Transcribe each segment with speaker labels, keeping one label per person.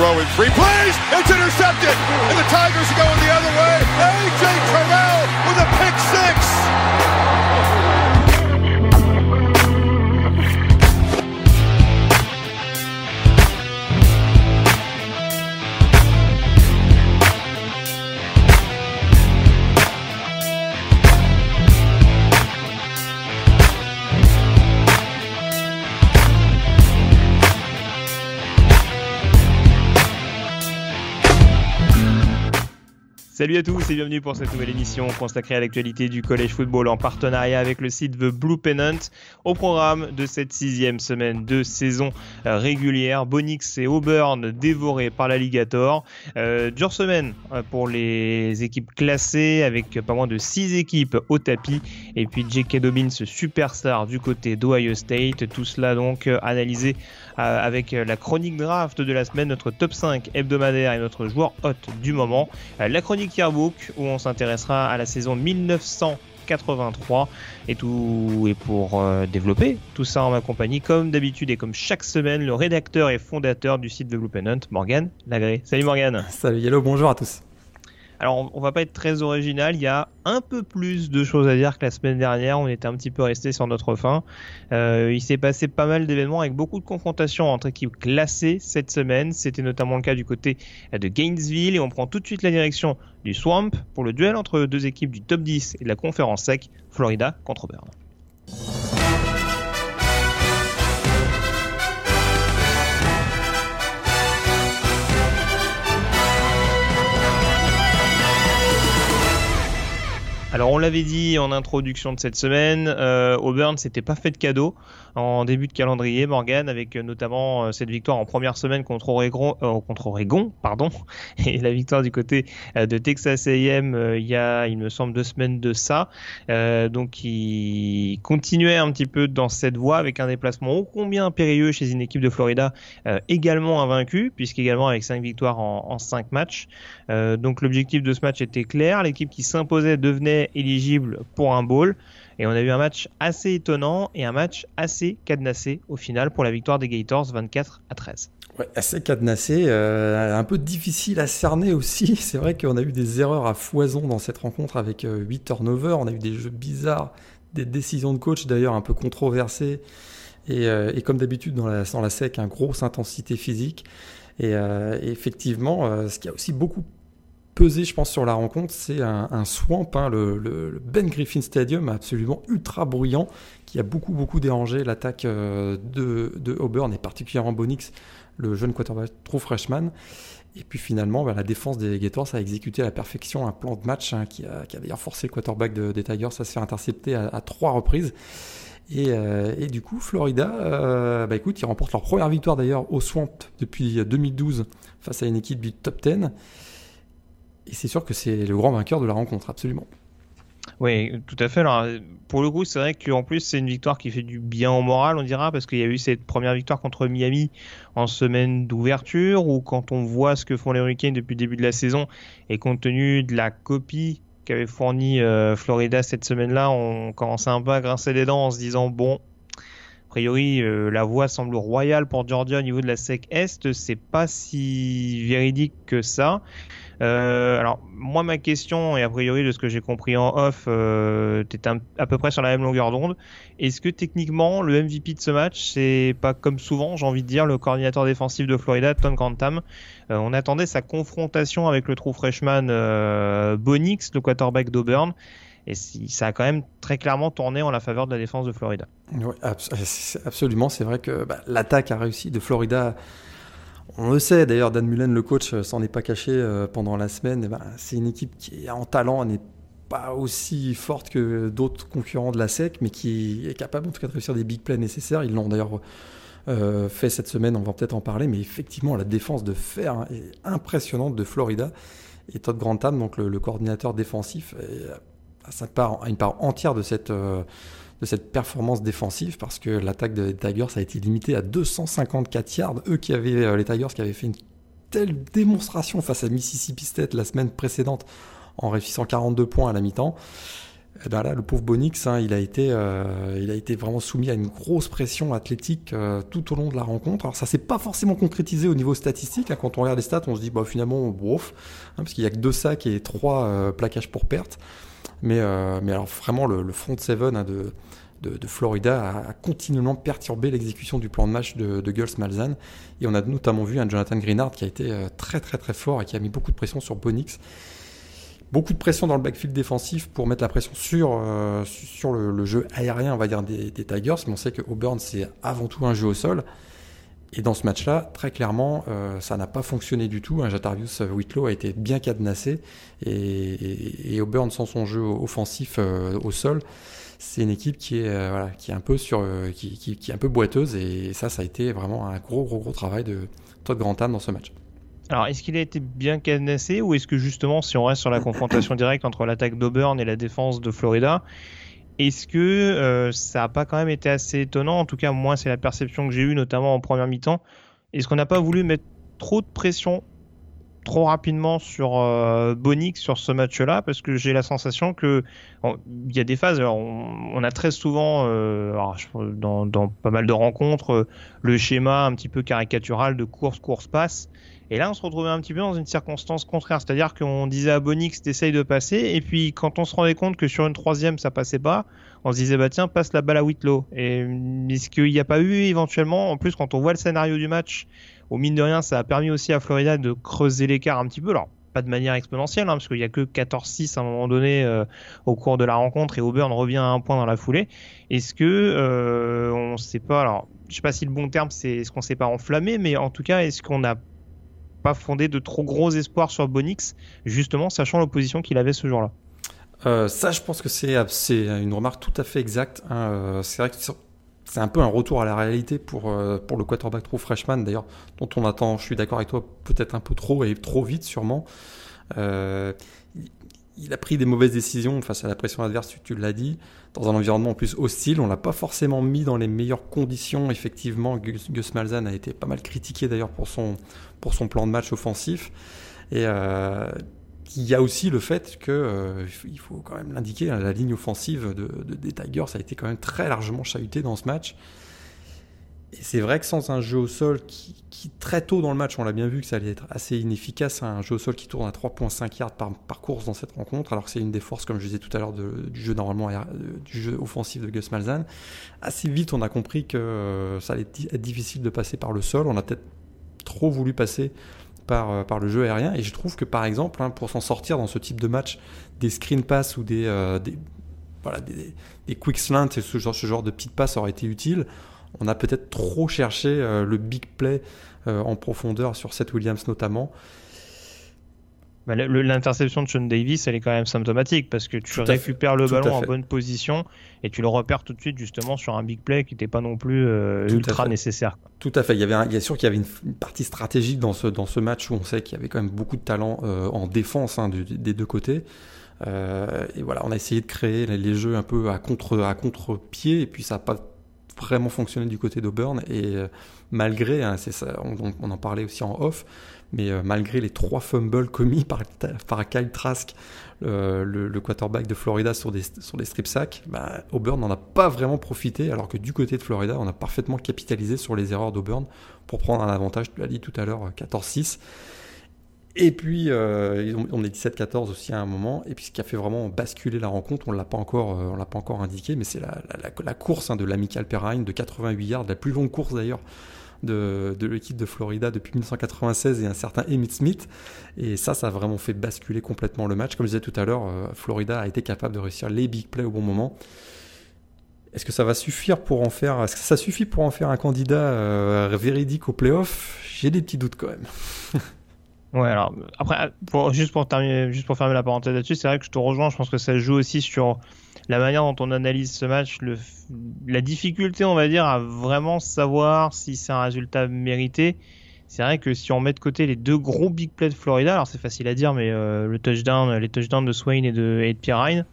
Speaker 1: throwing three plays. It's intercepted, and the Tigers are going the other way. AJ Terrell
Speaker 2: Salut à tous et bienvenue pour cette nouvelle émission consacrée à l'actualité du collège football en partenariat avec le site The Blue Pennant. Au programme de cette sixième semaine de saison euh, régulière, Bonix et Auburn dévorés par l'alligator. Euh, dure semaine euh, pour les équipes classées avec pas moins de six équipes au tapis et puis J.K. Dobbins, superstar du côté d'Ohio State. Tout cela donc euh, analysé avec la chronique draft de la semaine, notre top 5 hebdomadaire et notre joueur hot du moment. Euh, la chronique Yearbook où on s'intéressera à la saison 1983 et tout et pour euh, développer tout ça en ma compagnie comme d'habitude et comme chaque semaine le rédacteur et fondateur du site de Blue Pennant Morgan Lagré. Salut Morgan.
Speaker 3: Salut Yellow, bonjour à tous.
Speaker 2: Alors on, on va pas être très original, il y a un peu plus de choses à dire que la semaine dernière, on était un petit peu resté sur notre fin. Euh, il s'est passé pas mal d'événements avec beaucoup de confrontations entre équipes classées cette semaine, c'était notamment le cas du côté de Gainesville et on prend tout de suite la direction du Swamp pour le duel entre deux équipes du top 10 et de la conférence sec, Florida contre Auburn. Alors on l'avait dit en introduction de cette semaine, euh, Auburn s'était pas fait de cadeau en début de calendrier, Morgan, avec euh, notamment euh, cette victoire en première semaine contre Oregon, euh, et la victoire du côté de Texas A&M il y a, il me semble, deux semaines de ça. Donc il continuait un petit peu dans cette voie avec un déplacement ô combien périlleux chez une équipe de Florida également invaincue, puisqu'également avec cinq victoires en, en cinq matchs. Donc l'objectif de ce match était clair, l'équipe qui s'imposait devenait éligible pour un bowl. Et on a eu un match assez étonnant et un match assez cadenassé au final pour la victoire des Gators 24 à 13.
Speaker 3: Ouais, assez cadenassé, euh, un peu difficile à cerner aussi. C'est vrai qu'on a eu des erreurs à foison dans cette rencontre avec euh, 8 turnovers. On a eu des jeux bizarres, des décisions de coach d'ailleurs un peu controversées. Et, euh, comme d'habitude dans la, SEC, une grosse intensité physique. Et, euh, effectivement, euh, ce qui a aussi beaucoup pesé, je pense, sur la rencontre, c'est un, swamp, hein, le, Ben Griffin Stadium, absolument ultra bruyant, qui a beaucoup, beaucoup dérangé l'attaque euh, de, de Auburn et particulièrement Bonix, le jeune quarterback true freshman. Et puis finalement, bah, la défense des Gators a exécuté à la perfection un plan de match hein, qui a, qui a d'ailleurs forcé le quarterback de- des Tigers à se faire intercepter à, à trois reprises. Et, euh, et du coup, Florida, euh, bah écoute, ils remportent leur première victoire d'ailleurs au Swamp depuis 2012 face à une équipe du top 10. Et c'est sûr que c'est le grand vainqueur de la rencontre, absolument.
Speaker 2: Oui, tout à fait. Alors, pour le coup, c'est vrai qu'en plus, c'est une victoire qui fait du bien au moral, on dira, parce qu'il y a eu cette première victoire contre Miami en semaine d'ouverture, où quand on voit ce que font les Hurricanes depuis le début de la saison, et compte tenu de la copie qu'avait fourni euh, Florida cette semaine-là, on commençait un peu à grincer les dents en se disant, bon, a priori, euh, la voie semble royale pour Georgia au niveau de la SEC Est, c'est pas si véridique que ça. Euh, alors, moi, ma question, et a priori de ce que j'ai compris en off, euh, t'étais un- à peu près sur la même longueur d'onde. Est-ce que techniquement, le MVP de ce match, c'est pas comme souvent, j'ai envie de dire, le coordinateur défensif de Florida, Tom Grantham Euh, On attendait sa confrontation avec le true freshman Bonix, le quarterback d'Auburn. Et ça a quand même très clairement tourné en la faveur de la défense de Florida.
Speaker 3: C'est- absolument, c'est vrai que bah, l'attaque a réussi de Florida. On le sait, d'ailleurs, Dan Mullen, le coach, euh, s'en est pas caché euh, pendant la semaine. Ben, c'est une équipe qui est en talent, n'est pas aussi forte que d'autres concurrents de la SEC, mais qui est capable en tout cas de réussir des big plays nécessaires. Ils l'ont d'ailleurs euh, fait cette semaine, on va peut-être en parler, mais effectivement, la défense de fer hein, est impressionnante de Florida. Et Todd Grantham, donc le, coordinateur défensif, est part, à une part entière de cette, de cette performance défensive parce que l'attaque des Tigers a été limitée à 254 yards. Eux qui avaient, euh, les Tigers qui avaient fait une telle démonstration face à Mississippi State la semaine précédente en réussissant 42 points à la mi-temps. ben là, le pauvre Bonix, hein, il, a été, euh, a été vraiment soumis à une grosse pression athlétique euh, tout au long de la rencontre. Alors ça s'est pas forcément concrétisé au niveau statistique. Hein. Quand on regarde les stats, on se dit bah, finalement, bof, hein, parce qu'il y a que deux sacs et trois plaquages pour perte. Mais, mais alors vraiment, le, front seven hein, de, Florida a, continuellement perturbé l'exécution du plan de match de, de Malzahn. Et on a notamment vu un Jonathan Greenard qui a été très très très fort et qui a mis beaucoup de pression sur Bonix beaucoup de pression dans le backfield défensif pour mettre la pression sur, euh, le, jeu aérien, on dire, des, Tigers. Mais on sait que Auburn, c'est avant tout un jeu au sol. Et dans ce match-là, très clairement, euh, ça n'a pas fonctionné du tout. Un Jatarius Whitlow a été bien cadenassé. Et, Auburn, sans son jeu offensif euh, au sol, c'est une équipe qui est, voilà, qui est un peu sur, qui, qui, qui, est un peu boiteuse. Et ça, ça a été vraiment un gros, gros, gros travail de Todd Grantham dans ce match.
Speaker 2: Alors, est-ce qu'il a été bien cadenassé ou est-ce que justement, si on reste sur la confrontation directe entre l'attaque d'Auburn et la défense de Florida, est-ce que euh, ça n'a pas quand même été assez étonnant? En tout cas, moi, c'est la perception que j'ai eue, notamment en première mi-temps. Est-ce qu'on n'a pas voulu mettre trop de pression trop rapidement sur euh, Bonix sur ce match-là? Parce que j'ai la sensation que il y a des phases. on, a très souvent, euh, dans, dans, pas mal de rencontres, le schéma un petit peu caricatural de course, course, passe. Et là, on se retrouvait un petit peu dans une circonstance contraire, c'est-à-dire qu'on disait à Bonix d'essayer de passer, et puis quand on se rendait compte que sur une troisième ça passait pas, on se disait bah tiens passe la balle à Whitlow. Est-ce qu'il n'y a pas eu éventuellement, en plus quand on voit le scénario du match, au mine de rien, ça a permis aussi à Florida de creuser l'écart un petit peu. Alors pas de manière exponentielle, hein, parce qu'il n'y a que 14-6 à un moment donné euh, au cours de la rencontre et Auburn revient à un point dans la foulée. Est-ce que euh, on ne sait pas, alors je sais pas si le bon terme c'est ce qu'on s'est pas enflammé, mais en tout cas est-ce qu'on a pas fondé de trop gros espoirs sur Bonix, justement, sachant l'opposition qu'il avait ce jour-là.
Speaker 3: Euh, ça, je pense que c'est une remarque tout à fait exacte. Hein. Euh, c'est vrai que c'est un peu un retour à la réalité pour, euh, pour le quarterback trop freshman, d'ailleurs, dont on attend, je suis d'accord avec toi, peut-être un peu trop et trop vite sûrement. il a pris des mauvaises décisions face à la pression adverse, tu, l'as dit, dans un environnement en plus hostile. On l'a pas forcément mis dans les meilleures conditions. Effectivement, Gus, Gus a été pas mal critiqué d'ailleurs pour son, pour son plan de match offensif. Et euh, il y a aussi le fait que, euh, il faut quand même l'indiquer, hein, la ligne offensive de, des Tigers a été quand même très largement chahutée dans ce match. Et c'est vrai que sans un jeu au sol qui, très tôt dans le match, on l'a bien vu que ça allait être assez inefficace, hein, un jeu au sol qui tourne à 3.5 yards par, par, course dans cette rencontre, alors que c'est une des forces, comme je disais tout à l'heure, du jeu normalement du jeu offensif de Gus Malzahn. Assez vite, on a compris que euh, ça allait être difficile de passer par le sol. On a peut-être trop voulu passer par, euh, par le jeu aérien. Et je trouve que par exemple, hein, pour s'en sortir dans ce type de match, des screen pass ou des, euh, des quick slants et ce genre, ce genre de petites passes aurait été utile. On a peut-être trop cherché euh, le big play en profondeur sur Seth Williams notamment.
Speaker 2: Bah, l'interception de Sean Davis, elle est quand même symptomatique parce que tu récupères le ballon en bonne position et tu le repères tout de suite justement sur un big play qui n'était pas non plus euh, ultra nécessaire.
Speaker 3: Tout à fait. Il y avait, il y a sûr qu'il y avait une, partie stratégique dans ce dans ce match où on sait qu'il y avait quand même beaucoup de talent euh, en défense hein, des deux côtés. Euh, et voilà, on a essayé de créer les, jeux un peu à contre à contre pied et puis ça n'a pas vraiment fonctionné du côté d'Auburn et malgré, hein, on, en parlait aussi en off, mais euh, malgré les trois fumbles commis par, par Kyle Trask, euh, le, quarterback de Florida sur des, sur des strip sacks, bah, Auburn n'en a pas vraiment profité, alors que du côté de Florida, on a parfaitement capitalisé sur les erreurs d'Auburn pour prendre un avantage, tu l'as dit tout à l'heure, 14-6. Et puis, euh, on est 17-14 aussi à un moment. Et puis, ce qui a fait vraiment basculer la rencontre, on ne l'a pas encore, on l'a pas encore indiqué, mais c'est la, la, course hein, de l'Amical Perrine de 88 yards, la plus longue course d'ailleurs de, l'équipe de Florida depuis 1996 et un certain Emmitt Smith. Et ça, ça a vraiment fait basculer complètement le match. Comme je disais tout à l'heure, euh, Florida a été capable de réussir les big plays au bon moment. Est-ce que ça va suffire pour en faire, ça suffit pour en faire un candidat euh, véridique au playoff? J'ai des petits doutes quand même.
Speaker 2: Ouais, alors après, juste pour terminer, juste pour fermer la parenthèse là-dessus, c'est vrai que je te rejoins. Je pense que ça joue aussi sur la manière dont on analyse ce match, le, la difficulté, on va dire, à vraiment savoir si c'est un résultat mérité. C'est vrai que si on met de côté les deux gros big plays de Florida, alors c'est facile à dire, mais euh, le touchdown, les touchdowns de Swain et de, et de Pierre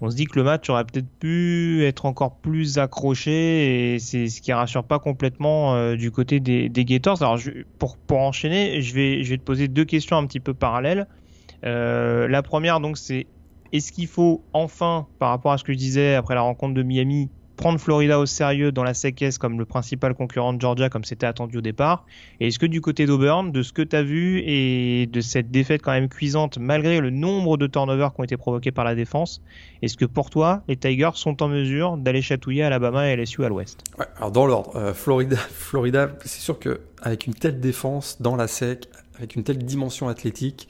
Speaker 2: on se dit que le match aurait peut-être pu être encore plus accroché et c'est ce qui rassure pas complètement euh, du côté des, des Gators. Alors pour, pour enchaîner, je vais, je vais te poser deux questions un petit peu parallèles. Euh, la première donc c'est est-ce qu'il faut enfin, par rapport à ce que je disais après la rencontre de Miami, prendre Florida au sérieux dans la SEC comme le principal concurrent de Georgia comme c'était attendu au départ? Et est-ce que du côté d'Auburn, de ce que tu as vu et de cette défaite quand même cuisante malgré le nombre de turnovers qui ont été provoqués par la défense, est-ce que pour toi les Tigers sont en mesure d'aller chatouiller Alabama et LSU à l'ouest?
Speaker 3: Alors dans l'ordre, euh, Florida, Florida c'est sûr qu'avec une telle défense dans la SEC, avec une telle dimension athlétique,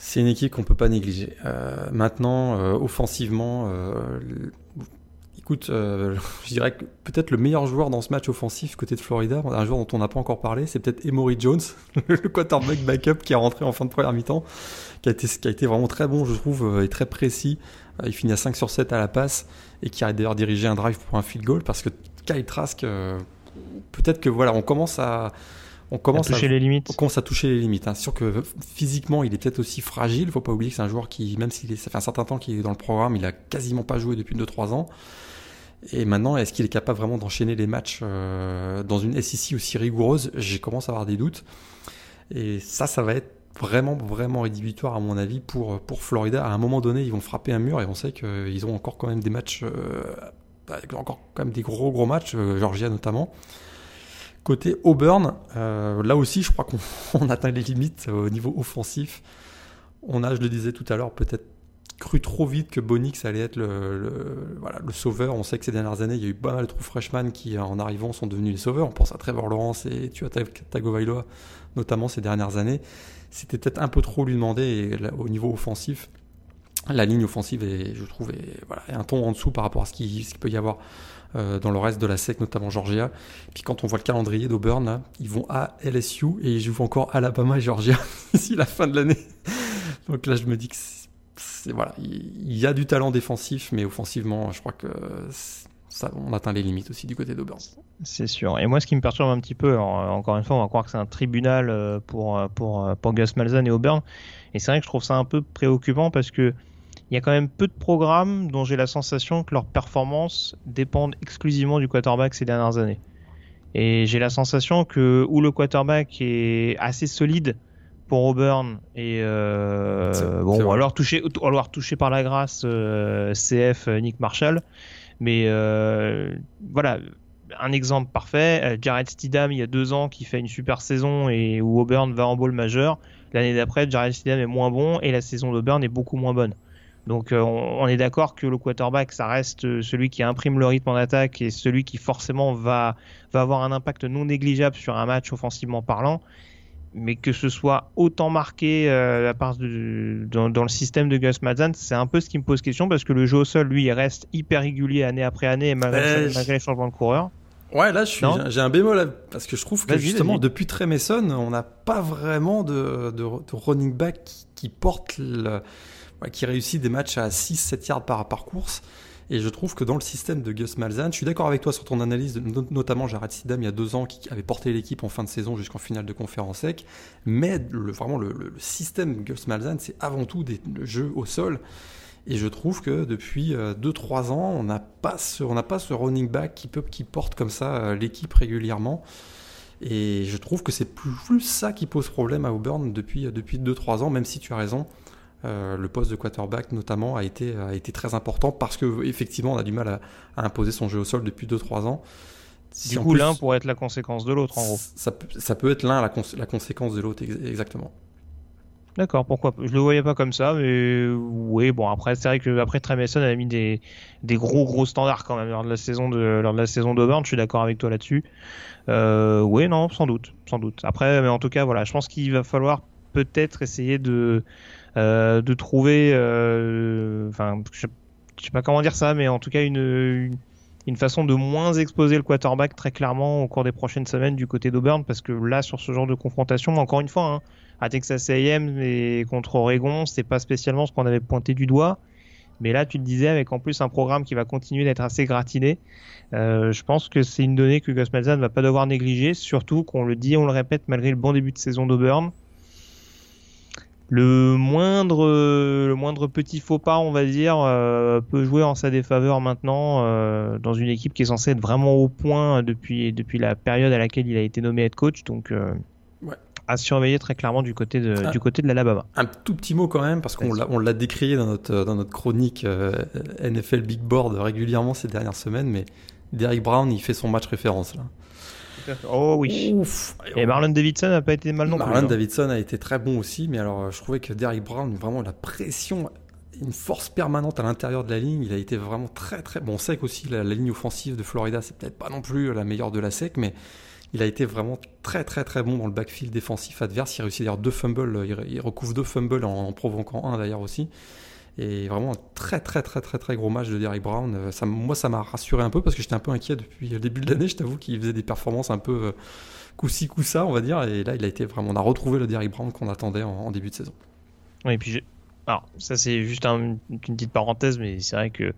Speaker 3: c'est une équipe qu'on peut pas négliger. Euh, maintenant, euh, offensivement, Écoute, euh, je dirais que peut-être le meilleur joueur dans ce match offensif côté de Florida, un joueur dont on n'a pas encore parlé, c'est peut-être Emory Jones, le quarterback backup qui est rentré en fin de première mi-temps, qui a été, vraiment très bon, je trouve, et très précis. Il finit à 5 sur 7 à la passe et qui a d'ailleurs dirigé un drive pour un field goal parce que Kyle Trask, peut-être que voilà, on commence à
Speaker 2: on commence à toucher les limites.
Speaker 3: On commence à toucher les limites. Hein. C'est sûr que physiquement, il est peut-être aussi fragile. Il Faut pas oublier que c'est un joueur qui, même s'il ça fait un certain temps qu'il est dans le programme, il a quasiment pas joué depuis 2-3 ans. Et maintenant, est-ce qu'il est capable vraiment d'enchaîner les matchs euh, dans une SEC aussi rigoureuse? J'ai commencé à avoir des doutes. Et ça, ça va être vraiment, vraiment rédhibitoire à mon avis pour, pour Florida. À un moment donné, ils vont frapper un mur et on sait qu'ils ont encore quand même des matchs, euh, encore quand même des gros, gros matchs, euh, Georgia notamment. Côté Auburn, là aussi, je crois qu'on atteint les limites au niveau offensif. On a, je le disais tout à l'heure, peut-être cru trop vite que Bonix allait être le, sauveur. On sait que ces dernières années, il y a eu pas mal de trous freshman qui, en arrivant, sont devenus les sauveurs. On pense à Trevor Lawrence et tu as Tagovailoa, notamment ces dernières années. C'était peut-être un peu trop lui demander au niveau offensif. La ligne offensive est, je trouve, voilà, un ton en dessous par rapport à ce qu'il peut y avoir euh, dans le reste de la SEC, notamment Georgia. Puis quand on voit le calendrier d'Auburn, ils vont à LSU et ils jouent encore Alabama et Georgia d'ici la fin de l'année. Donc là, je me dis que voilà, il y a du talent défensif, mais offensivement, je crois que ça, on atteint les limites aussi du côté d'Auburn.
Speaker 2: C'est sûr. Et moi, ce qui me perturbe un petit peu, encore une fois, on va croire que c'est un tribunal euh, pour, euh, pour, euh, pour Gus Malzahn et Auburn. Et c'est vrai que je trouve ça un peu préoccupant parce que il y a quand même peu de programmes dont j'ai la sensation que leurs performances dépendent exclusivement du quarterback ces dernières années. Et j'ai la sensation que où le quarterback est assez solide, pour Auburn et euh, bon ou alors touché alors touché par la grâce euh, CF euh, Nick Marshall. Mais euh, voilà un exemple parfait Jared Stidham il y a deux ans qui fait une super saison et où Auburn va en bowl majeur. L'année d'après Jared Stidham est moins bon et la saison d'Auburn est beaucoup moins bonne donc on, est d'accord que le quarterback ça reste celui qui imprime le rythme en attaque et celui qui forcément va va avoir un impact non négligeable sur un match offensivement parlant mais que ce soit autant marqué euh, part de, dans, le système de Gus Malzahn, c'est un peu ce qui me pose question parce que le jeu au sol, lui, il reste hyper régulier année après année malgré, les changements de coureur.
Speaker 3: Ouais, là, j'ai un bémol parce que je trouve que justement, depuis Trey Mason, on n'a pas vraiment de, de, running back qui, porte le, qui réussit des matchs à 6-7 yards par, course. Et je trouve que dans le système de Gus Malzahn, je suis d'accord avec toi sur ton analyse, notamment Jared Sidam il y a deux ans qui avait porté l'équipe en fin de saison jusqu'en finale de conférence sec. Mais vraiment le, système Gus Malzahn, c'est avant tout des, le jeu au sol. Et je trouve que depuis 2-3 euh, ans, on n'a pas ce, on pas ce running back qui porte comme ça euh, l'équipe régulièrement. Et je trouve que c'est plus, plus, ça qui pose problème à Auburn depuis, euh, depuis 2-3 ans, même si tu as raison. Euh, le poste de quarterback notamment a été, a été très important parce que effectivement on a du mal à, imposer son jeu au sol depuis 2-3 ans.
Speaker 2: du coup l'un pourrait être la conséquence de l'autre en gros.
Speaker 3: Ça, ça peut être l'un la, la, conséquence de l'autre exactement.
Speaker 2: D'accord, pourquoi Je le voyais pas comme ça, mais oui, bon après c'est vrai que après Trey Mason a mis des, des gros gros standards quand même lors de la saison de lors de la saison d'Auburn. Je suis d'accord avec toi là-dessus. Euh, oui, non, sans doute, sans doute. Après, mais en tout cas, voilà, je pense qu'il va falloir peut-être essayer de euh, de trouver, euh, enfin, je, sais pas comment dire ça, mais en tout cas une, façon de moins exposer le quarterback très clairement au cours des prochaines semaines du côté d'Auburn, parce que là, sur ce genre de confrontation, encore une fois, hein, à Texas A&M et contre Oregon, c'est pas spécialement ce qu'on avait pointé du doigt. Mais là, tu le disais, avec en plus un programme qui va continuer d'être assez gratiné, euh, je pense que c'est une donnée que Gus Malzahn ne va pas devoir négliger, surtout qu'on le dit, on le répète, malgré le bon début de saison d'Auburn, le moindre, le moindre petit faux pas, on va dire, euh, peut jouer en sa défaveur maintenant euh, dans une équipe qui est censée être vraiment au point depuis, depuis la période à laquelle il a été nommé head coach. Donc, euh, à surveiller très clairement du côté de,
Speaker 3: Ah.
Speaker 2: du côté de l'Alabama.
Speaker 3: Un tout petit mot quand même, parce qu'on l'a, on l'a décrié dans notre, dans notre chronique NFL Big Board régulièrement ces dernières semaines, mais Derrick Brown, il fait son match référence là.
Speaker 2: Oh oui.
Speaker 3: Ouf
Speaker 2: Et Marlon Davidson n'a pas été mal non
Speaker 3: Marlon
Speaker 2: plus. hein.
Speaker 3: Davidson a été très bon aussi, mais alors euh, je trouvais que Derrick Brown, vraiment la pression, une force permanente à l'intérieur de la ligne, il a été vraiment très très bon. On sait qu'aussi la, la ligne offensive de Florida, c'est peut-être pas non plus la meilleure de la SEC, mais il a été vraiment très très très bon dans le backfield défensif adverse. Il réussit d'ailleurs deux fumbles, il, il recouvre deux fumbles en, en provoquant un d'ailleurs aussi. Et vraiment un très très très très très gros match de Derrick Brown. Euh, Ça, moi, ça m'a rassuré un peu parce que j'étais un peu inquiet depuis le début de l'année. Je t'avoue qu'il faisait des performances un peu euh, coup-ci on va dire. Et là, il a été vraiment. On a retrouvé le Derrick Brown qu'on attendait en, début de saison.
Speaker 2: Oui, et puis alors ça c'est juste un- une petite parenthèse, mais c'est vrai que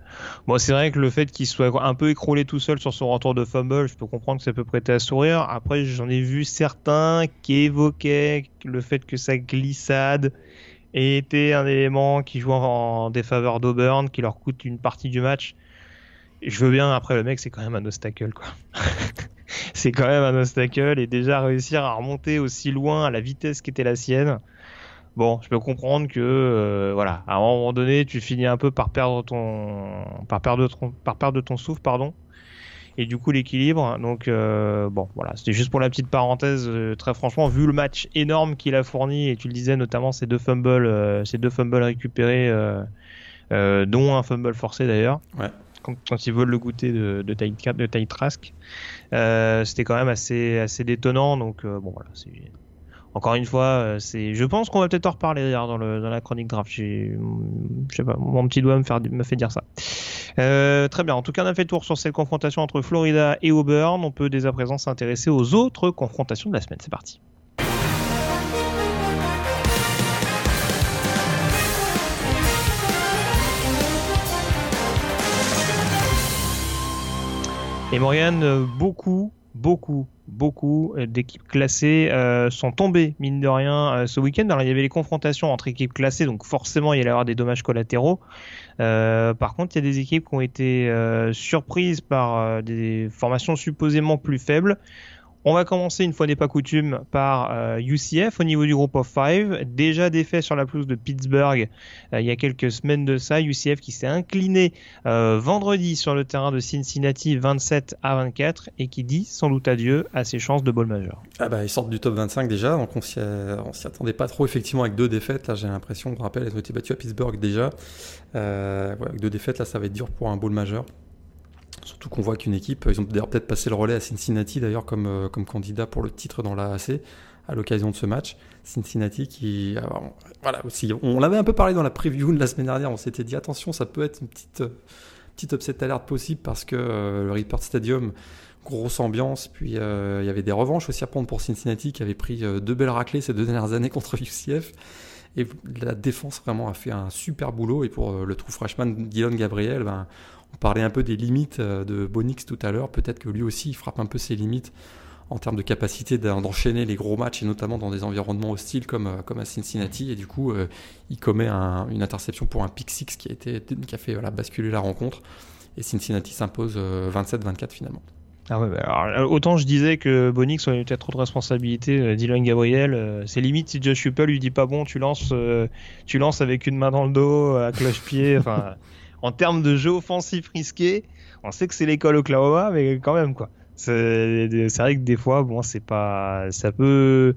Speaker 2: c'est vrai que le fait qu'il soit un peu écroulé tout seul sur son retour de fumble, je peux comprendre que ça peut prêter à sourire. Après, j'en ai vu certains qui évoquaient le fait que sa glissade était un élément qui joue en, défaveur d'Auburn, qui leur coûte une partie du match. Et je veux bien, après le mec, c'est quand même un obstacle, quoi. c'est quand même un obstacle, et déjà réussir à remonter aussi loin à la vitesse qui était la sienne. Bon, je peux comprendre que euh, voilà, à un moment donné, tu finis un peu par perdre ton par perdre ton par perdre ton souffle, pardon. Et du coup l'équilibre. Donc euh, bon, voilà, c'était juste pour la petite parenthèse. euh, très franchement, vu le match énorme qu'il a fourni et tu le disais notamment ces deux fumbles, euh, ces deux fumbles récupérés, dont un fumble forcé d'ailleurs.
Speaker 3: Ouais.
Speaker 2: Quand, quand ils volent le goûter de de Tide de Tide Trask, euh, c'était quand même assez assez détonnant. Donc euh, bon voilà, c'est encore une fois, euh, c'est. Je pense qu'on va peut-être en reparler d'ailleurs dans, dans la chronique draft. Je sais pas, mon petit doigt me, fait dire ça. Euh, très bien. En tout cas, on a fait le tour sur cette confrontation entre Florida et Auburn. On peut dès à présent s'intéresser aux autres confrontations de la semaine. C'est parti. Et Morgan, euh, beaucoup, beaucoup, beaucoup euh, d'équipes classées euh, sont tombées, mine de rien, euh, ce week-end. Alors, il y avait les confrontations entre équipes classées, donc forcément, il y allait avoir des dommages collatéraux. Par contre, il y a des équipes qui ont été surprises par des formations supposément plus faibles. On va commencer, une fois n'est pas coutume, par euh, UCF au niveau du groupe of five. Déjà défait sur la pelouse de Pittsburgh euh, il y a quelques semaines de ça. UCF qui s'est incliné euh, vendredi sur le terrain de Cincinnati 27 à 24 et qui dit sans doute adieu à ses chances de bowl majeur.
Speaker 3: Ah bah, ils sortent du top 25 déjà, donc on s'y, s'y attendait pas trop effectivement avec deux défaites. Là, j'ai l'impression, on rappelle, ils ont été battus à Pittsburgh déjà. Euh, avec deux défaites, là, ça va être dur pour un bowl majeur. Surtout qu'on voit qu'une équipe, ils ont d'ailleurs peut-être passé le relais à Cincinnati d'ailleurs comme, euh, comme candidat pour le titre dans la AC à l'occasion de ce match. Cincinnati qui, alors, voilà aussi, on l'avait un peu parlé dans la preview de la semaine dernière. On s'était dit attention, ça peut être une petite, euh, petite upset alerte possible parce que euh, le Report Stadium, grosse ambiance. Puis euh, il y avait des revanches aussi à prendre pour Cincinnati qui avait pris euh, deux belles raclées ces deux dernières années contre UCF. Et la défense vraiment a fait un super boulot. Et pour euh, le true freshman Dylan Gabriel, ben, on parlait un peu des limites euh, de Bonix tout à l'heure. Peut-être que lui aussi, il frappe un peu ses limites en termes de capacité d'en- d'enchaîner les gros matchs et notamment dans des environnements hostiles comme, euh, à Cincinnati. Et du coup, euh, il commet un- une interception pour un pick six qui a, fait basculer la rencontre. Et Cincinnati s'impose euh, 27-24 finalement.
Speaker 2: Ah bah autant je disais que Bonix avait peut-être trop de responsabilités, Dylan Gabriel, euh, c'est limite si Josh Huppel lui dit pas bon, tu lances, tu lances avec une main dans le dos, à cloche-pied. En termes de jeu offensif risqué, on sait que c'est l'école Oklahoma, mais quand même quoi. C'est vrai que des fois, bon, c'est pas, ça peut,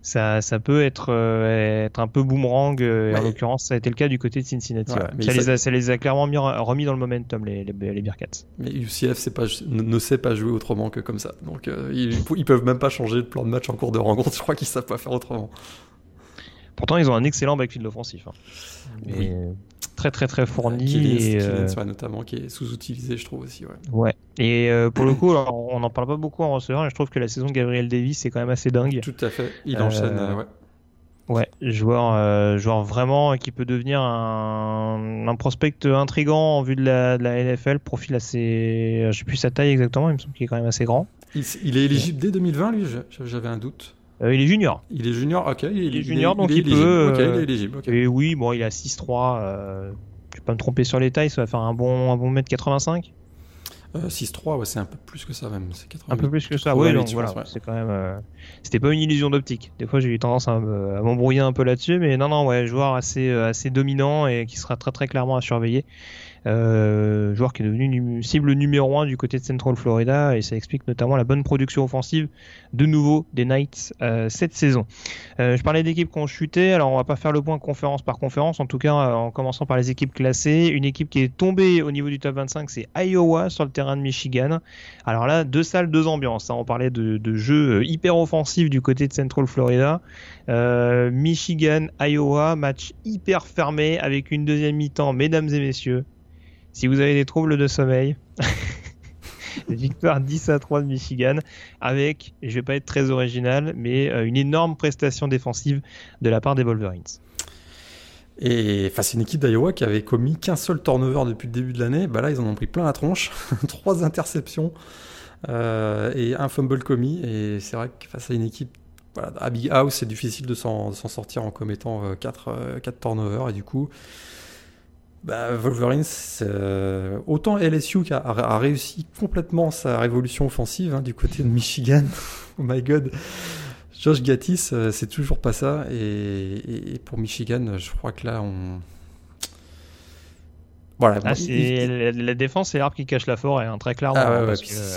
Speaker 2: ça, ça peut être, euh, être un peu boomerang. euh, en l'occurrence, ça a été le cas du côté de Cincinnati.
Speaker 3: Ouais,
Speaker 2: ça, les a, ça les a clairement mis, remis dans le momentum les, les, les Bearcats.
Speaker 3: Mais UCF c'est pas, ne, ne sait pas jouer autrement que comme ça. Donc euh, ils, ils peuvent même pas changer de plan de match en cours de rencontre. Je crois qu'ils savent pas faire autrement.
Speaker 2: Pourtant, ils ont un excellent backfield offensif. hein. Mais
Speaker 3: Oui.
Speaker 2: Très, très, très fourni.
Speaker 3: Killins,
Speaker 2: et, euh,
Speaker 3: notamment, qui est sous-utilisé, je trouve aussi. Ouais.
Speaker 2: ouais. Et euh, pour le coup, alors, on n'en parle pas beaucoup en receveur, mais je trouve que la saison de Gabriel Davis est quand même assez dingue.
Speaker 3: Tout à fait. Il enchaîne. euh, ouais.
Speaker 2: Ouais, joueur, euh, joueur vraiment qui peut devenir un, un prospect intrigant en vue de la, de la NFL. Profil assez. Je sais plus sa taille exactement, il me semble qu'il est quand même assez grand.
Speaker 3: Il, il est éligible dès 2020, lui J'avais un doute.
Speaker 2: Euh, il est junior.
Speaker 3: Il est junior, ok. Il,
Speaker 2: est junior, donc il peut,
Speaker 3: Ok,
Speaker 2: euh,
Speaker 3: il est éligible. ok.
Speaker 2: Et oui, bon, il à 6'3. Euh, je vais pas me tromper sur les tailles, ça va faire un bon, un bon mètre 85.
Speaker 3: 6-3, ouais, c'est un peu plus que ça même.
Speaker 2: un peu plus que ça, oui, donc voilà, c'est quand même. C'était pas une illusion d'optique. Des fois, j'ai eu tendance à, m'embrouiller un peu là-dessus, mais non, non, ouais, joueur assez, assez dominant et qui sera très très clairement à surveiller. Euh, joueur qui est devenu cible numéro 1 du côté de Central Florida et ça explique notamment la bonne production offensive de nouveau des Knights euh, cette saison. Euh, je parlais d'équipes qui ont chuté, alors on va pas faire le point conférence par conférence, en tout cas en commençant par les équipes classées. Une équipe qui est tombée au niveau du top 25, c'est Iowa sur le terrain de Michigan. Alors là, deux salles, deux ambiances. Hein. On parlait de, de jeux hyper offensifs du côté de Central Florida. Michigan, Iowa, match hyper fermé avec une deuxième mi-temps, mesdames et messieurs. Si vous avez des troubles de sommeil, victoire 10 à 3 de Michigan avec, je vais pas être très original, mais euh, une énorme prestation défensive de la part des Wolverines.
Speaker 3: Et face à une équipe d'Iowa qui avait commis qu'un seul turnover depuis le début de l'année, bah là ils en ont pris plein la tronche, trois interceptions euh, et un fumble commis. Et c'est vrai que face à une équipe voilà, à Big House, c'est difficile de s'en sortir en commettant 4 euh, turnovers. Et du coup, bah, Wolverine, euh, autant LSU qui a, réussi complètement sa révolution offensive hein, du côté de Michigan. oh my god. Josh Gattis, euh, c'est toujours pas ça. et, pour Michigan, je crois que là, on,
Speaker 2: voilà, ah, la, défense, c'est l'arbre qui cache la forêt, hein, très clairement. Ah
Speaker 3: hein,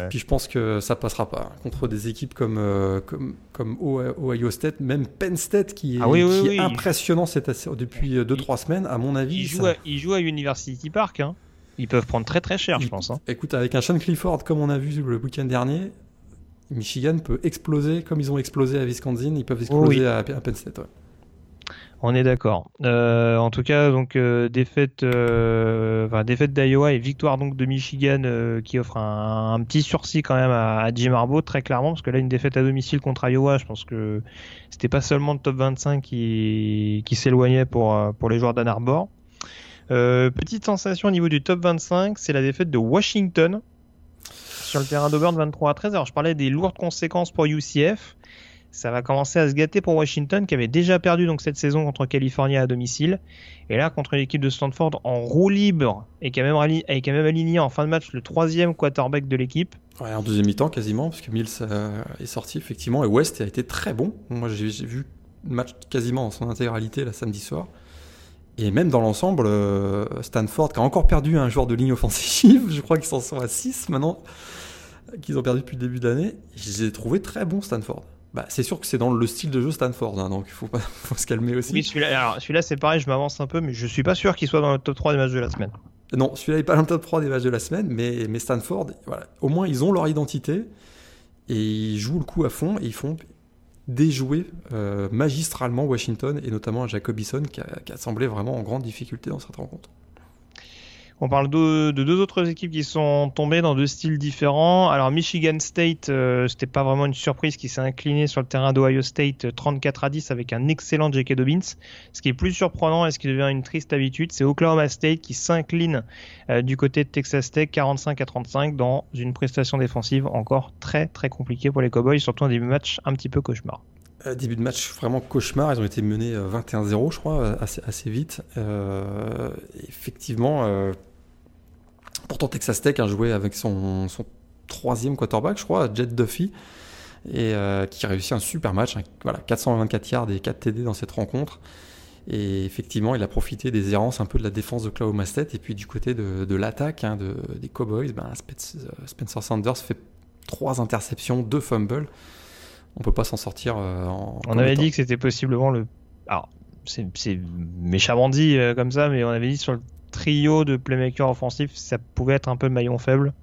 Speaker 3: puis, je pense que ça passera pas contre des équipes comme, euh, comme, comme Ohio State, même Penn State qui est, ah impressionnant cette, depuis 2-3 euh, semaines, à mon avis.
Speaker 2: Ils jouent, à, jouent à, University Park. Hein. Ils peuvent prendre très très cher, je pense.
Speaker 3: Écoute, avec un Sean Clifford comme on a vu le week-end dernier, Michigan peut exploser comme ils ont explosé à Wisconsin, ils peuvent exploser à, Penn State.
Speaker 2: On est d'accord. Euh, en tout cas, donc euh, défaite, euh, défaite d'Iowa et victoire donc de Michigan qui offre un, petit sursis quand même à, Jim Harbaugh très clairement parce que là une défaite à domicile contre Iowa, je pense que c'était pas seulement le top 25 qui, qui s'éloignait pour pour les joueurs d'Ann Arbor. petite sensation au niveau du top 25, c'est la défaite de Washington sur le terrain d'Auburn 23 à 13. Alors je parlais des lourdes conséquences pour UCF ça va commencer à se gâter pour Washington qui avait déjà perdu donc cette saison contre Californie à domicile et là contre l'équipe de Stanford en roue libre et qui a même, aligné en fin de match le troisième quarterback de l'équipe.
Speaker 3: Ouais, en deuxième mi-temps quasiment parce que Mills euh, est sorti effectivement et West a été très bon. Moi j'ai vu le match quasiment en son intégralité la samedi soir. Et même dans l'ensemble, euh, Stanford qui a encore perdu un joueur de ligne offensive, je crois qu'ils s'en sont à 6 maintenant, qu'ils ont perdu depuis le début de l'année. Je les ai trouvés très bons Stanford. Bah, c'est sûr que c'est dans le style de jeu Stanford, hein, donc il faut, pas, faut se calmer aussi.
Speaker 2: Oui, celui-là, celui c'est pareil, je m'avance un peu, mais je suis pas sûr qu'il soit dans le top 3 des matchs de la semaine.
Speaker 3: Non, celui-là n'est pas dans le top 3 des matchs de la semaine, mais, mais Stanford, voilà, au moins ils ont leur identité et ils jouent le coup à fond et ils font déjouer euh, magistralement Washington et notamment Jacobison qui a, qui a semblé vraiment en grande difficulté dans cette rencontre.
Speaker 2: On parle de, deux autres équipes qui sont tombées dans deux styles différents. Alors Michigan State, euh, c'était pas vraiment une surprise, qui s'est incliné sur le terrain d'Ohio State 34 à 10 avec un excellent J.K. Dobbins. Ce qui est plus surprenant et ce qui devient une triste habitude, c'est Oklahoma State qui s'incline euh, du côté de Texas Tech 45 à 35 dans une prestation défensive encore très très compliquée pour les Cowboys, surtout un début de match un petit peu cauchemar.
Speaker 3: Euh, début de match vraiment cauchemar. Ils ont été menés 21-0, je crois, assez vite. effectivement, Pourtant, Texas Tech a joué avec son, troisième quarterback, je crois, Jet Duffy, et euh, qui a réussi un super match. Hein. Voilà, 424 yards et 4 TD dans cette rencontre. Et effectivement, il a profité des errances un peu de la défense de Oklahoma State. Et puis du côté de, l'attaque hein, des Cowboys, ben, Spencer Sanders fait trois interceptions, deux fumbles. On peut pas s'en sortir euh, en.
Speaker 2: On avait dit que c'était possiblement le. Alors, c'est méchamment dit euh, comme ça, mais on avait dit sur le trio de playmakers offensifs, ça pouvait être un peu le maillon faible.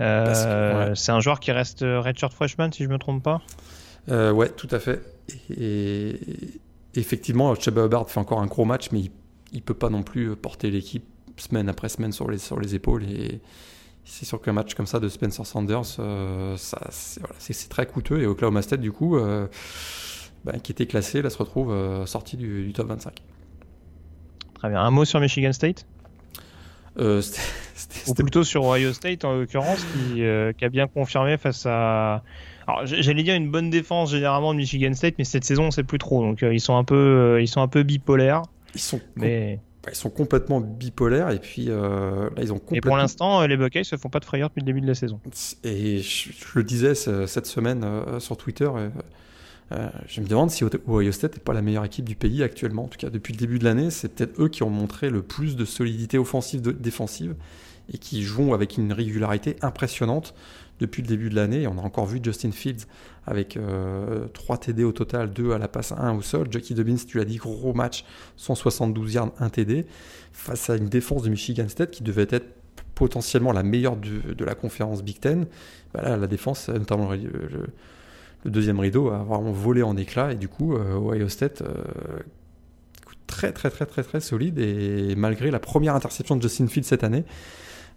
Speaker 2: Euh, c'est un joueur qui reste redshirt freshman, si je me trompe pas?
Speaker 3: Euh, ouais, tout à fait. Et, effectivement, Chuba Hubbard fait encore un gros match, mais il, ne peut pas non plus porter l'équipe semaine après semaine sur les, sur les épaules. Et c'est sûr qu'un match comme ça de Spencer Sanders, euh, c'est très coûteux. Et Oklahoma State, du coup, bah, qui était classé, là se retrouve sorti du, du top 25.
Speaker 2: Très bien. Un mot sur Michigan State euh, Ou plutôt sur Ohio State en l'occurrence, qui, euh, qui, a bien confirmé face à. Alors j'allais dire une bonne défense généralement de Michigan State, mais cette saison on sait plus trop. Donc euh, ils sont un peu, ils sont un peu bipolaires.
Speaker 3: Ils sont.
Speaker 2: Mais
Speaker 3: ils sont complètement bipolaires et puis là ils ont complètement...
Speaker 2: Et pour l'instant, les Buckeyes se font pas de frayeur depuis le début de la saison.
Speaker 3: Et je, le disais cette semaine sur Twitter. Je me demande si Ohio State n'est pas la meilleure équipe du pays actuellement. En tout cas, depuis le début de l'année, c'est peut-être eux qui ont montré le plus de solidité offensive, défensive, et qui jouent avec une régularité impressionnante depuis le début de l'année. On a encore vu Justin Fields avec 3 euh, TD au total, 2 à la passe, 1 au sol. Jackie Dobbins, tu l'as dit, gros match, 172 yards, 1 TD, face à une défense de Michigan State qui devait être potentiellement la meilleure de, la conférence Big Ten. Bah la défense, notamment le, deuxième rideau, a vraiment volé en éclats. Et du coup, euh, Ohio State, euh, très très très très très solide. Et malgré la première interception de Justin Fields cette année,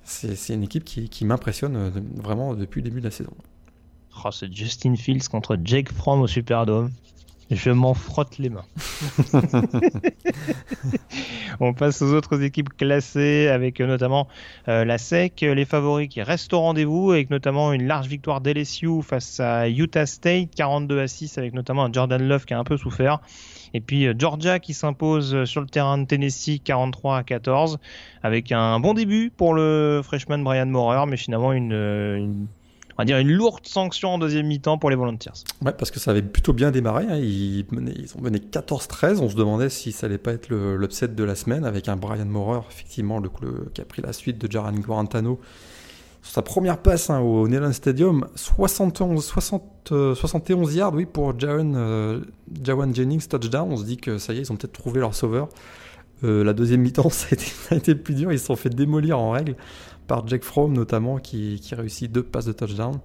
Speaker 3: c'est une équipe qui, m'impressionne euh, vraiment depuis le début de la saison.
Speaker 2: Oh, c'est Justin Fields contre Jake Fromm au Superdome. Je m'en frotte les mains. On passe aux autres équipes classées avec euh, notamment euh, la SEC, les favoris qui restent au rendez-vous avec notamment une large victoire d'LSU face à Utah State, 42 à 6 avec notamment un Jordan Love qui a un peu souffert. Et puis euh, Georgia qui s'impose sur le terrain de Tennessee 43 à 14 avec un bon début pour le freshman Brian Maurer, mais finalement une, on va dire une lourde sanction en deuxième mi-temps pour les Volunteers.
Speaker 3: Ouais, parce que ça avait plutôt bien démarré. Hein. Ils, ont mené 14-13. On se demandait si ça allait pas être l'upset de la semaine avec un Brian Maurer, effectivement, le, qui a pris la suite de Jaran Guarantano sa première passe hein, au Neyland Stadium, 71 euh, yards oui, pour Jawan, euh, Jennings, touchdown. On se dit que ça y est, ils ont peut-être trouvé leur sauveur. Euh, la deuxième mi-temps, ça, a été plus dur. Ils se sont fait démolir en règle par Jack Fromm, notamment, qui, réussit deux passes de touchdown.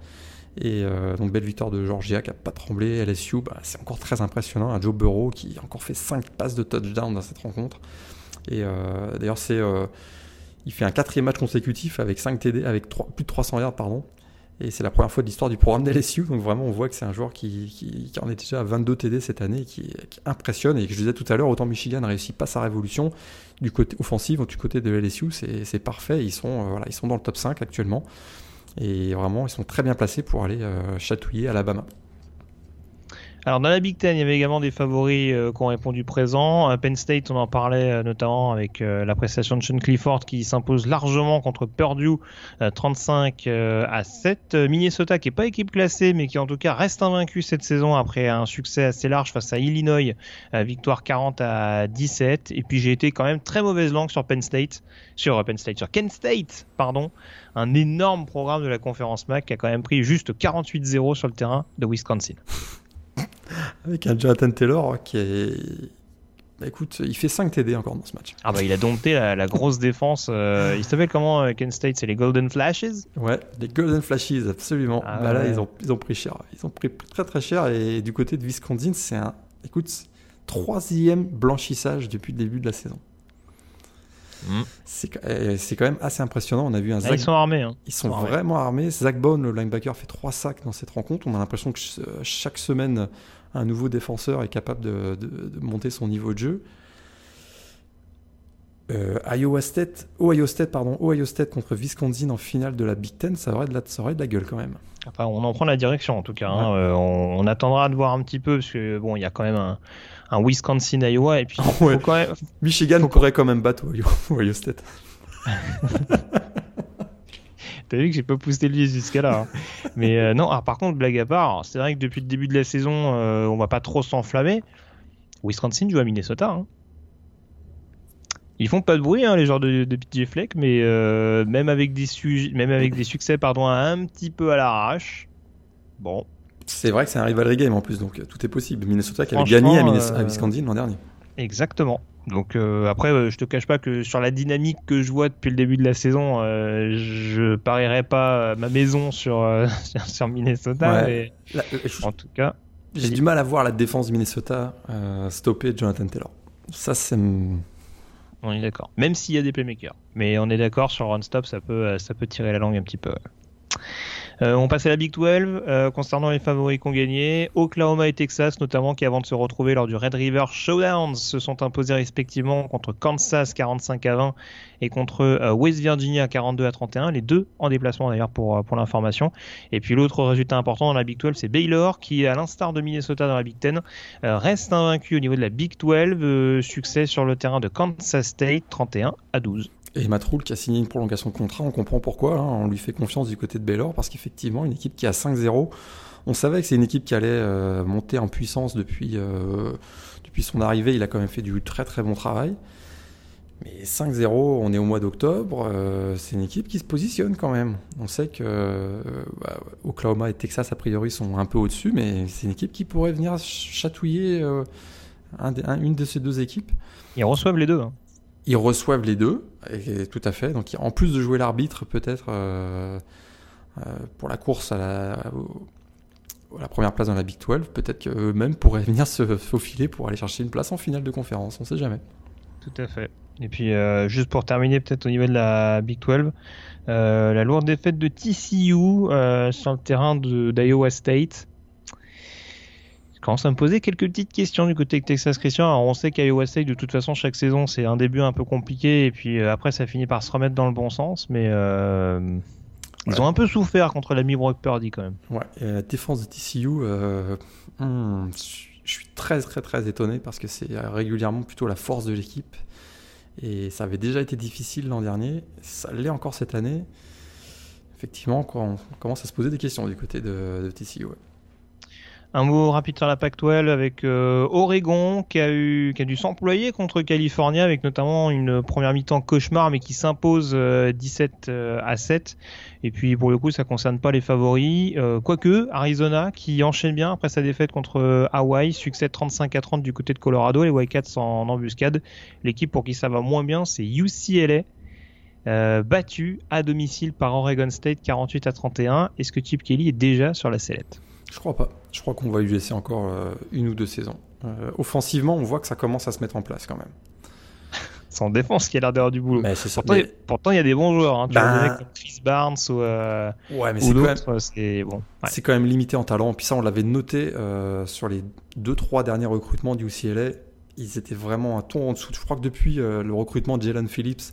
Speaker 3: Et donc, belle victoire de Georgia qui n'a pas tremblé. LSU, bah, c'est encore très impressionnant. Un Joe Burrow qui a encore fait cinq passes de touchdown dans cette rencontre. Et d'ailleurs, c'est il fait un quatrième match consécutif avec 5 TD, avec plus de 300 yards, pardon. Et c'est la première fois de l'histoire du programme d'LSU. Donc vraiment, on voit que c'est un joueur qui, en est déjà à 22 TD cette année, qui, qui impressionne. Et que je disais tout à l'heure, autant Michigan ne réussit pas sa révolution du côté offensif, du côté de LSU, c'est parfait. Ils sont, euh, ils sont dans le top 5 actuellement. Et vraiment, ils sont très bien placés pour aller euh, chatouiller Alabama.
Speaker 2: Alors dans la Big Ten, il y avait également des favoris euh, qui ont répondu présent. Euh, Penn State, on en parlait euh, notamment avec la prestation de Sean Clifford qui s'impose largement contre Purdue 35 à 7. Minnesota qui est pas équipe classée mais qui en tout cas reste invaincu cette saison après un succès assez large face à Illinois, victoire 40 à 17. Et puis j'ai été quand même très mauvaise langue sur Penn State, sur Penn State, sur Kent State, pardon, un énorme programme de la conférence MAC qui a quand même pris juste 48-0 sur le terrain de Wisconsin.
Speaker 3: Avec un Jonathan Taylor qui est. Bah, écoute, il fait 5 TD encore dans ce match.
Speaker 2: Ah bah il a dompté la, grosse défense. Euh, il s'appelle comment euh, Kent State C'est les Golden Flashes?
Speaker 3: Ouais, les Golden Flashes, absolument. Ah bah là, ils ont, ils ont pris cher. Ils ont pris très très cher. Et du côté de Wisconsin, c'est un. Écoute, troisième blanchissage depuis le début de la saison. Mm. Euh, c'est quand même assez impressionnant. On a vu un
Speaker 2: ah, Ils sont armés. Hein.
Speaker 3: Ils sont, vraiment armés. Zach Bone, le linebacker, fait trois sacs dans cette rencontre. On a l'impression que chaque semaine, un nouveau défenseur est capable de, monter son niveau de jeu. Euh, Iowa State, Ohio State, pardon, Ohio State contre Wisconsin en finale de la Big Ten, ça aurait de la, ça aurait de la gueule quand même.
Speaker 2: Enfin, on en prend la direction en tout cas. Hein. Euh, on, attendra de voir un petit peu parce que bon, il y a quand même un, un Wisconsin Iowa et puis quand même...
Speaker 3: Michigan pourrait quand même battre Ohio, State.
Speaker 2: T'as vu que j'ai pas poussé le jusqu'à là. Hein. Mais euh, non, par contre, blague à part, c'est vrai que depuis le début de la saison, euh, on va pas trop s'enflammer. Wisconsin joue à Minnesota. Hein. Ils font pas de bruit, hein, les genres de, de PJ Fleck, mais euh, même, avec des même avec des succès pardon, un petit peu à l'arrache, bon,
Speaker 3: c'est vrai que c'est un rivalry game en plus, donc euh, tout est possible. Minnesota qui avait gagné à, euh, Wisconsin l'an dernier.
Speaker 2: Exactement. Donc euh, après, je te cache pas que sur la dynamique que je vois depuis le début de la saison, je parierais pas ma maison sur, sur Minnesota. en tout cas,
Speaker 3: j'ai du mal à voir la défense de Minnesota stopper Jonathan Taylor. Ça, c'est.
Speaker 2: On est d'accord. Même s'il y a des playmakers. Mais on est d'accord sur run stop, ça peut, ça peut tirer la langue un petit peu. Euh, on passe à la Big 12 euh, concernant les favoris qui ont gagné. Oklahoma et Texas, notamment, qui avant de se retrouver lors du Red River Showdown, se sont imposés respectivement contre Kansas 45 à 20 et contre euh, West Virginia 42 à 31. Les deux en déplacement d'ailleurs pour, pour l'information. Et puis l'autre résultat important dans la Big 12, c'est Baylor qui, à l'instar de Minnesota dans la Big 10, reste invaincu au niveau de la Big 12. succès sur le terrain de Kansas State 31 à 12.
Speaker 3: Et Matroul qui a signé une prolongation de contrat, on comprend pourquoi, hein. on lui fait confiance du côté de Baylor, parce qu'effectivement, une équipe qui a 5-0, on savait que c'est une équipe qui allait euh, monter en puissance depuis, euh, depuis son arrivée, il a quand même fait du très très bon travail. Mais 5-0, on est au mois d'octobre, euh, c'est une équipe qui se positionne quand même. On sait que bah, Oklahoma et Texas, a priori, sont un peu au-dessus, mais c'est une équipe qui pourrait venir chatouiller une de ces deux équipes.
Speaker 2: Ils reçoivent les deux. Hein.
Speaker 3: Ils reçoivent les deux, et, tout à fait. Donc, en plus de jouer l'arbitre, peut-être euh, euh, pour la course à la, première place dans la Big 12, peut-être qu'eux-mêmes pourraient venir se faufiler pour aller chercher une place en finale de conférence. On ne sait jamais.
Speaker 2: Tout à fait. Et puis, euh, juste pour terminer, peut-être au niveau de la Big 12, la lourde défaite de TCU sur le terrain d'Iowa State commence à me poser quelques petites questions du côté de Texas Christian. Alors on sait qu'Iowa State, de toute façon, chaque saison, c'est un début un peu compliqué et puis euh, après, ça finit par se remettre dans le bon sens. Mais euh, ils ont un peu souffert contre l'ami Brock Purdy quand même.
Speaker 3: Ouais, et la défense de TCU, euh, hmm, je suis très très très étonné parce que c'est régulièrement plutôt la force de l'équipe. Et ça avait déjà été difficile l'an dernier, ça l'est encore cette année. Effectivement, on commence à se poser des questions du côté de, de TCU.
Speaker 2: Un mot rapide sur la Pac-12 avec euh, Oregon qui a, dû s'employer contre Californie avec notamment une première mi-temps cauchemar mais qui s'impose 17 euh, euh, à 7. Et puis pour le coup ça concerne pas les favoris. quoique Arizona qui enchaîne bien après sa défaite contre Hawaii, succès 35 à 30 du côté de Colorado, les Wildcats en embuscade. L'équipe pour qui ça va moins bien c'est UCLA. battu à domicile par Oregon State 48 à 31. Est-ce que Chip Kelly est déjà sur la sellette?
Speaker 3: Je crois pas. Je crois qu'on va lui laisser encore euh, une ou deux saisons. Euh, offensivement, on voit que ça commence à se mettre en place quand même.
Speaker 2: C'est en défense qui a l'air d'avoir du boulot. pourtant, il y a des bons joueurs. Hein. Tu ben... vois, comme Chris Barnes ou, euh,
Speaker 3: ouais, mais c'est bon, C'est quand même limité en talent. Puis ça, on l'avait noté sur les 2-3 derniers recrutements du UCLA. Ils étaient vraiment un ton en dessous. Je crois que depuis le recrutement de Jalen Phillips,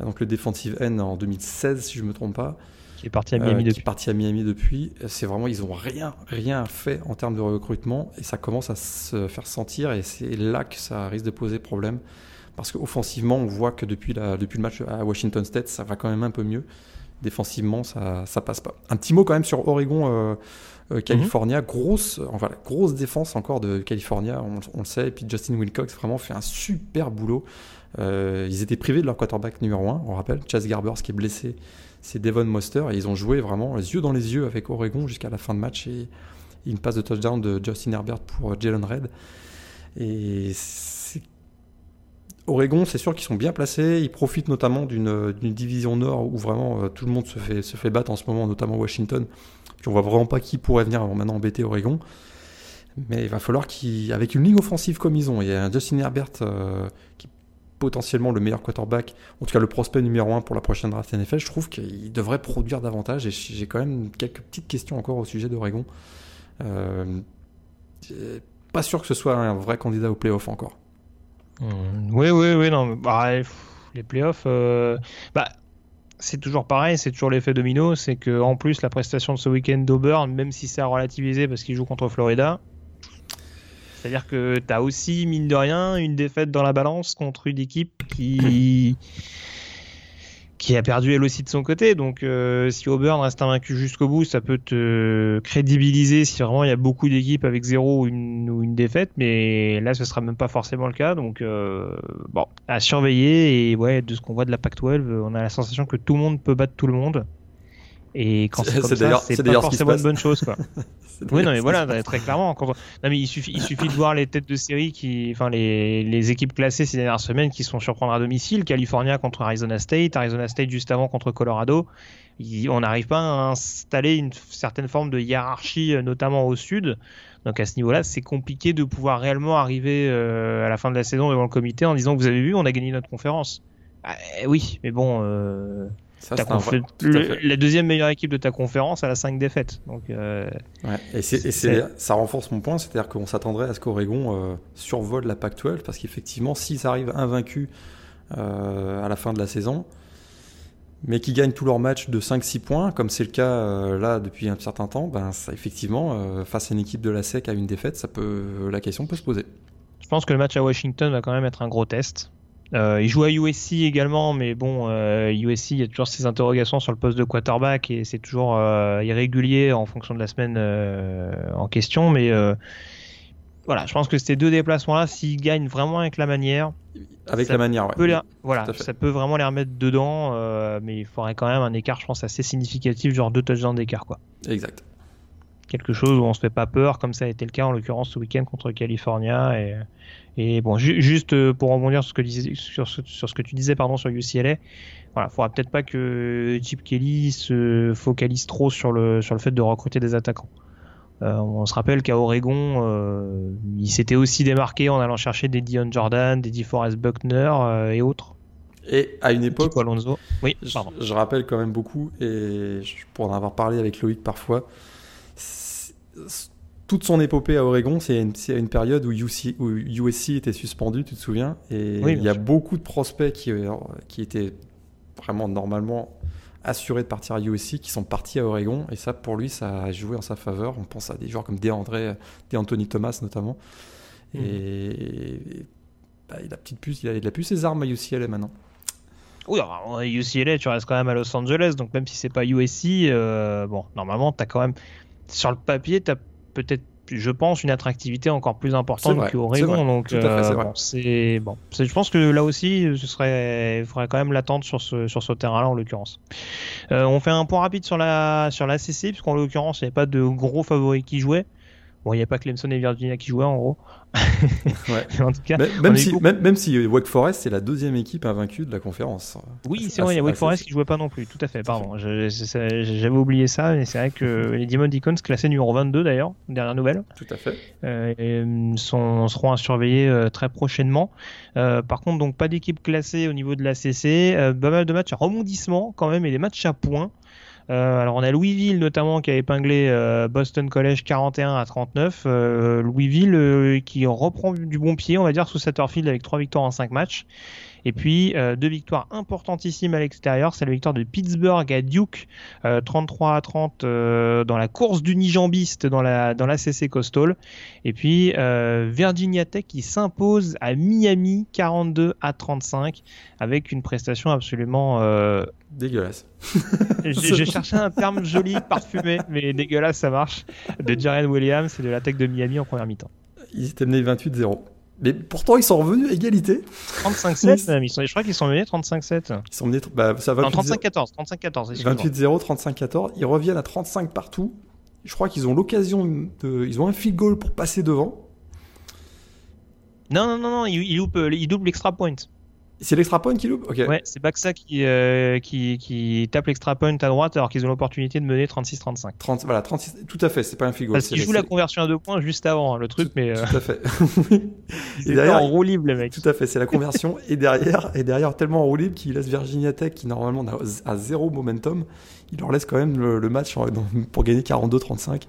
Speaker 3: donc le defensive end en 2016, si je ne me trompe pas,
Speaker 2: qui est parti à Miami
Speaker 3: euh,
Speaker 2: depuis.
Speaker 3: parti à Miami depuis. C'est vraiment, ils ont rien, rien fait en termes de recrutement et ça commence à se faire sentir et c'est là que ça risque de poser problème. Parce qu'offensivement, on voit que depuis, la, depuis le match à Washington State, ça va quand même un peu mieux. Défensivement, ça, ça passe pas. Un petit mot quand même sur Oregon. Euh, euh, California, mhm. grosse, enfin, grosse défense encore de California, on, le sait. Et puis Justin Wilcox vraiment fait un super boulot. ils étaient privés de leur quarterback numéro 1, on rappelle, Chase Garbers qui est blessé c'est Devon Moster. Et ils ont joué vraiment les yeux dans les yeux avec Oregon jusqu'à la fin de match. Et une passe de touchdown de Justin Herbert pour euh, Jalen Red. Et Oregon, c'est sûr qu'ils sont bien placés. Ils profitent notamment d'une division nord où vraiment euh, tout le monde se fait, se fait battre en ce moment, notamment Washington. Puis on voit vraiment pas qui pourrait venir maintenant embêter Oregon. Mais il va falloir qu'avec une ligne offensive comme ils ont, il y a un Justin Herbert euh, qui potentiellement le meilleur quarterback, en tout cas le prospect numéro un pour la prochaine draft NFL, je trouve qu'il devrait produire davantage. Et j'ai quand même quelques petites questions encore au sujet d'Oregon. Euh, pas sûr que ce soit un vrai candidat au playoff encore.
Speaker 2: Mmh. oui, oui, oui, non. Bah, les playoffs, euh, bah, c'est toujours pareil, c'est toujours l'effet domino. C'est que en plus, la prestation de ce week-end d'Auburn, même si c'est à relativiser parce qu'il joue contre Florida, c'est-à-dire que tu as aussi, mine de rien, une défaite dans la balance contre une équipe qui, qui a perdu elle aussi de son côté. Donc euh, si Auburn reste invaincu jusqu'au bout, ça peut te crédibiliser si vraiment il y a beaucoup d'équipes avec zéro ou une, ou une, défaite. Mais là, ce sera même pas forcément le cas. Donc euh, bon, à surveiller. Et ouais, de ce qu'on voit de la Pac-12, on a la sensation que tout le monde peut battre tout le monde. Et quand c'est comme ça, c'est pas forcément une bonne chose, quoi. oui, non, mais voilà, très clairement. Quand... Non, mais il suffit, il suffit de voir les têtes de série qui, enfin, les, les équipes classées ces dernières semaines qui sont surprendre à domicile. California contre Arizona State, Arizona State juste avant contre Colorado. on n'arrive pas à installer une certaine forme de hiérarchie, euh, notamment au sud. Donc à ce niveau-là, c'est compliqué de pouvoir réellement arriver euh, à la fin de la saison devant le comité en disant vous avez vu, on a gagné notre conférence. Ah, oui, mais bon. Euh la deuxième meilleure équipe de ta conférence, elle a 5 défaites. Donc,
Speaker 3: euh, et, ça renforce mon point, c'est-à-dire qu'on s'attendrait à ce qu'Oregon euh, survole la PAC-12, parce qu'effectivement, s'ils arrivent invaincus euh, à la fin de la saison, mais qui gagnent tous leurs matchs de 5-6 points, comme c'est le cas là depuis un certain temps, ben, ça, effectivement, face à une équipe de la SEC à une défaite, ça peut, la question peut se poser.
Speaker 2: Je pense que le match à Washington va quand même être un gros test. Euh, il joue à USC également, mais bon, euh, USC, il y a toujours ces interrogations sur le poste de quarterback et c'est toujours euh, irrégulier en fonction de la semaine en question. Mais voilà, je pense que ces deux déplacements-là, s'ils gagnent vraiment avec la manière,
Speaker 3: avec la manière, ouais.
Speaker 2: voilà, ça peut vraiment les remettre dedans, mais il faudrait quand même un écart, je pense, assez significatif, genre deux touchdowns d'écart, quoi.
Speaker 3: Exact.
Speaker 2: Quelque chose où on se fait pas peur, comme ça a été le cas en l'occurrence ce week-end contre California et et bon, juste euh, pour rebondir sur ce que, sur sur ce que tu disais pardon, sur UCLA, voilà, faudra peut-être pas que Chip Kelly se focalise trop sur le, sur le fait de recruter des attaquants. Euh, on se rappelle qu'à Oregon, euh, il s'était aussi démarqué en allant chercher des Dion Jordan, des DeForest Buckner et autres.
Speaker 3: Et à une époque,
Speaker 2: Alonso. Oui,
Speaker 3: je, je, rappelle quand même beaucoup, et pour en avoir parlé avec Loïc parfois, toute son épopée à Oregon, c'est une, une, période où, USC était suspendu, tu te souviens? Et il y a beaucoup de prospects qui, euh, qui étaient vraiment normalement assurés de partir à USC qui sont partis à Oregon. Et ça, pour lui, ça a joué en sa faveur. On pense à des joueurs comme DeAndre, Anthony Thomas notamment. Mhm. Et, bah, il, a petite puce, il, a, il a plus ses armes à UCLA maintenant.
Speaker 2: Oui, alors, UCLA, tu restes quand même à Los Angeles, donc même si c'est pas USC, euh, bon, normalement, tu as quand même, sur le papier, tu as peut-être je pense une attractivité encore plus importante qu'Oregon donc c'est bon je pense que là aussi ce serait il faudrait quand même l'attendre sur ce sur ce terrain là en l'occurrence. Euh, on fait un point rapide sur la sur la CC puisqu'en l'occurrence il n'y avait pas de gros favoris qui jouaient Bon, il n'y a pas Clemson et Virginia qui jouaient en gros.
Speaker 3: en tout cas, même, si, même, si, Wake Forest c'est la deuxième équipe invaincue de la conférence.
Speaker 2: Oui, c'est vrai, il y a Wake Forest qui jouait pas non plus. Tout à fait, pardon. J'avais oublié ça, mais c'est vrai que les Demon Deacons, classés numéro 22 d'ailleurs, dernière nouvelle.
Speaker 3: Tout à fait.
Speaker 2: Euh, sont, seront à surveiller euh, très prochainement. Euh, par contre, donc pas d'équipe classée au niveau de la CC. pas mal de matchs à rebondissement quand même et des matchs à points. Euh, alors on a Louisville notamment qui a épinglé euh, Boston College 41 à 39. Euh, Louisville qui reprend du bon pied, on va dire, sous Satterfield avec trois victoires en 5 matchs. Et puis euh, deux victoires importantissimes à l'extérieur, c'est la victoire de Pittsburgh à Duke, 33 euh, à 30 euh, dans la course du Nijambiste dans la dans la CC Coastal. Et puis Virginia Tech qui s'impose à Miami 42 à 35 avec une prestation absolument
Speaker 3: dégueulasse.
Speaker 2: J'ai cherché un terme joli, parfumé, mais dégueulasse ça marche. De Jaren Williams et de l'attaque de Miami en première mi-temps.
Speaker 3: Ils étaient menés 28-0. Mais pourtant, ils sont revenus à égalité.
Speaker 2: 35-7, même. je crois qu'ils sont menés 35-7.
Speaker 3: Ils sont menés. Bah, ça
Speaker 2: va 35-14. 35-14.
Speaker 3: 28-0, 35-14. Ils reviennent à 35 partout. Je crois qu'ils ont l'occasion de. Ils ont un field goal pour passer devant.
Speaker 2: Non, non, non, non. Ils, ils, ils doublent l'extra point.
Speaker 3: C'est l'extra point qui loupe
Speaker 2: Ouais, c'est Baxa qui, euh, qui, qui, tape l'extra point à droite alors qu'ils ont l'opportunité de mener 36-35.
Speaker 3: 30, voilà, 36, tout à fait, c'est pas un figo.
Speaker 2: Parce qu'ils jouent la conversion à deux points juste avant, hein, le truc, mais.
Speaker 3: Euh, tout à fait.
Speaker 2: et derrière, en roue libre, les mecs.
Speaker 3: Tout à fait, c'est la conversion. et derrière, et derrière, tellement en roue libre qu'il laisse Virginia Tech, qui normalement a, zéro momentum, il leur laisse quand même le, match pour gagner 42-35.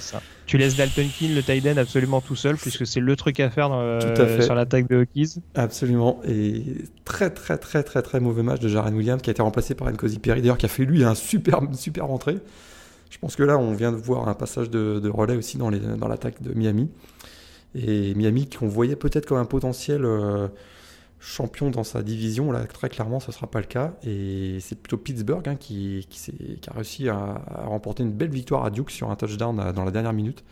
Speaker 2: Ça. Tu laisses Dalton King, le tight absolument tout seul, puisque c'est le truc à faire dans, sur l'attaque de Hokies.
Speaker 3: Absolument. Et très, très, très, très, très mauvais match de Jaren Williams, qui a été remplacé par Nkosi Perry, d'ailleurs, qui a fait lui un super, super rentrée. Je pense que là, on vient de voir un passage de, relais aussi dans, dans l'attaque de Miami. Et Miami, qu'on voyait peut-être comme un potentiel. Euh, champion dans sa division. Là, très clairement, ce ne sera pas le cas. Et c'est plutôt Pittsburgh hein, qui, qui, a réussi à, remporter une belle victoire à Duke sur un touchdown dans la dernière minute.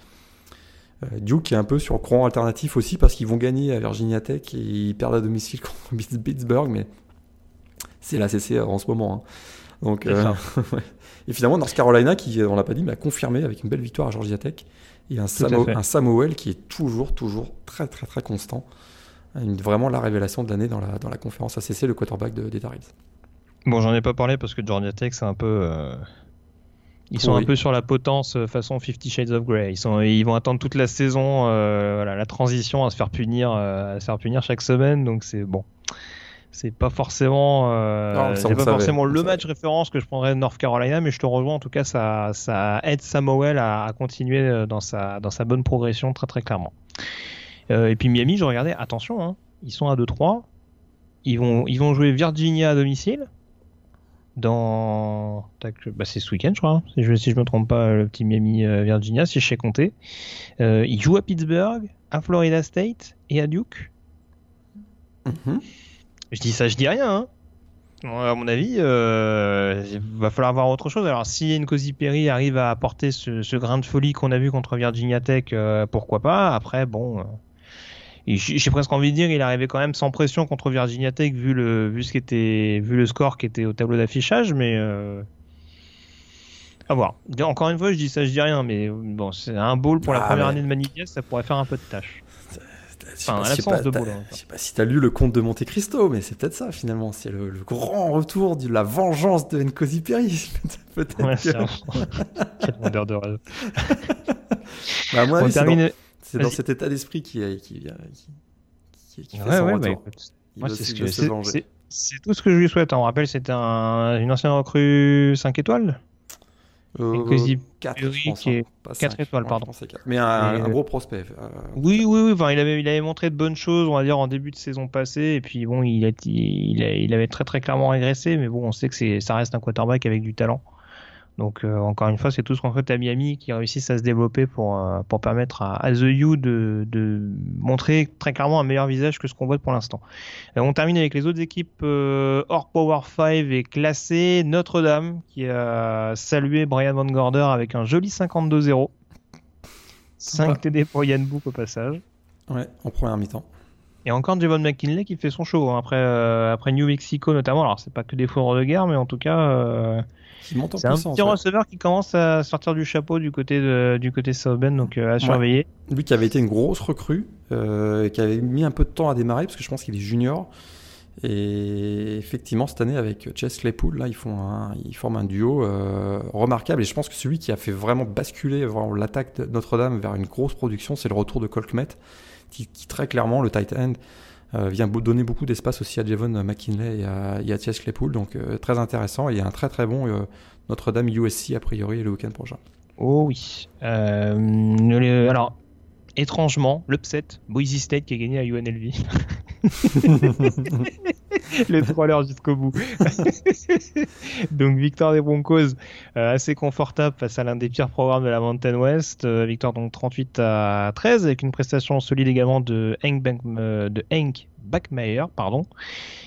Speaker 3: Euh, Duke est un peu sur courant alternatif aussi parce qu'ils vont gagner à Virginia Tech et ils perdent à domicile contre Pittsburgh, mais c'est la CC en ce moment. Hein. Donc, euh, Et finalement, North Carolina, qui, on l'a pas dit, mais a confirmé avec une belle victoire à Georgia Tech. Et un, un Samuel qui est toujours, toujours très, très, très constant vraiment la révélation de l'année dans la, dans la conférence ACC, le quarterback de, des
Speaker 2: Bon, j'en ai pas parlé parce que Georgia Tech, c'est un peu. Euh, ils sont un peu sur la potence euh, façon Fifty Shades of Grey. Ils, sont, ils vont attendre toute la saison, euh, voilà, la transition à se faire punir, à se faire punir chaque semaine. Donc c'est bon. c'est pas forcément,
Speaker 3: Non, ça,
Speaker 2: pas forcément le match référence que je prendrais de North Carolina, mais je te rejoins en tout cas, ça, ça aide Samuel à, à continuer dans sa, dans sa bonne progression très très clairement. Euh, et puis Miami, je regardais, attention, hein, ils sont à 2-3, ils vont, ils vont jouer Virginia à domicile. Dans, bah c'est ce week-end, je crois. hein, Si je, si je me trompe pas, le petit Miami euh, Virginia, si je sais compter. Euh, ils jouent à Pittsburgh, à Florida State et à Duke.
Speaker 3: Mhm.
Speaker 2: Je dis ça, je dis rien. Hein. À mon avis, euh, il va falloir voir autre chose. Alors, si Nkosi Perry arrive à apporter ce, ce grain de folie qu'on a vu contre Virginia Tech, euh, pourquoi pas. Après, bon, j'ai presque envie de dire, il arrivé quand même sans pression contre Virginia Tech vu le vu ce qui était vu le score qui était au tableau d'affichage, mais euh, à voir. Encore une fois, je dis ça, je dis rien, mais bon, c'est un bowl pour la
Speaker 3: Ah,
Speaker 2: première
Speaker 3: mais-
Speaker 2: année de Manigas, ça pourrait faire un peu de tâche. Enfin,
Speaker 3: je sais pas,
Speaker 2: de
Speaker 3: t'as-
Speaker 2: boulot.
Speaker 3: Je sais pas si t'as lu le conte de Monte Cristo, mais c'est peut-être ça finalement. C'est le, le grand retour de la vengeance de Nkosi Perry. peut-être
Speaker 2: Ouais,
Speaker 3: que-
Speaker 2: Quel vendeur de rêve.
Speaker 3: Bah, à mon avis,
Speaker 2: termine.
Speaker 3: C'est dans cet état d'esprit qui, qui, qui, qui, qui fait
Speaker 2: Ouais, ouais, bah, écoute, moi, c'est ce que c'est- c'est- c'est tout ce que je lui souhaite. On rappelle, c'était un, une ancienne recrue 5 étoiles.
Speaker 3: Euh,
Speaker 2: Nkosi
Speaker 3: 4,
Speaker 2: Perry
Speaker 3: je pense.
Speaker 2: qui
Speaker 3: hein,
Speaker 2: est
Speaker 3: pas
Speaker 2: quatre
Speaker 3: cinq.
Speaker 2: étoiles,
Speaker 3: Ouais,
Speaker 2: pardon.
Speaker 3: c'est. Mais un, un
Speaker 2: Et,
Speaker 3: gros prospect. euh,
Speaker 2: Oui, oui, oui. Enfin, il avait, il avait montré de bonnes choses, on va dire, en début de saison passée. Et puis, bon, il, a, il, a- il avait très, très clairement régressé. Mais bon, on sait que c'est, ça reste un quarterback avec du talent. Donc, euh, encore une fois, c'est tout ce qu'on souhaite à Miami qui réussissent à se développer pour, euh, pour permettre à, à The U de, de montrer très clairement un meilleur visage que ce qu'on voit pour l'instant. Euh, on termine avec les autres équipes hors Power 5 et classées. Notre-Dame qui a salué Brian Van Gorder avec un joli 52-0. 5
Speaker 3: Sympa.
Speaker 2: TD pour Yann Book au passage.
Speaker 3: Ouais, en première mi-temps.
Speaker 2: Et encore Javon McKinley qui fait son show hein, après, après New Mexico notamment. Alors c'est pas que des foudres de guerre, mais en tout cas
Speaker 3: Qui monte en
Speaker 2: c'est un petit receveur qui commence à sortir du chapeau du côté de, du côté donc euh, à surveiller.
Speaker 3: Lui qui avait été une grosse recrue, euh, qui avait mis un peu de temps à démarrer parce que je pense qu'il est junior. Et effectivement, cette année, avec Chess Claypool, là, ils, font un, ils forment un duo euh, remarquable. Et je pense que celui qui a fait vraiment basculer l'attaque de Notre-Dame vers une grosse production, c'est le retour de Colkmet, qui, qui très clairement, le tight end, vient beau- donner beaucoup d'espace aussi à Javon McKinley et à, et à Claypool. Donc euh, très intéressant. Et il y a un très très bon euh, Notre-Dame USC a priori le week-end prochain.
Speaker 2: Oh oui. Euh, le- alors étrangement, l'upset, Boise State qui a gagné à UNLV. Les trollers jusqu'au bout. donc victoire des Broncos euh, assez confortable face à l'un des pires programmes de la Mountain West. Euh, victoire donc 38 à 13 avec une prestation solide également de Hank, euh, Backmeyer. Pardon.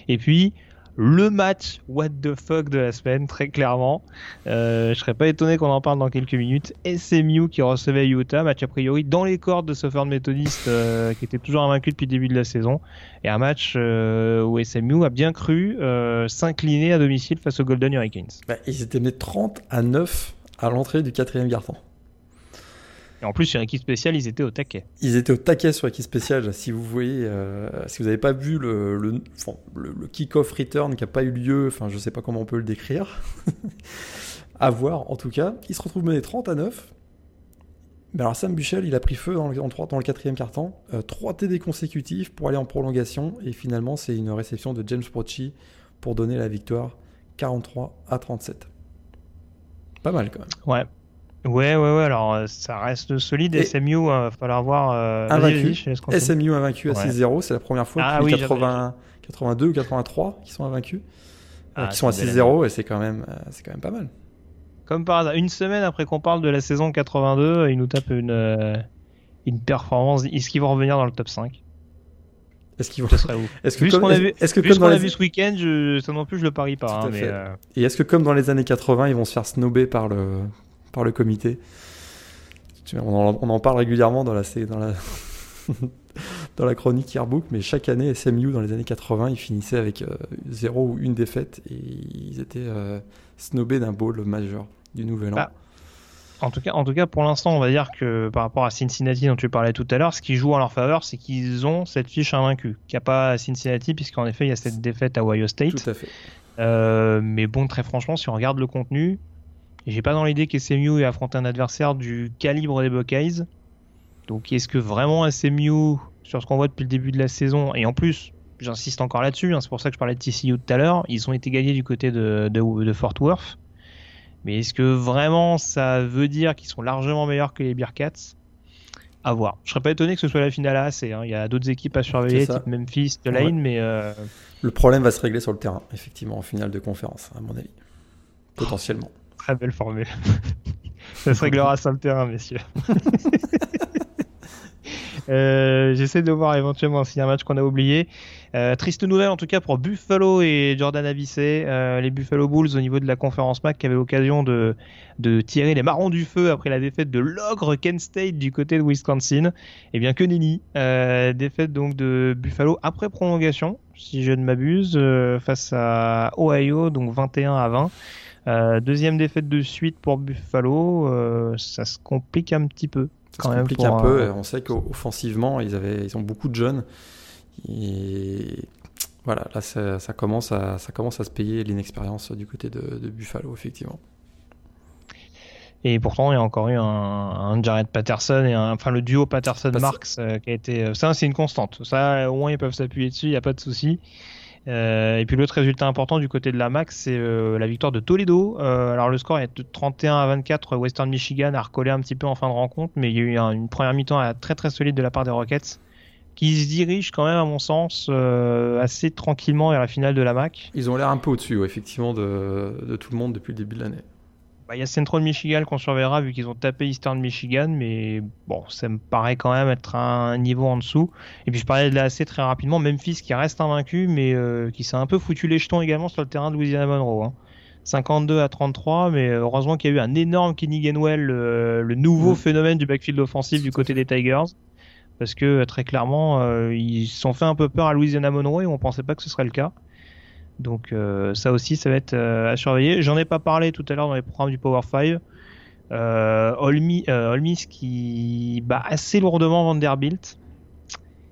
Speaker 2: Et puis le match what the fuck de la semaine, très clairement. Euh, je serais pas étonné qu'on en parle dans quelques minutes. SMU qui recevait Utah, match a priori dans les cordes de Southern Methodist euh, qui était toujours invaincu depuis le début de la saison. Et un match euh, où SMU a bien cru euh, s'incliner à domicile face aux Golden Hurricanes.
Speaker 3: Bah, ils étaient menés 30 à 9 à l'entrée du quatrième quart-temps.
Speaker 2: Et en plus, sur l'équipe spéciale, ils étaient au taquet.
Speaker 3: Ils étaient au taquet sur l'équipe spéciale. Si vous voyez, euh, si vous n'avez pas vu le, le, enfin, le, le kick-off return qui n'a pas eu lieu, enfin, je sais pas comment on peut le décrire. à voir, en tout cas. Ils se retrouvent menés 30 à 9. Mais alors, Sam Buchel, il a pris feu dans le, dans le quatrième quart-temps. Euh, 3 TD consécutifs pour aller en prolongation. Et finalement, c'est une réception de James Procci pour donner la victoire 43 à 37. Pas mal quand même.
Speaker 2: Ouais. Ouais, ouais, ouais. Alors, euh, ça reste solide.
Speaker 3: Et-
Speaker 2: SMU, il va falloir voir. Euh...
Speaker 3: Invaincu. SMU invaincu à
Speaker 2: Ouais.
Speaker 3: 6-0, c'est la première fois
Speaker 2: Ah
Speaker 3: depuis
Speaker 2: oui,
Speaker 3: 80 82 ou 83 qui sont invaincus. Euh,
Speaker 2: Ah,
Speaker 3: qui sont à
Speaker 2: c'est une belle
Speaker 3: 6-0 et c'est quand même euh, c'est quand même pas mal.
Speaker 2: Comme par hasard, une semaine après qu'on parle de la saison 82, ils nous tapent une, euh, une performance. Est-ce qu'ils vont revenir dans le top 5
Speaker 3: Est-ce qu'ils vont. Est-ce que comme,
Speaker 2: qu'on a vu,
Speaker 3: est-ce que comme
Speaker 2: ce
Speaker 3: dans
Speaker 2: qu'on a
Speaker 3: les
Speaker 2: vu ce week-end, je, ça non plus je le parie pas. Hein, mais, euh,
Speaker 3: et est-ce que comme dans les années 80, ils vont se faire snober par le par le comité on en, on en parle régulièrement dans la dans la dans la chronique Yearbook, mais chaque année SMU dans les années 80, ils finissaient avec euh, zéro ou une défaite et ils étaient euh, snobés d'un bowl majeur du Nouvel An.
Speaker 2: Bah, en tout cas, en tout cas, pour l'instant, on va dire que par rapport à Cincinnati dont tu parlais tout à l'heure, ce qui joue en leur faveur, c'est qu'ils ont cette fiche invaincue, qu'il n'y a pas à Cincinnati, puisqu'en effet, il y a cette défaite à Ohio State.
Speaker 3: Tout à fait.
Speaker 2: Euh, mais bon, très franchement, si on regarde le contenu, j'ai pas dans l'idée qu'SMU ait affronté un adversaire du calibre des Buckeyes. Donc, est-ce que vraiment SMU, sur ce qu'on voit depuis le début de la saison, et en plus, j'insiste encore là-dessus, hein, c'est pour ça que je parlais de TCU tout à l'heure, ils ont été gagnés du côté de, de, Fort Worth. Mais est-ce que vraiment ça veut dire qu'ils sont largement meilleurs que les Bearcats? À voir. Je serais pas étonné que ce soit la finale à AC. Hein. Il y a d'autres équipes à surveiller, type Memphis, Tulane, mais. Euh,
Speaker 3: le problème va se régler sur le terrain, effectivement, en finale de conférence, à mon avis. Potentiellement.
Speaker 2: Très belle formule. ça se réglera sur le terrain, messieurs. Euh, j'essaie de voir éventuellement s'il y a un match qu'on a oublié. Euh, triste nouvelle en tout cas pour Buffalo et Jordan Avicé, euh, les Buffalo Bulls au niveau de la conférence MAC qui avaient l'occasion de, de tirer les marrons du feu après la défaite de l'ogre Kent State du côté de Wisconsin. Et eh bien que nenni, défaite donc de Buffalo après prolongation, si je ne m'abuse, face à Ohio, donc 21 à 20. Deuxième défaite de suite pour Buffalo, ça se complique un petit peu.
Speaker 3: Ça se complique un peu. Euh, on sait qu'offensivement, ils, avaient, ils ont beaucoup de jeunes. Et voilà, là, ça, commence à, ça commence à se payer l'inexpérience du côté de, Buffalo, effectivement.
Speaker 2: Et pourtant, il y a encore eu un, Jared Patterson et enfin le duo Patterson-Marks euh, qui a été. Euh, ça, c'est une constante. Ça, au moins, ils peuvent s'appuyer dessus, il n'y a pas de souci. Euh, et puis l'autre résultat important du côté de la MAC, c'est euh, la victoire de Toledo. Euh, alors le score est de 31 à 24. Western Michigan a recollé un petit peu en fin de rencontre, mais il y a eu une première mi-temps très très solide de la part des Rockets qui se dirigent quand même, à mon sens, assez tranquillement vers la finale de la MAC.
Speaker 3: Ils ont l'air un peu au-dessus, effectivement, de, tout le monde depuis le début de l'année.
Speaker 2: Bah, il y a Central Michigan qu'on surveillera vu qu'ils ont tapé Eastern Michigan, mais bon, ça me paraît quand même être un niveau en dessous. Et puis je parlais de la AC très rapidement, Memphis qui reste invaincu, mais euh, qui s'est un peu foutu les jetons également sur le terrain de Louisiana Monroe. 52 hein. à 33, mais euh, heureusement qu'il y a eu un énorme Kenny Gainwell, le nouveau phénomène du backfield offensif du côté des Tigers. Parce que très clairement, euh, ils se sont fait un peu peur à Louisiana Monroe et on pensait pas que ce serait le cas. Donc euh, ça aussi, ça va être euh, à surveiller. J'en ai pas parlé tout à l'heure dans les programmes du Power 5. Euh, Olmis qui bat assez lourdement Vanderbilt.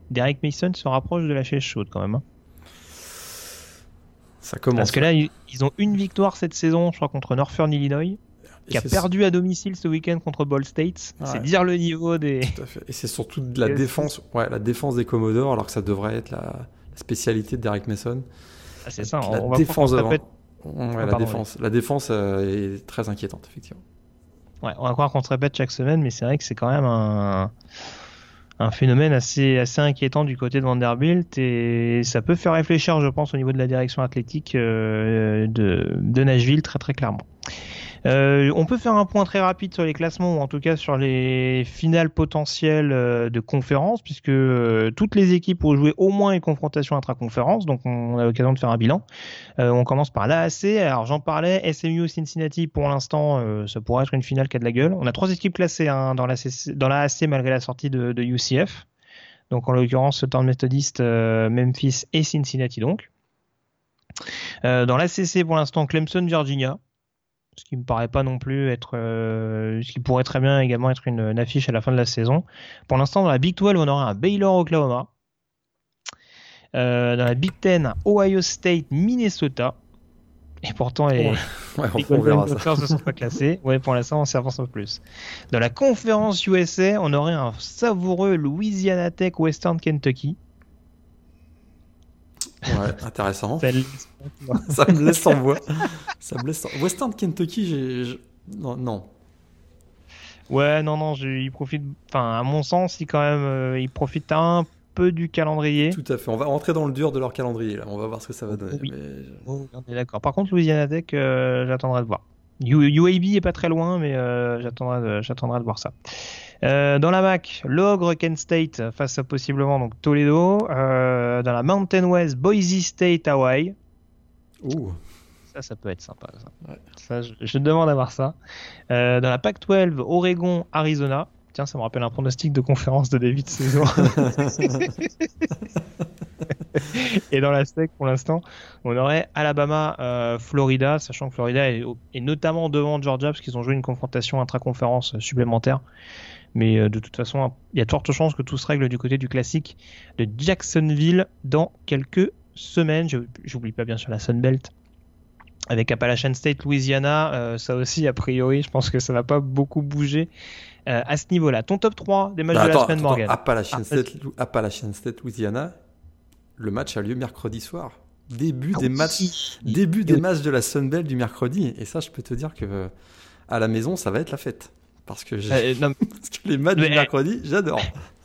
Speaker 2: Derek Mason se rapproche de la chaise chaude quand même. Hein.
Speaker 3: Ça commence.
Speaker 2: Parce que là, ils ont une victoire cette saison, je crois, contre Northern Illinois qui a perdu à domicile ce week-end contre Ball State. C'est dire le niveau des.
Speaker 3: Tout à fait. Et c'est surtout de la défense, ouais, la défense des Commodores, alors que ça devrait être la, spécialité de Derek Mason.
Speaker 2: Ah, c'est ça.
Speaker 3: La défense devant. la, défense. la défense est très inquiétante, effectivement.
Speaker 2: Ouais, on va croire qu'on se répète chaque semaine, mais c'est vrai que c'est quand même un, un phénomène assez, assez inquiétant du côté de Vanderbilt et ça peut faire réfléchir, je pense, au niveau de la direction athlétique euh, de, de Nashville, très très clairement. Euh, on peut faire un point très rapide sur les classements ou en tout cas sur les finales potentielles euh, de conférence puisque euh, toutes les équipes ont joué au moins une confrontation intra-conférence donc on a l'occasion de faire un bilan. on commence par l'AAC. Alors j'en parlais, SMU Cincinnati pour l'instant ça pourrait être une finale qui a de la gueule. On a trois équipes classées hein, dans l'AAC malgré la sortie de, UCF. Donc en l'occurrence Turn Methodist, Memphis et Cincinnati donc. dans l'ACC pour l'instant Clemson, Virginia ce qui me paraît pas non plus être euh, ce qui pourrait très bien également être une, affiche à la fin de la saison. Pour l'instant, dans la Big 12, on aura un Baylor Oklahoma. Euh, dans la Big 10, Ohio State, Minnesota. Et pourtant, les,
Speaker 3: ouais, ne
Speaker 2: sont pas classés. Ouais, pour l'instant, on s'avance un peu plus. Dans la conférence USA, on aurait un savoureux Louisiana Tech Western Kentucky.
Speaker 3: Ouais, intéressant. ça me laisse en voix. Ça me laisse en... Western Kentucky, j'ai. Non, non.
Speaker 2: Ouais, non, non, il profite. Enfin, à mon sens, il quand même, euh, il profite un peu du calendrier.
Speaker 3: Tout à fait. On va rentrer dans le dur de leur calendrier. Là. On va voir ce que ça va donner. Oui.
Speaker 2: Oh, on est d'accord. Par contre, Louisiana Tech, euh, j'attendrai de voir. UAB est pas très loin, mais euh, j'attendrai, de, j'attendrai de voir ça. Euh, dans la MAC, l'ogre Kent State face à possiblement donc Toledo. Euh, dans la Mountain West, Boise State, Hawaii.
Speaker 3: Ouh.
Speaker 2: Ça, ça peut être sympa. Ça. je, je, demande à voir ça. Euh, dans la Pac-12, Oregon, Arizona. Tiens, ça me rappelle un pronostic de conférence de David Saison. et dans la SEC, pour l'instant, on aurait Alabama, euh, Florida, sachant que Florida est, est, notamment devant Georgia parce qu'ils ont joué une confrontation intra-conférence supplémentaire. Mais euh, de toute façon, il y a de fortes chances que tout se règle du côté du classique de Jacksonville dans quelques semaines. J'oublie pas bien sûr la Sunbelt. Avec Appalachian State, Louisiana, euh, ça aussi, a priori, je pense que ça va pas beaucoup bouger euh, à ce niveau-là. Ton top 3 des matchs bah, de la semaine, Morgan
Speaker 3: Appalachian, ah, State, Appalachian State, Louisiana, le match a lieu mercredi soir. Début des matchs, début des matchs de la Sunbelt du mercredi. Et ça, je peux te dire que à la maison, ça va être la fête. Parce que,
Speaker 2: Euh, non,
Speaker 3: parce que les matchs du
Speaker 2: Mais-
Speaker 3: mercredi, j'adore.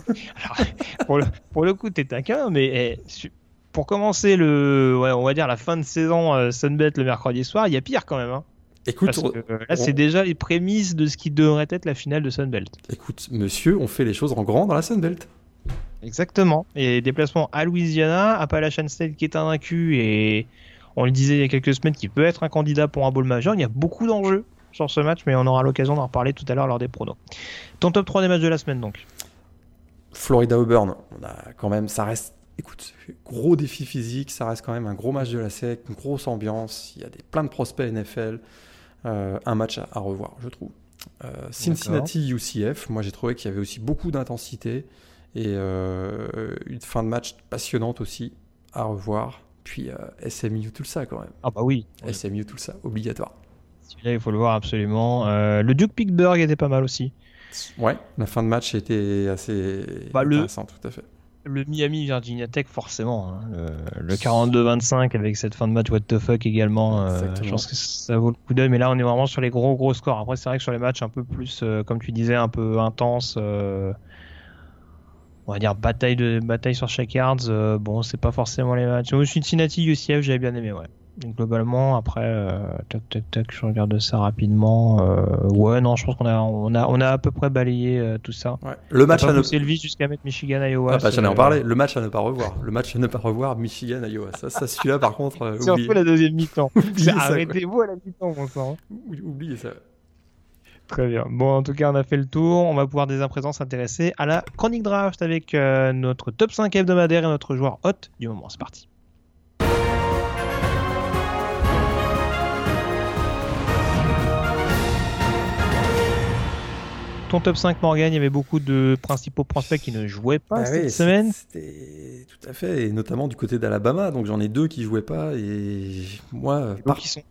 Speaker 2: Alors, pour, le, pour le coup, t'es taquin, mais eh, pour commencer le, ouais, on va dire la fin de saison euh, Sunbet le mercredi soir, il y a pire quand même. Hein,
Speaker 3: Écoute,
Speaker 2: parce
Speaker 3: on-
Speaker 2: que, euh, là, c'est déjà les prémices de ce qui devrait être la finale de Sunbelt.
Speaker 3: écoute, monsieur, on fait les choses en grand dans la Sunbelt.
Speaker 2: Exactement. Et déplacement à Louisiana, Appalachian State qui est invaincu et on le disait il y a quelques semaines qui peut être un candidat pour un bowl majeur. Il y a beaucoup d'enjeux sur ce match, mais on aura l'occasion d'en reparler tout à l'heure lors des pronos. Ton top 3 des matchs de la semaine donc.
Speaker 3: Florida Auburn, on a quand même, ça reste, écoute, gros défi physique, ça reste quand même un gros match de la SEC, une grosse ambiance, il y a des, plein de prospects NFL, euh, un match à, à revoir, je trouve. Euh, Cincinnati UCF, moi j'ai trouvé qu'il y avait aussi beaucoup d'intensité et euh, une fin de match passionnante aussi à revoir. Puis euh, SMU tout ça quand même.
Speaker 2: Ah bah oui.
Speaker 3: SMU tout ça, obligatoire.
Speaker 2: Celui-là, il faut le voir absolument. Euh, le Duke Pittsburgh était pas mal aussi.
Speaker 3: Ouais, la fin de match était assez
Speaker 2: Bah, le-
Speaker 3: intéressante, tout à fait.
Speaker 2: Le Miami Virginia Tech, forcément. hein. Le, le 42-25 avec cette fin de match, what the fuck également. euh, je pense que ça vaut le coup d'œil. Mais là, on est vraiment sur les gros, gros scores. Après, c'est vrai que sur les matchs un peu plus, euh, comme tu disais, un peu intenses. euh, on va dire bataille, de, bataille sur chaque yards. bon, c'est pas forcément les matchs. Cincinnati UCF, j'avais bien aimé, ouais. Donc, globalement, après, euh, tac, tac, tac, je regarde ça rapidement. euh, ouais, non, je pense qu'on a, on a, on a à peu près balayé euh, tout ça.
Speaker 3: Ouais. Le match à ne
Speaker 2: poussé le vice jusqu'à mettre Michigan, Iowa.
Speaker 3: Ah bah, j'en ai en
Speaker 2: c'est-
Speaker 3: parlé. Le match à ne pas revoir. Le match à ne pas revoir, Michigan, Iowa. Ça, ça celui-là, par contre, euh,
Speaker 2: Surtout
Speaker 3: oubliez,
Speaker 2: la deuxième mi-temps. Arrêtez-vous à la mi-temps, mon sang.
Speaker 3: Oubliez ça.
Speaker 2: Très bien. Bon, en tout cas, on a fait le tour. On va pouvoir dès à présent s'intéresser à la chronique draft avec euh, notre top 5 hebdomadaire et notre joueur hot du moment. C'est parti. Ton top 5, Morgan, il y avait beaucoup de principaux prospects qui ne jouaient pas
Speaker 3: Bah
Speaker 2: cette
Speaker 3: oui,
Speaker 2: semaine.
Speaker 3: C'était tout à fait, et notamment du côté d'Alabama. Donc j'en ai deux qui jouaient pas, et moi, par,
Speaker 2: sont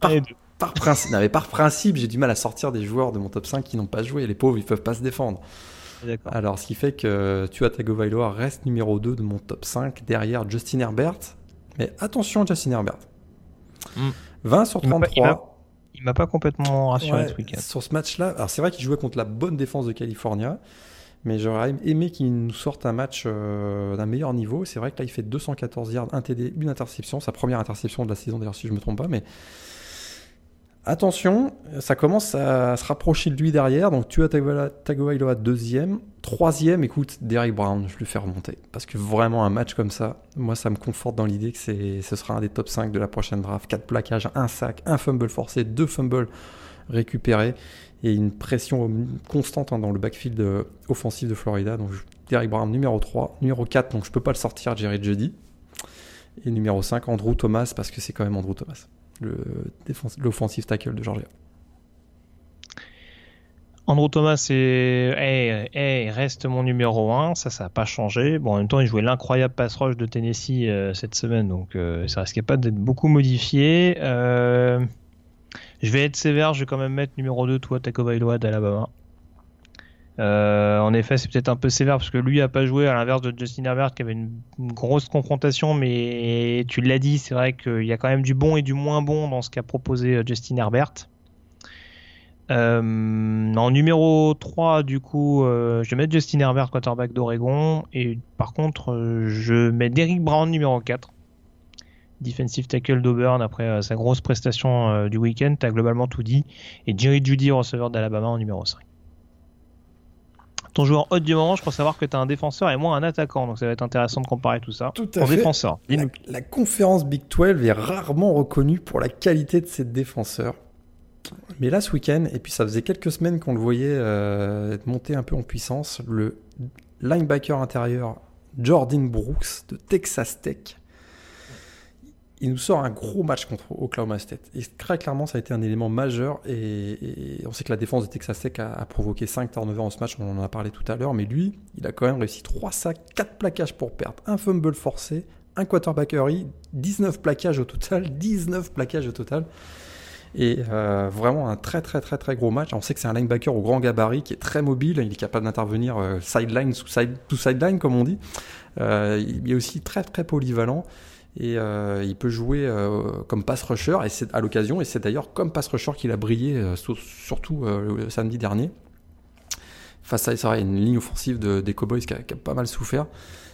Speaker 3: principe, non, mais par principe, j'ai du mal à sortir des joueurs de mon top 5 qui n'ont pas joué. Les pauvres, ils peuvent pas se défendre. Alors, ce qui fait que Tua Tagovailoa reste numéro 2 de mon top 5 derrière Justin Herbert. Mais attention, Justin Herbert.
Speaker 2: Hmm.
Speaker 3: 20 sur
Speaker 2: Il m'a pas- il
Speaker 3: 33.
Speaker 2: Il m'a pas complètement rassuré
Speaker 3: Ouais,
Speaker 2: ce week-end.
Speaker 3: Sur ce match-là, alors c'est vrai qu'il jouait contre la bonne défense de California, mais j'aurais aimé qu'il nous sorte un match euh, d'un meilleur niveau. C'est vrai que là, il fait 214 yards, un TD, une interception, sa première interception de la saison d'ailleurs, si je me trompe pas. Mais attention, ça commence à se rapprocher de lui derrière. Donc tu as Tagovailoa deuxième, troisième. Écoute, Derrick Brown, je le fais remonter parce que vraiment un match comme ça, moi, ça me conforte dans l'idée que ce sera un des top 5 de la prochaine draft. 4 plaquages, un sac, un fumble forcé, deux fumbles récupérés et une pression constante hein, dans le backfield euh, offensif de Florida. Donc Derrick Brown numéro 3, numéro 4, donc je peux pas le sortir, Jerry Jeudy. Et numéro 5, Andrew Thomas, parce que c'est quand même Andrew Thomas, l'offensive tackle de Georgia.
Speaker 2: Andrew Thomas c'est hey, hey, reste mon numéro 1, ça ça n'a pas changé. Bon en même temps il jouait l'incroyable pass rush de Tennessee euh, cette semaine donc euh, ça risquait pas d'être beaucoup modifié. Euh, je vais être sévère, je vais quand même mettre numéro 2 toi Tagovailoa d'Alabama. Euh, en effet, c'est peut-être un peu sévère parce que lui a pas joué à l'inverse de Justin Herbert qui avait une, grosse confrontation, mais tu l'as dit, c'est vrai qu'il y a quand même du bon et du moins bon dans ce qu'a proposé euh, Justin Herbert. Euh, en numéro 3, du coup, je vais mettre Justin Herbert, quarterback d'Oregon. Et par contre, je mets Derrick Brown, numéro 4. Defensive tackle d'Auburn après sa grosse prestation du week-end. T'as globalement tout dit. Et Jerry Judy, receveur d'Alabama, en numéro 5. Ton joueur hot du moment, je crois savoir que tu as un défenseur et moi un attaquant. Donc ça va être intéressant de comparer tout ça.
Speaker 3: Tout à fait.
Speaker 2: défenseur,
Speaker 3: la conférence Big 12 est rarement reconnue pour la qualité de ses défenseurs. Mais là, ce week-end, et puis ça faisait quelques semaines qu'on le voyait euh, monter un peu en puissance, le linebacker intérieur Jordan Brooks de Texas Tech, il nous sort un gros match contre Oklahoma State. Et très clairement, ça a été un élément majeur. Et, on sait que la défense de Texas Tech a, provoqué 5 turnovers en ce match, on en a parlé tout à l'heure. Mais lui, il a quand même réussi 3 sacs, 4 plaquages pour perdre, un fumble forcé, un quarterback hurry, 19 plaquages au total, 19 plaquages au total. Et euh, vraiment un très très très très gros match. On sait que c'est un linebacker au grand gabarit qui est très mobile. Il est capable d'intervenir euh, sideline sous side sideline comme on dit. Euh, il est aussi très très polyvalent et il peut jouer comme pass rusher et c'est à l'occasion et c'est d'ailleurs comme pass rusher qu'il a brillé surtout le samedi dernier. Face à une ligne offensive des Cowboys qui a, pas mal souffert.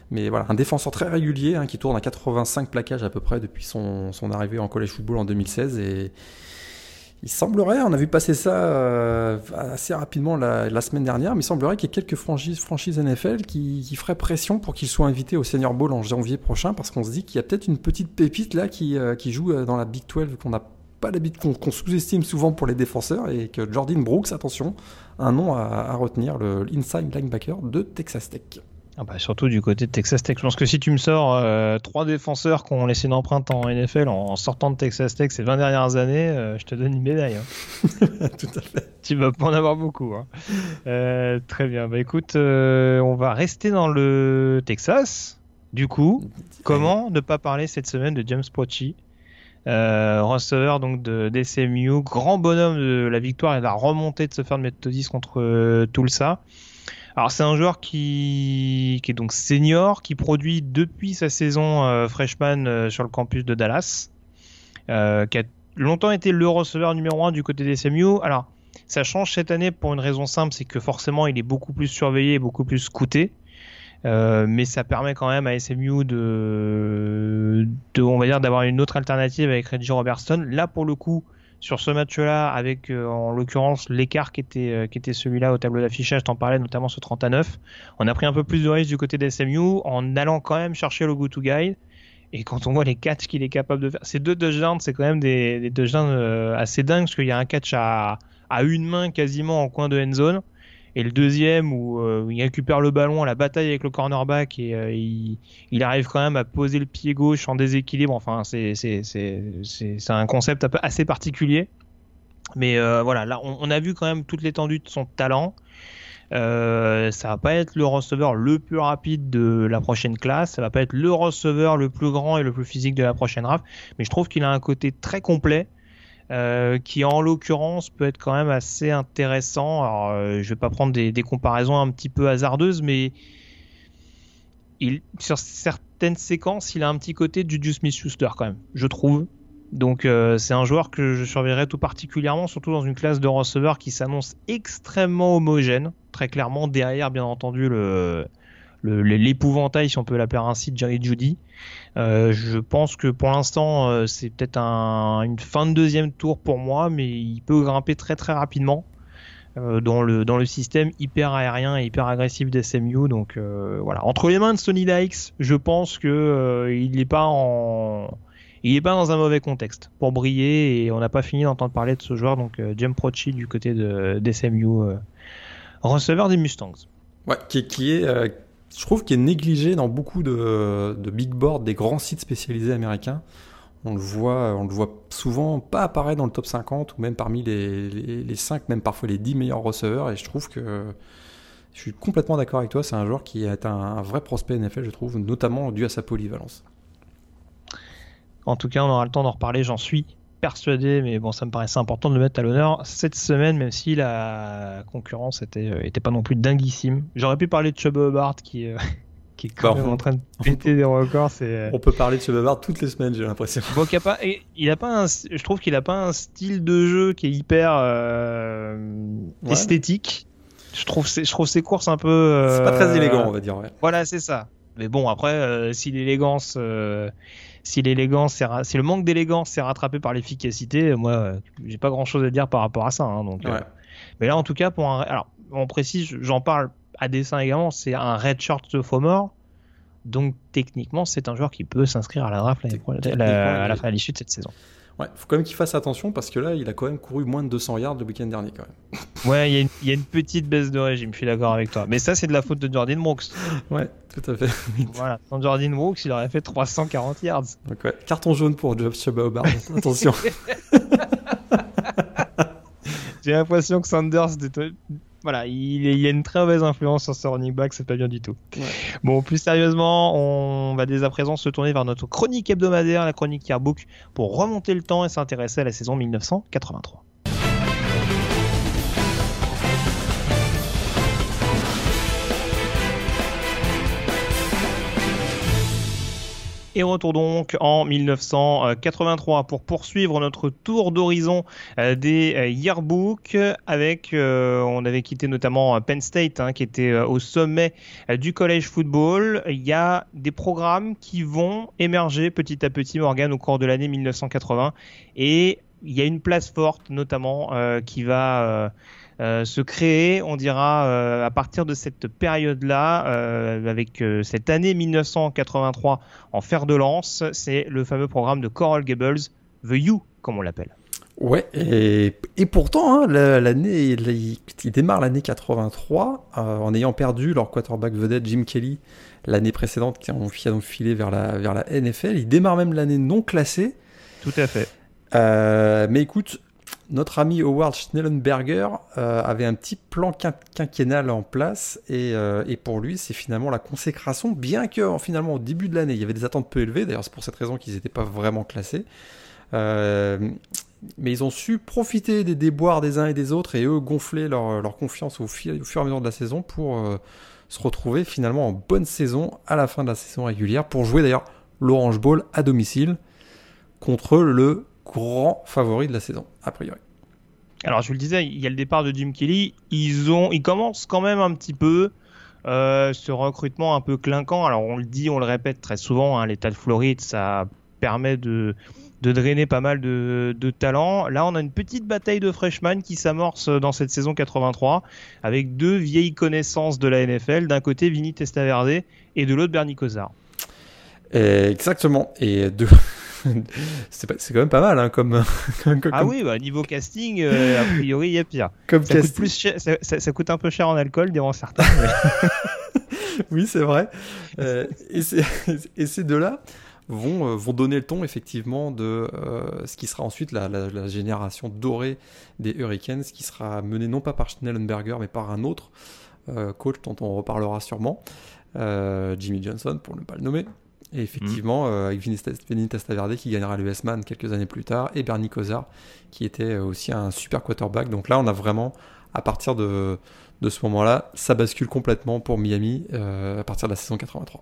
Speaker 3: Mais voilà, un défenseur très régulier hein, qui tourne à 85 plaquages à peu près depuis son, son arrivée en college football en 2016 et il semblerait, on a vu passer ça euh, assez rapidement la, semaine dernière, mais il semblerait qu'il y ait quelques franchises, NFL qui, feraient pression pour qu'il soit invité au Senior Bowl en janvier prochain, parce qu'on se dit qu'il y a peut-être une petite pépite là qui, euh, joue euh, dans la Big 12 qu'on n'a pas l'habitude, qu'on sous-estime souvent pour les défenseurs, et que Jordan Brooks, attention, un nom à, à retenir, le inside linebacker de Texas Tech.
Speaker 2: Ah bah surtout du côté de Texas Tech. Je pense que si tu me sors euh, trois défenseurs qui ont laissé une empreinte en NFL en, sortant de Texas Tech ces 20 dernières années, euh, je te donne une médaille. Hein. Tout à fait. Tu vas pas en avoir beaucoup. Hein. Euh, très bien. Bah écoute, on va rester dans le Texas. Du coup, comment ne pas parler cette semaine de James Pochi receveur donc de DCMU, grand bonhomme de la victoire et de la remontée de se faire de méthodiste contre Tulsa. Alors c'est un joueur qui, est donc senior, qui produit depuis sa saison euh, freshman euh, sur le campus de Dallas, euh, qui a longtemps été le receveur numéro 1 du côté des SMU. Alors ça change cette année pour une raison simple, c'est que forcément il est beaucoup plus surveillé, beaucoup plus scouté. mais ça permet quand même à SMU de, de on va dire d'avoir une autre alternative avec Reggie Robertson. Là pour le coup, sur ce match-là, avec euh, en l'occurrence l'écart qui était, euh, qui était celui-là au tableau d'affichage, t'en parlais notamment ce 30 à 9, on a pris un peu plus de risque du côté des SMU en allant quand même chercher le go-to guide. Et quand on voit les catchs qu'il est capable de faire, ces deux touchdowns, c'est quand même des, des touchdowns euh, assez dingues parce qu'il y a un catch à, à une main quasiment en coin de end zone. Et le deuxième où, euh, il récupère le ballon à la bataille avec le cornerback et euh, il, arrive quand même à poser le pied gauche en déséquilibre. Enfin, c'est un concept assez particulier. Mais euh, voilà, là, on, a vu quand même toute l'étendue de son talent. ça va pas être le receveur le plus rapide de la prochaine classe, ça va pas être le receveur le plus grand et le plus physique de la prochaine draft, mais je trouve qu'il a un côté très complet euh, qui en l'occurrence peut être quand même assez intéressant. Alors, euh, je vais pas prendre des, comparaisons un petit peu hasardeuses, mais sur certaines séquences, il a un petit côté du Juice Smith-Schuster quand même, je trouve. Donc euh, c'est un joueur que je surveillerai tout particulièrement, surtout dans une classe de receveurs qui s'annonce extrêmement homogène. Très clairement derrière, bien entendu, le, l'épouvantail, si on peut l'appeler ainsi, de Jerry Judy. Euh, je pense que pour l'instant, euh, c'est peut-être une fin de deuxième tour pour moi, mais il peut grimper très très rapidement euh, dans, le, dans le système hyper aérien et hyper agressif des SMU. Donc voilà, entre les mains de Sony Dykes, je pense que il n'est pas en il n'est pas dans un mauvais contexte pour briller et on n'a pas fini d'entendre parler de ce joueur donc Jim Prochi du côté de d'SMU receveur des Mustangs.
Speaker 3: Ouais, qui, qui est je trouve qu'il est négligé dans beaucoup de, big boards, des grands sites spécialisés américains. On le voit, on le voit souvent pas apparaître dans le top 50 ou même parmi les, les, 5, même parfois les 10 meilleurs receveurs. Et je trouve que je suis complètement d'accord avec toi. C'est un joueur qui est un, vrai prospect NFL, je trouve, notamment dû à sa polyvalence.
Speaker 2: En tout cas, on aura le temps d'en reparler, j'en suis persuadé, mais bon, ça me paraissait important de le mettre à l'honneur cette semaine, même si la concurrence était, euh, était pas non plus dinguissime. J'aurais pu parler de Chubb Hubbard qui, euh, qui est quand même en train de péter des records.
Speaker 3: Euh, on peut parler de Chubb Hubbard toutes les semaines, j'ai l'impression.
Speaker 2: Bon, il a pas, il a pas un, je trouve qu'il a pas un style de jeu qui est hyper esthétique. Je trouve, je trouve ses courses un peu.
Speaker 3: c'est pas très élégant, on va dire.
Speaker 2: Voilà, c'est ça. Mais bon, après, si l'élégance si l'élégance, si le manque d'élégance s'est rattrapé par l'efficacité, moi, j'ai pas grand chose à dire par rapport à ça. Hein, donc, euh. mais là, en tout cas, pour un, alors, on précise, j'en parle à dessin également, c'est un red short sophomore. Donc, techniquement, c'est un joueur qui peut s'inscrire à la draft à la fin à l'issue de cette saison.
Speaker 3: Ouais, faut quand même qu'il fasse attention parce que là, il a quand même couru moins de 200 yards le week-end dernier quand même.
Speaker 2: ouais, il y, a une petite baisse de régime, je suis d'accord avec toi. Mais ça, c'est de la faute de Jordan Brooks.
Speaker 3: Ouais, tout à fait.
Speaker 2: voilà, sans Jordan Brooks, il aurait fait 340 yards.
Speaker 3: Donc ouais, carton jaune pour Job Chuba attention.
Speaker 2: J'ai l'impression que Sanders voilà, il, y a une très mauvaise influence sur ce running back, c'est pas bien du tout. Bon, plus sérieusement, on va dès à présent se tourner vers notre chronique hebdomadaire, la chronique Yearbook, pour remonter le temps et s'intéresser à la saison 1983. Et retour donc en 1983 pour poursuivre notre tour d'horizon euh, des euh, yearbooks avec, euh, on avait quitté notamment Penn State hein, qui était au sommet du college football. Il y a des programmes qui vont émerger petit à petit, Morgan, au cours de l'année 1980 et il y a une place forte notamment qui va se créer, on dira, euh, à partir de cette période-là, euh, avec cette année 1983 en fer de lance, c'est le fameux programme de Coral Gables, The You, comme on l'appelle.
Speaker 3: Ouais, et, et pourtant, hein, l'année, il, démarre l'année 83 en ayant perdu leur quarterback vedette Jim Kelly l'année précédente qui a donc filé vers la, vers la NFL. Il démarre même l'année non classée.
Speaker 2: Tout à fait.
Speaker 3: mais écoute, notre ami Howard Schnellenberger euh, avait un petit plan quinquennal en place euh, et, pour lui c'est finalement la consécration, bien que finalement au début de l'année il y avait des attentes peu élevées, d'ailleurs c'est pour cette raison qu'ils n'étaient pas vraiment classés, euh, mais ils ont su profiter des déboires des uns et des autres et eux gonfler leur, confiance au, fur et à mesure de la saison pour se retrouver finalement en bonne saison à la fin de la saison régulière pour jouer d'ailleurs l'Orange Bowl à domicile contre le grand favori de la saison, a priori.
Speaker 2: Alors, je vous le disais, il y a le départ de Jim Kelly. Ils, ont, ils commencent quand même un petit peu euh, ce recrutement un peu clinquant. Alors, on le dit, on le répète très souvent, hein, l'état de Floride, ça permet de, de drainer pas mal de, de talents. Là, on a une petite bataille de freshman qui s'amorce dans cette saison 83 avec deux vieilles connaissances de la NFL. D'un côté, Vinny Testaverde et de l'autre, Bernie Kosar.
Speaker 3: Exactement. Et deux, c'est quand même pas mal, hein, comme,
Speaker 2: Ah oui, bah, niveau casting, euh, a priori, il y a pire.
Speaker 3: Comme
Speaker 2: ça, coûte plus ça, coûte un peu cher en alcool, diront certains.
Speaker 3: oui, c'est vrai. Euh, et, ces deux-là vont, euh, vont donner le ton, effectivement, de ce qui sera ensuite la, la, génération dorée des Hurricanes, qui sera menée non pas par Schnellenberger, mais par un autre coach dont on reparlera sûrement, Jimmy Johnson, pour ne pas le nommer. Et effectivement, euh, avec Vinny Testaverde qui gagnera le S-Man quelques années plus tard, et Bernie Kosar qui était aussi un super quarterback. Donc là, on a vraiment, à partir de, de ce moment-là, ça bascule complètement pour Miami euh, à partir de la saison 83.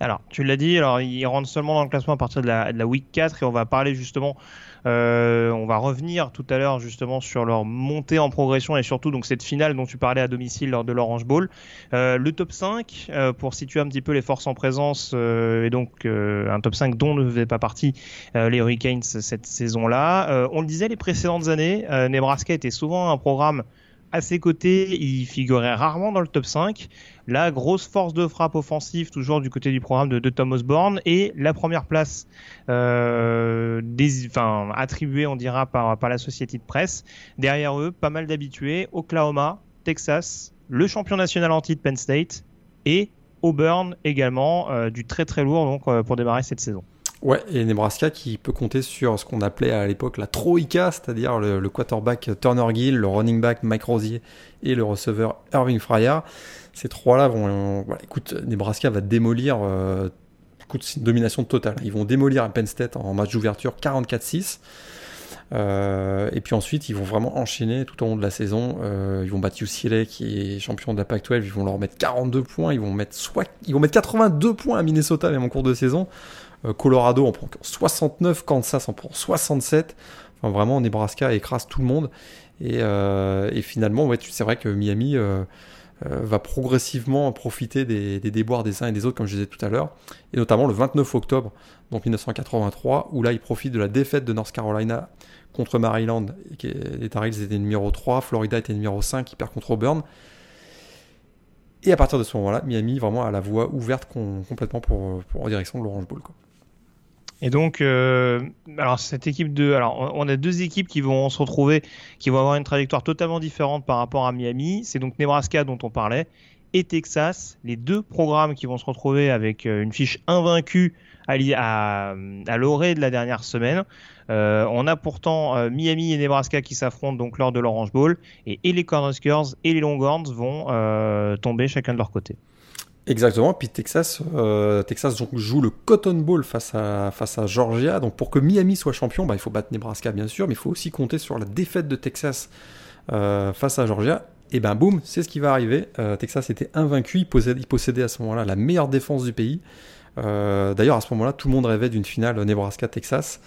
Speaker 2: Alors, tu l'as dit, alors il rentre seulement dans le classement à partir de la, de la week 4 et on va parler justement euh, on va revenir tout à l'heure justement sur leur montée en progression et surtout donc cette finale dont tu parlais à domicile lors de l'Orange Bowl. Euh, le top 5 euh, pour situer un petit peu les forces en présence et donc un top 5 dont ne faisaient pas partie les Hurricanes cette saison-là. on le disait les précédentes années, Nebraska était souvent un programme à ses côtés, il figurait rarement dans le top 5. La grosse force de frappe offensive, toujours du côté du programme de, Thomas Osborne, et la première place euh, attribuée, on dira, par, la société de presse. Derrière eux, pas mal d'habitués, Oklahoma, Texas, le champion national en titre Penn State, et Auburn également, euh, du très très lourd donc, euh, pour démarrer cette saison.
Speaker 3: Ouais, et Nebraska qui peut compter sur ce qu'on appelait à l'époque la Troïka, c'est-à-dire le, quarterback Turner Gill, le running back Mike Rosier et le receveur Irving Fryer. Ces trois-là vont. voilà, écoute, Nebraska va démolir. Euh, une domination totale. Ils vont démolir Penn State en match d'ouverture 44-6. Euh, et puis ensuite, ils vont vraiment enchaîner tout au long de la saison. Euh, ils vont battre UCLA qui est champion de la Pac-12. Ils vont leur mettre 42 points. Ils vont mettre soit, ils vont mettre 82 points à Minnesota même en cours de saison. Euh, Colorado en prend 69, Kansas en prend 67. Enfin, vraiment, Nebraska écrase tout le monde. Et, euh, finalement, c'est vrai que Miami euh, va progressivement profiter des, déboires des uns et des autres, comme je disais tout à l'heure. Et notamment le 29 octobre, donc 1983, où là, il profite de la défaite de North Carolina contre Maryland. Et les Tar Heels étaient numéro 3, Florida était numéro 5, il perd contre Auburn. Et à partir de ce moment-là, Miami vraiment a la voie ouverte complètement pour, en direction de l'Orange Bowl.
Speaker 2: Et donc, euh, alors cette équipe de, alors on a deux équipes qui vont se retrouver, qui vont avoir une trajectoire totalement différente par rapport à Miami. C'est donc Nebraska dont on parlait et Texas, les deux programmes qui vont se retrouver avec euh, une fiche invaincue à, à, l'orée de la dernière semaine. on a pourtant Miami et Nebraska qui s'affrontent donc lors de l'Orange Bowl et, et les Cornhuskers et les Longhorns vont tomber chacun de leur côté.
Speaker 3: Exactement. Puis Texas, euh, Texas joue le Cotton Bowl face à, face à Georgia. Donc pour que Miami soit champion, bah, il faut battre Nebraska bien sûr, mais il faut aussi compter sur la défaite de Texas euh, face à Georgia. Et ben boum, c'est ce qui va arriver. Euh, Texas était invaincu, il possédait, il possédait, à ce moment-là la meilleure défense du pays. D'ailleurs à ce moment-là, tout le monde rêvait d'une finale Nebraska-Texas.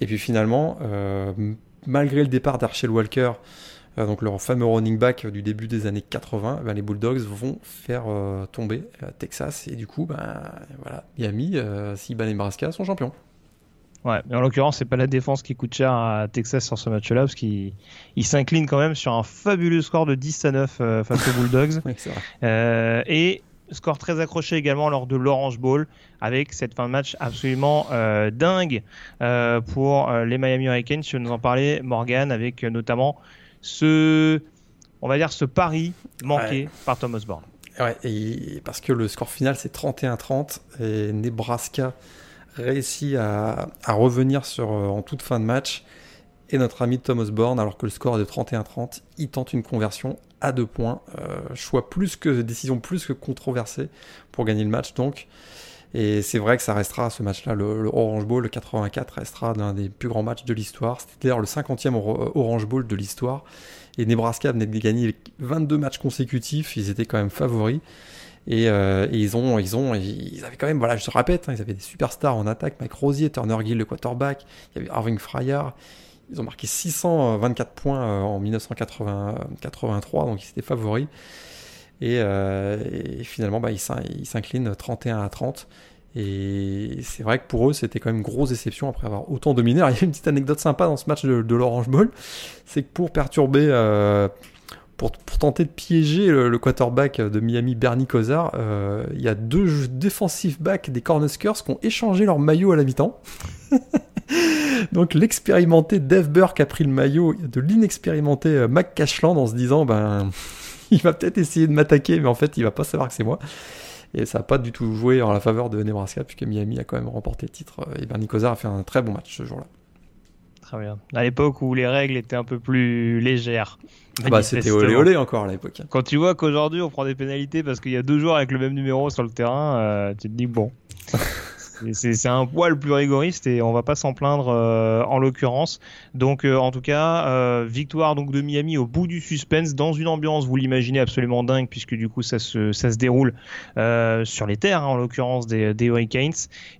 Speaker 3: Et puis finalement, malgré le départ d'Archel Walker, donc leur fameux running back du début des années 80, ben, les Bulldogs vont faire euh, tomber euh, Texas et du coup, ben, voilà, Miami, si bat Nebraska, sont champions.
Speaker 2: Ouais, mais en l'occurrence, c'est pas la défense qui coûte cher à Texas sur ce match-là, parce qu'il s'incline quand même sur un fabuleux score de 10 à 9 face aux Bulldogs. et score très accroché également lors de l'Orange Bowl, avec cette fin de match absolument dingue pour les Miami Hurricanes. Tu nous en parlais, Morgan, avec notamment ce, on va dire, ce pari manqué par Thomas Osborne.
Speaker 3: Ouais, et parce que le score final c'est 31-30 et Nebraska réussit à, revenir sur, euh, en toute fin de match. Et notre ami Thomas Bourne, alors que le score est de 31-30, il tente une conversion à deux points. Euh, choix plus que, décision plus que controversée pour gagner le match donc. Et c'est vrai que ça restera ce match-là, le, Orange Bowl, le 84 restera l'un des plus grands matchs de l'histoire. C'était d'ailleurs le 50e Orange Bowl de l'histoire. Et Nebraska venait de gagner 22 matchs consécutifs, ils étaient quand même favoris. Et, euh, ils ont, ils ont, ils avaient quand même, voilà, je te répète, hein, ils avaient des superstars en attaque, Mike Rosier, Turner Gill, le quarterback, il y avait Irving Fryer. Ils ont marqué 624 points euh, en 1983, donc ils étaient favoris. Euh, et, finalement, bah, ils s'inclinent 31 à 30. Et c'est vrai que pour eux, c'était quand même une grosse déception après avoir autant dominé. Alors, il y a une petite anecdote sympa dans ce match de, l'Orange Bowl, c'est que pour perturber, euh, pour, tenter de piéger le, quarterback de Miami, Bernie Kosar, euh, il y a deux défensifs backs des Cornhuskers qui ont échangé leur maillot à la mi-temps. Donc l'expérimenté Dave Burke a pris le maillot de l'inexpérimenté Mac Cashland en se disant, ben il va peut-être essayer de m'attaquer, mais en fait, il va pas savoir que c'est moi. Et ça n'a pas du tout joué en la faveur de Nebraska, puisque Miami a quand même remporté le titre. Et Bernie Kosar a fait un très bon match ce jour-là.
Speaker 2: Très bien. À l'époque où les règles étaient un peu plus légères.
Speaker 3: Ah bah, c'était olé olé encore à l'époque.
Speaker 2: Quand tu vois qu'aujourd'hui on prend des pénalités parce qu'il y a deux joueurs avec le même numéro sur le terrain, euh, tu te dis bon. C'est un poil plus rigoriste et on va pas s'en plaindre euh, en l'occurrence. Donc euh, en tout cas, euh, victoire donc de Miami au bout du suspense dans une ambiance, vous l'imaginez absolument dingue puisque du coup ça se ça se déroule sur les terres hein, en l'occurrence des, des, Hurricanes.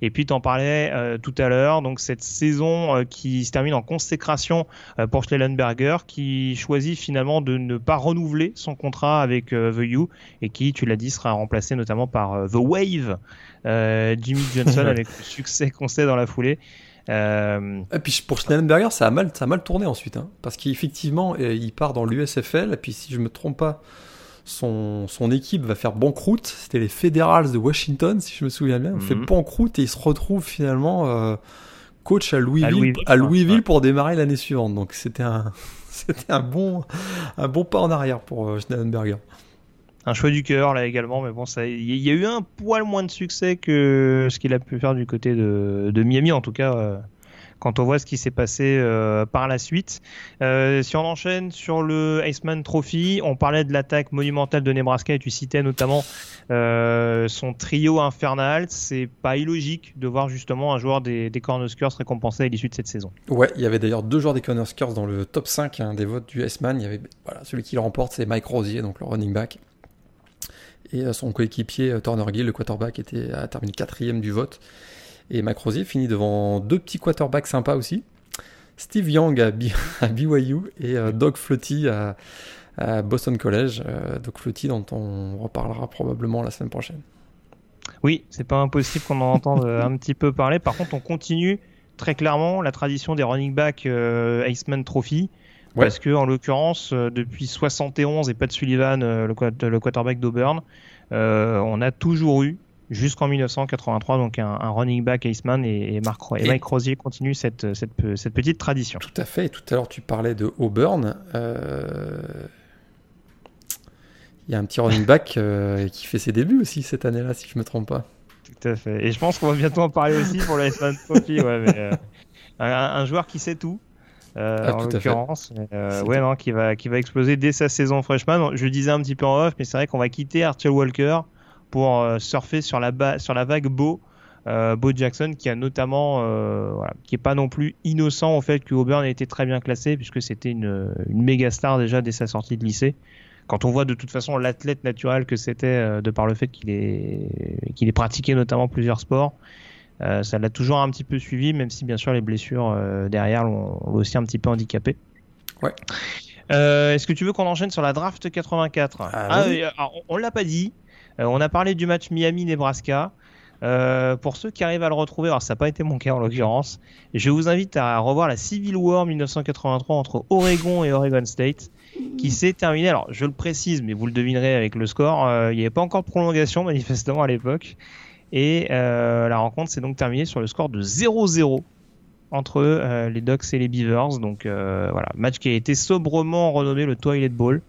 Speaker 2: Et puis t'en parlais tout à l'heure, donc cette saison qui se termine en consécration pour Schellenberger qui choisit finalement de ne pas renouveler son contrat avec The U et qui, tu l'as dit, sera remplacé notamment par The Wave. Jimmy Johnson avec le succès qu'on sait dans la foulée.
Speaker 3: Euh... Et puis pour Schnellenberger, ça a mal, ça a mal tourné ensuite, hein, parce qu'effectivement, euh, il part dans l'USFL, et puis si je me trompe pas, son, son équipe va faire banqueroute. C'était les Federals de Washington, si je me souviens bien. On fait mhm. banqueroute et il se retrouve finalement euh, coach à Louisville, à Louisville, pour démarrer l'année suivante. Donc c'était un, c'était un bon, un bon pas en arrière pour euh, Schnellenberger
Speaker 2: un choix du cœur là également, mais bon, il y a eu un poil moins de succès que ce qu'il a pu faire du côté de, Miami, en tout cas. Euh, quand on voit ce qui s'est passé euh, par la suite. Euh, si on enchaîne sur le Iceman Trophy, on parlait de l'attaque monumentale de Nebraska et tu citais notamment son trio infernal. C'est pas illogique de voir justement un joueur des, des Cornhuskers récompensé à l'issue de cette saison.
Speaker 3: Ouais, il y avait d'ailleurs deux joueurs des Cornhuskers dans le top 5 hein, des votes du Iceman. Il y avait celui qui le remporte, c'est Mike Rosier, donc le running back. Et euh, son coéquipier euh, Turner Gill, le quarterback, était, a terminé quatrième du vote. Et Mac Rosier finit devant deux petits quarterbacks sympas aussi. Steve Young à, BYU et euh, Doug Flutie à, Boston College. Doug Flutie dont on reparlera probablement la semaine prochaine.
Speaker 2: Oui, c'est pas impossible qu'on en entende un petit peu parler. Par contre, on continue très clairement la tradition des running back Iceman Trophy. Parce que en l'occurrence, euh, depuis 71 et Pat Sullivan, euh, le, quarterback d'Auburn, euh, on a toujours eu jusqu'en 1983 donc un, running back Iceman et, Mark, et, Mike Rosier continue cette, cette, cette, petite tradition.
Speaker 3: Tout à fait. Et tout à l'heure tu parlais de Auburn. Il y a un petit running back qui fait ses débuts aussi cette année-là, si je me trompe pas.
Speaker 2: Tout à fait. Et je pense qu'on va bientôt en parler aussi pour la S-Man Trophy. Ouais, mais, euh, un, un, joueur qui sait tout. Euh, ah, en l'occurrence, euh, ouais, non, qui va, qui va exploser dès sa saison freshman. Je le disais un petit peu en off, mais c'est vrai qu'on va quitter Archie Walker pour euh, surfer sur la, sur la vague Beau, euh, Beau Jackson, qui a notamment, voilà, qui est pas non plus innocent au fait que Auburn ait été très bien classé, puisque c'était une, une méga star déjà dès sa sortie de lycée. Quand on voit de toute façon l'athlète naturel que c'était de par le fait qu'il ait, qu'il ait pratiqué notamment plusieurs sports, euh, ça l'a toujours un petit peu suivi, même si bien sûr les blessures euh, derrière l'ont aussi un petit peu handicapé.
Speaker 3: Ouais.
Speaker 2: Euh, est-ce que tu veux qu'on enchaîne sur la draft 84 ah, ah On, l'a pas dit. on a parlé du match Miami-Nebraska. pour ceux qui arrivent à le retrouver, alors ça n'a pas été mon cas en l'occurrence, je vous invite à revoir la Civil War 1983 entre Oregon et Oregon State, qui s'est terminée. Alors je le précise, mais vous le devinerez avec le score, il n'y avait pas encore de prolongation manifestement à l'époque. Et euh, la rencontre s'est donc terminée sur le score de 0-0 entre euh, les Ducks et les Beavers. Donc euh, voilà, match qui a été sobrement renommé le Toilet Bowl.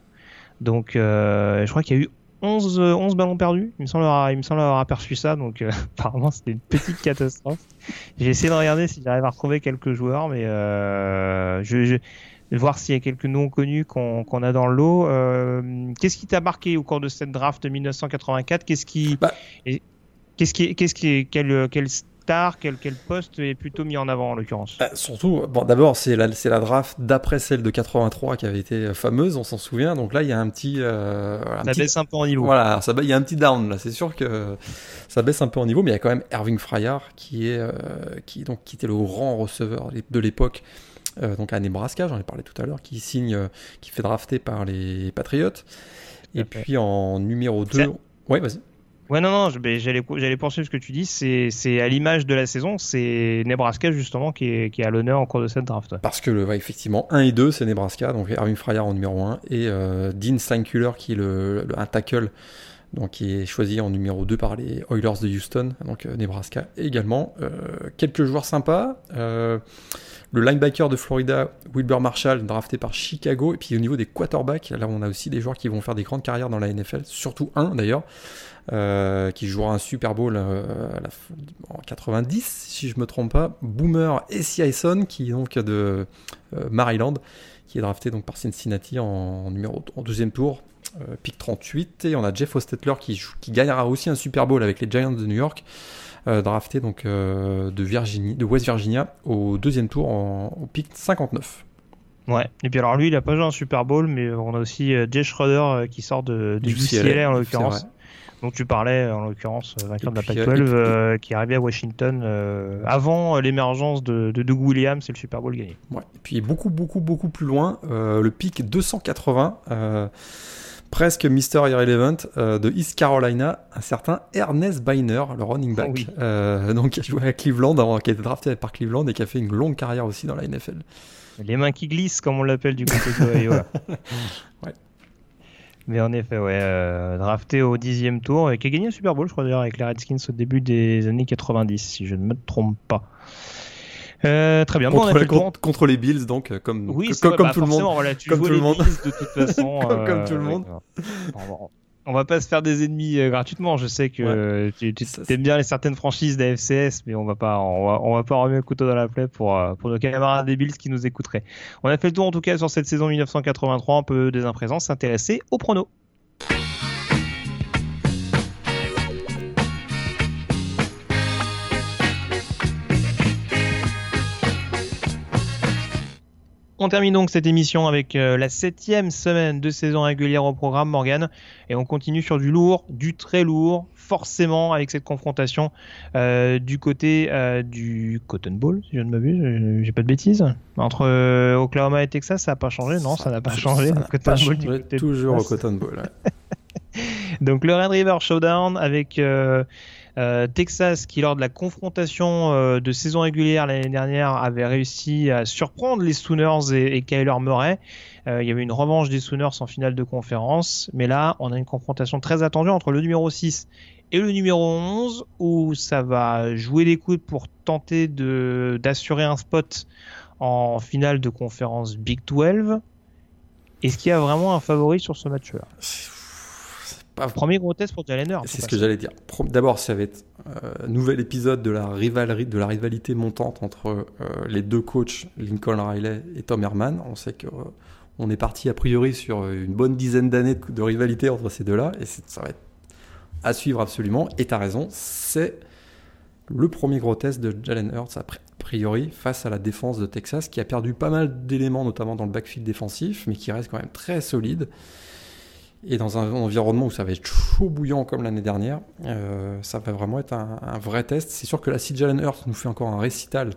Speaker 2: Donc je crois qu'il y a eu 11, 11 ballons perdus. Il me semble avoir, il me semble avoir aperçu ça. Donc apparemment c'était une petite catastrophe. J'ai essayé de regarder si j'arrive à retrouver quelques joueurs, mais je, vais voir s'il y a quelques noms connus qu'on a dans le lot. Qu'est-ce qui t'a marqué au cours de cette draft de 1984 Qu'est-ce qui bah, Qu'est-ce qui, qu'est-ce qui, quel, quel star, quel, quel poste est plutôt mis en avant en l'occurrence
Speaker 3: bah, Surtout, bon, d'abord c'est la, c'est la draft d'après celle de 83 qui avait été fameuse, on s'en souvient. Donc là il y a un petit, euh,
Speaker 2: ça baisse un peu en niveau.
Speaker 3: Voilà, ça, il y a un petit down là. C'est sûr que ça baisse un peu en niveau, mais il y a quand même Erving Fryer qui est, euh, qui donc qui était le grand receveur de l'époque. Euh, donc à Nebraska, j'en ai parlé tout à l'heure, qui signe, euh, qui fait drafter par les Patriots. Et puis en numéro 2, ouais, vas-y.
Speaker 2: Ouais, non, non, j'allais, j'allais poursuivre ce que tu dis. C'est, à l'image de la saison, c'est Nebraska justement qui est, à l'honneur en cours de cette draft.
Speaker 3: Parce que, le, effectivement, 1 et 2, c'est Nebraska, donc Erwin Fryer en numéro 1, et euh, Dean Steinkuller qui est le, un tackle donc qui est choisi en numéro 2 par les Oilers de Houston, donc euh, Nebraska également. Euh, quelques joueurs sympas. Le linebacker de Florida, Wilbur Marshall, drafté par Chicago. Et puis au niveau des quarterbacks, là on a aussi des joueurs qui vont faire des grandes carrières dans la NFL, surtout un d'ailleurs. Euh, qui jouera un Super Bowl euh, en 90, si je me trompe pas. Boomer Esiason, qui est donc de euh, Maryland, qui est drafté donc par Cincinnati en, numéro en deuxième tour, pick 38. Et on a Jeff Ostetler qui, qui gagnera aussi un Super Bowl avec les Giants de New York. drafté donc de Virginie, de West Virginia au deuxième tour en, au pick 59.
Speaker 2: Ouais, et puis alors lui il a pas joué un Super Bowl, mais on a aussi Jay Schroeder qui sort de, du UCLA en l'occurrence dont tu parlais, en l'occurrence, euh, vainqueur de la Pac-12, euh, qui est arrivé à Washington euh, avant l'émergence de, de, Doug Williams et le Super Bowl gagné.
Speaker 3: Ouais. Et puis beaucoup, beaucoup, beaucoup plus loin, le pic 280, presque Mister Irrelevant, de East Carolina, un certain Ernest Biner, le running back, oh donc qui a joué à Cleveland, qui a été drafté par Cleveland et qui a fait une longue carrière aussi dans la NFL.
Speaker 2: Les mains qui glissent, comme on l'appelle du côté de ouais. Mais en effet, ouais, euh, drafté au dixième tour et qui a gagné un Super Bowl, je crois d'ailleurs, avec les Redskins au début des années 90, si je ne me trompe pas. Euh, très bien.
Speaker 3: Contre, bon, contre, les Bills, donc, euh, comme,
Speaker 2: oui,
Speaker 3: comme,
Speaker 2: comme,
Speaker 3: tout le monde.
Speaker 2: Voilà, tu comme tout le monde. Bills, de toute façon.
Speaker 3: comme, comme, tout le monde
Speaker 2: on va pas se faire des ennemis euh, gratuitement. Je sais que tu, aimes bien les certaines franchises d'AFCS, mais on va pas, on va, pas remettre le couteau dans la plaie pour, euh, pour nos camarades des Bills qui nous écouteraient. On a fait le tour en tout cas sur cette saison 1983, un peu des présent, s'intéresser au prono. On termine donc cette émission avec euh, la septième semaine de saison régulière au programme Morgan et on continue sur du lourd, du très lourd, forcément avec cette confrontation euh, du côté euh, du Cotton Bowl, si je ne m'abuse, j'ai pas de bêtises. Entre Oklahoma et Texas, ça n'a pas changé, non, ça n'a pas changé.
Speaker 3: Cotton Bowl toujours au Cotton Bowl.
Speaker 2: donc le Red River Showdown avec euh, Texas, qui lors de la confrontation euh, de saison régulière l'année dernière avait réussi à surprendre les Sooners et, Kyler Murray. Euh, il y avait une revanche des Sooners en finale de conférence, mais là on a une confrontation très attendue entre le numéro 6 et le numéro 11 où ça va jouer les coudes pour tenter d'assurer un spot en finale de conférence Big 12. Est-ce qu'il y a vraiment un favori sur ce match-là? Premier gros test pour Jalen Hurts.
Speaker 3: C'est ce que j'allais dire. D'abord, ça va être un nouvel épisode de la, rivalité, de la rivalité montante entre les deux coachs, Lincoln Riley et Tom Herman. On sait que on est parti a priori sur une bonne dizaine d'années de, rivalité entre ces deux-là, et ça va être à suivre absolument. Et tu as raison, c'est le premier gros test de Jalen Hurts a priori face à la défense de Texas qui a perdu pas mal d'éléments notamment dans le backfield défensif mais qui reste quand même très solide et dans un environnement où ça va être chaud bouillant comme l'année dernière euh, ça va vraiment être un, vrai test. C'est sûr que là si Jalen nous fait encore un récital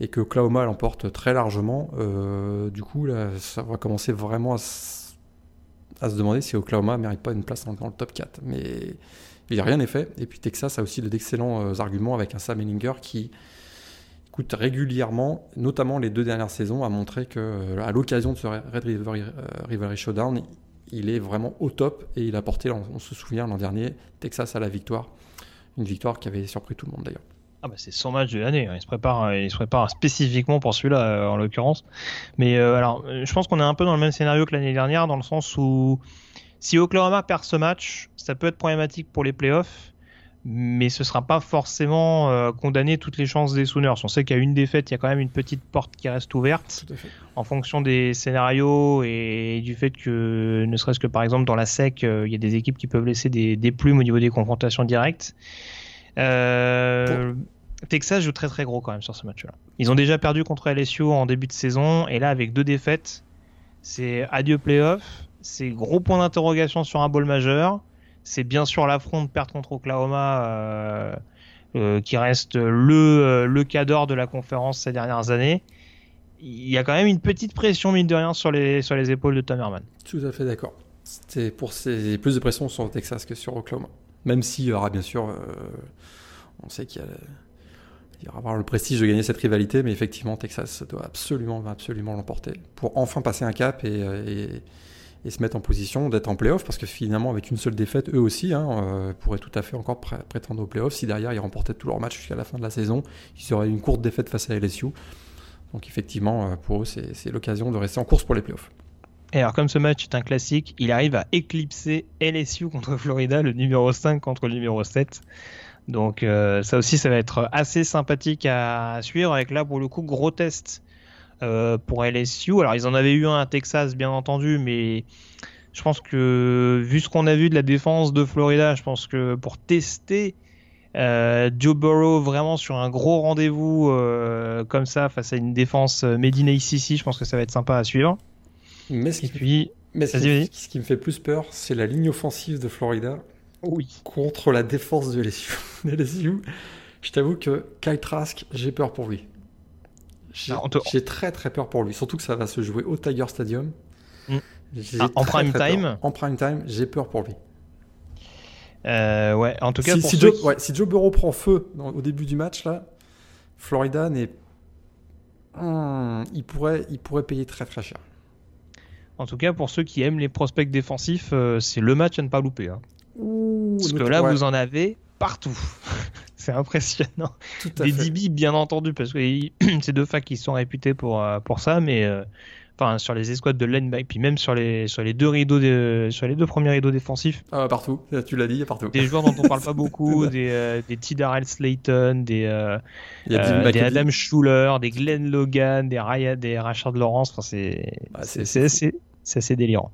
Speaker 3: et que Oklahoma l'emporte très largement. Euh, du coup là, ça va commencer vraiment à, se demander si Oklahoma mérite pas une place dans, le top 4 mais il n'y a rien n'est fait. Et puis Texas a aussi d'excellents euh, arguments avec un Sam Ellinger qui coûte régulièrement, notamment les deux dernières saisons, a montré que à l'occasion de ce Red River, Rivalry Showdown, il est vraiment au top et il a porté, on se souvient l'an dernier, Texas à la victoire. Une victoire qui avait surpris tout le monde d'ailleurs.
Speaker 2: Ah bah c'est son match de l'année, hein. il se prépare, il se prépare spécifiquement pour celui-là en l'occurrence. Mais alors, je pense qu'on est un peu dans le même scénario que l'année dernière, dans le sens où si Oklahoma perd ce match, ça peut être problématique pour les playoffs, mais ce sera pas forcément euh, condamné toutes les chances des Sooners. On sait qu'à une défaite, il y a quand même une petite porte qui reste ouverte en fonction des scénarios et du fait que, ne serait-ce que par exemple dans la SEC, euh, il y a des équipes qui peuvent laisser des, plumes au niveau des confrontations directes. Euh, Texas joue très très gros quand même sur ce match-là. Ils ont déjà perdu contre LSU en début de saison et là avec deux défaites, c'est adieu playoff c'est gros point d'interrogation sur un bol majeur. C'est bien sûr l'affront de perdre contre Oklahoma euh, euh, qui reste le, euh, le cas d'or de la conférence ces dernières années. Il y a quand même une petite pression, mine de rien, sur les, sur les épaules de Tom.
Speaker 3: Tout à fait d'accord. C'est pour ces plus de pression sur Texas que sur Oklahoma. Même s'il y aura bien sûr, on sait qu'il y a il va avoir le prestige de gagner cette rivalité, mais effectivement, Texas doit absolument, absolument l'emporter pour enfin passer un cap et se mettre en position d'être en playoff parce que finalement avec une seule défaite eux aussi hein, euh, pourraient tout à fait encore prétendre au playoff. Si derrière ils remportaient tous leurs matchs jusqu'à la fin de la saison ils auraient une courte défaite face à LSU donc effectivement euh, pour eux c'est l'occasion de rester en course pour les playoffs
Speaker 2: et alors comme ce match est un classique il arrive à éclipser LSU contre Florida le numéro 5 contre le numéro 7 donc euh, ça aussi ça va être assez sympathique à suivre avec là pour le coup gros test euh, pour LSU. Alors ils en avaient eu un à Texas bien entendu, mais je pense que vu ce qu'on a vu de la défense de Florida, je pense que pour tester euh, Joe Burrow vraiment sur un gros rendez-vous euh, comme ça face à une défense Medina ici, je pense que ça va être sympa à suivre.
Speaker 3: Mais ce, qui, puis, mais ce, qui, ce qui me fait plus peur, c'est la ligne offensive de Florida
Speaker 2: oui.
Speaker 3: contre la défense de LSU. LSU je t'avoue que Kyle Trask, j'ai peur pour lui. J'ai très très peur pour lui, surtout que ça va se jouer au Tiger Stadium.
Speaker 2: Mm. Ah, en prime time
Speaker 3: En prime time, j'ai peur pour lui.
Speaker 2: Euh, ouais, en tout cas,
Speaker 3: si,
Speaker 2: pour
Speaker 3: si, Joe, ouais, si, Joe, Burrow prend feu au début du match, là, Florida n'est. Hmm, il, pourrait, il pourrait payer très très cher.
Speaker 2: En tout cas, pour ceux qui aiment les prospects défensifs, euh, c'est le match à ne pas louper. Hein. Parce que là, vous en avez partout. c'est impressionnant. Des DB, bien entendu, parce que c'est deux facs qui sont réputés pour, euh, pour ça, mais euh, enfin sur les escouades de linebacker, puis même sur les, sur les deux rideaux, sur les deux premiers rideaux défensifs.
Speaker 3: Ah, partout, tu l'as dit, partout.
Speaker 2: Des joueurs dont on parle pas beaucoup, des, euh, des T. Darrell Slayton, des, des Adam Schuller, des Glenn Logan, des, Raya, des Rashard Lawrence, enfin, c'est ah, c'est assez, assez, délirant.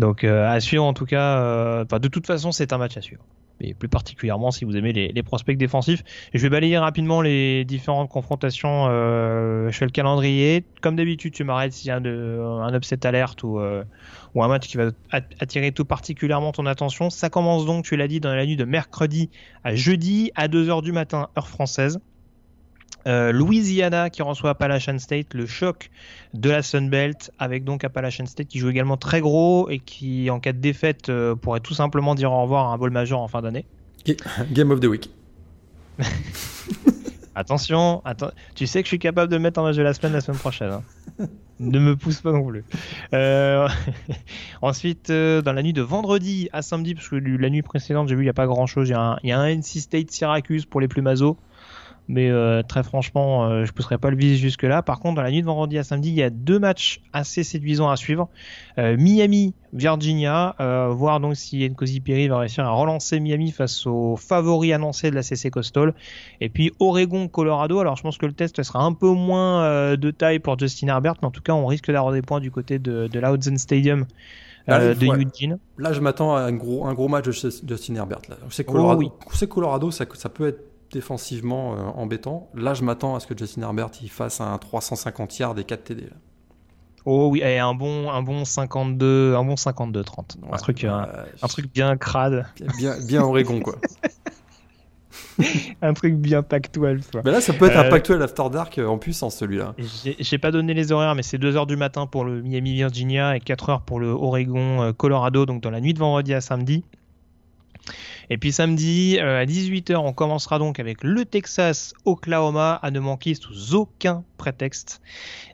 Speaker 2: Donc à suivre en tout cas, de toute façon c'est un match à suivre mais plus particulièrement si vous aimez les, prospects défensifs. je vais balayer rapidement les différentes confrontations euh, chez le calendrier. Comme d'habitude, tu m'arrêtes s'il y a un upset alerte ou, euh, ou un match qui va attirer tout particulièrement ton attention. Ça commence donc, tu l'as dit, dans la nuit de mercredi à jeudi à 2h du matin, heure française. Euh, Louisiana qui reçoit Appalachian State, le choc de la Sun Belt, avec donc Appalachian State qui joue également très gros et qui, en cas de défaite, euh, pourrait tout simplement dire au revoir à un bol majeur en fin d'année.
Speaker 3: Game of the week.
Speaker 2: Attention, tu sais que je suis capable de mettre en match de la semaine la semaine prochaine. Hein. ne me pousse pas non plus. Euh, ensuite, dans la nuit de vendredi à samedi, parce que la nuit précédente, j'ai vu, il n'y a pas grand chose. Il y, a un NC State Syracuse pour les plus. Mais euh, très franchement, euh, je pousserai pas le vis jusque-là. Par contre, dans la nuit de vendredi à samedi, il y a deux matchs assez séduisants à suivre. Euh, Miami, Virginia, voir donc si Nkosi Perry va réussir à relancer Miami face aux favoris annoncés de la CC Coastal. Et puis Oregon, Colorado. Alors je pense que le test sera un peu moins de taille pour Justin Herbert, mais en tout cas, on risque d'avoir des points du côté de, de Stadium. de Eugene.
Speaker 3: Là, je m'attends à un gros, un gros match de Justin Herbert. Je sais Colorado, oh, Colorado ça, ça peut être défensivement euh, embêtant. Là, je m'attends à ce que Justin Herbert il fasse un 350 yards des 4 TD.
Speaker 2: Oh oui, et un bon, un bon 52, un bon 52 30. un truc, un, truc bien crade.
Speaker 3: Bien, bien Oregon quoi.
Speaker 2: un truc bien Pac-12.
Speaker 3: Mais là, ça peut être un euh, Pac-12 After Dark euh, en puissance celui-là.
Speaker 2: J'ai pas donné les horaires, mais c'est 2h du matin pour le Miami Virginia et 4h pour le Oregon Colorado, donc dans la nuit de vendredi à samedi. Et puis samedi euh, à 18h, on commencera donc avec le Texas Oklahoma à ne manquer sous aucun prétexte.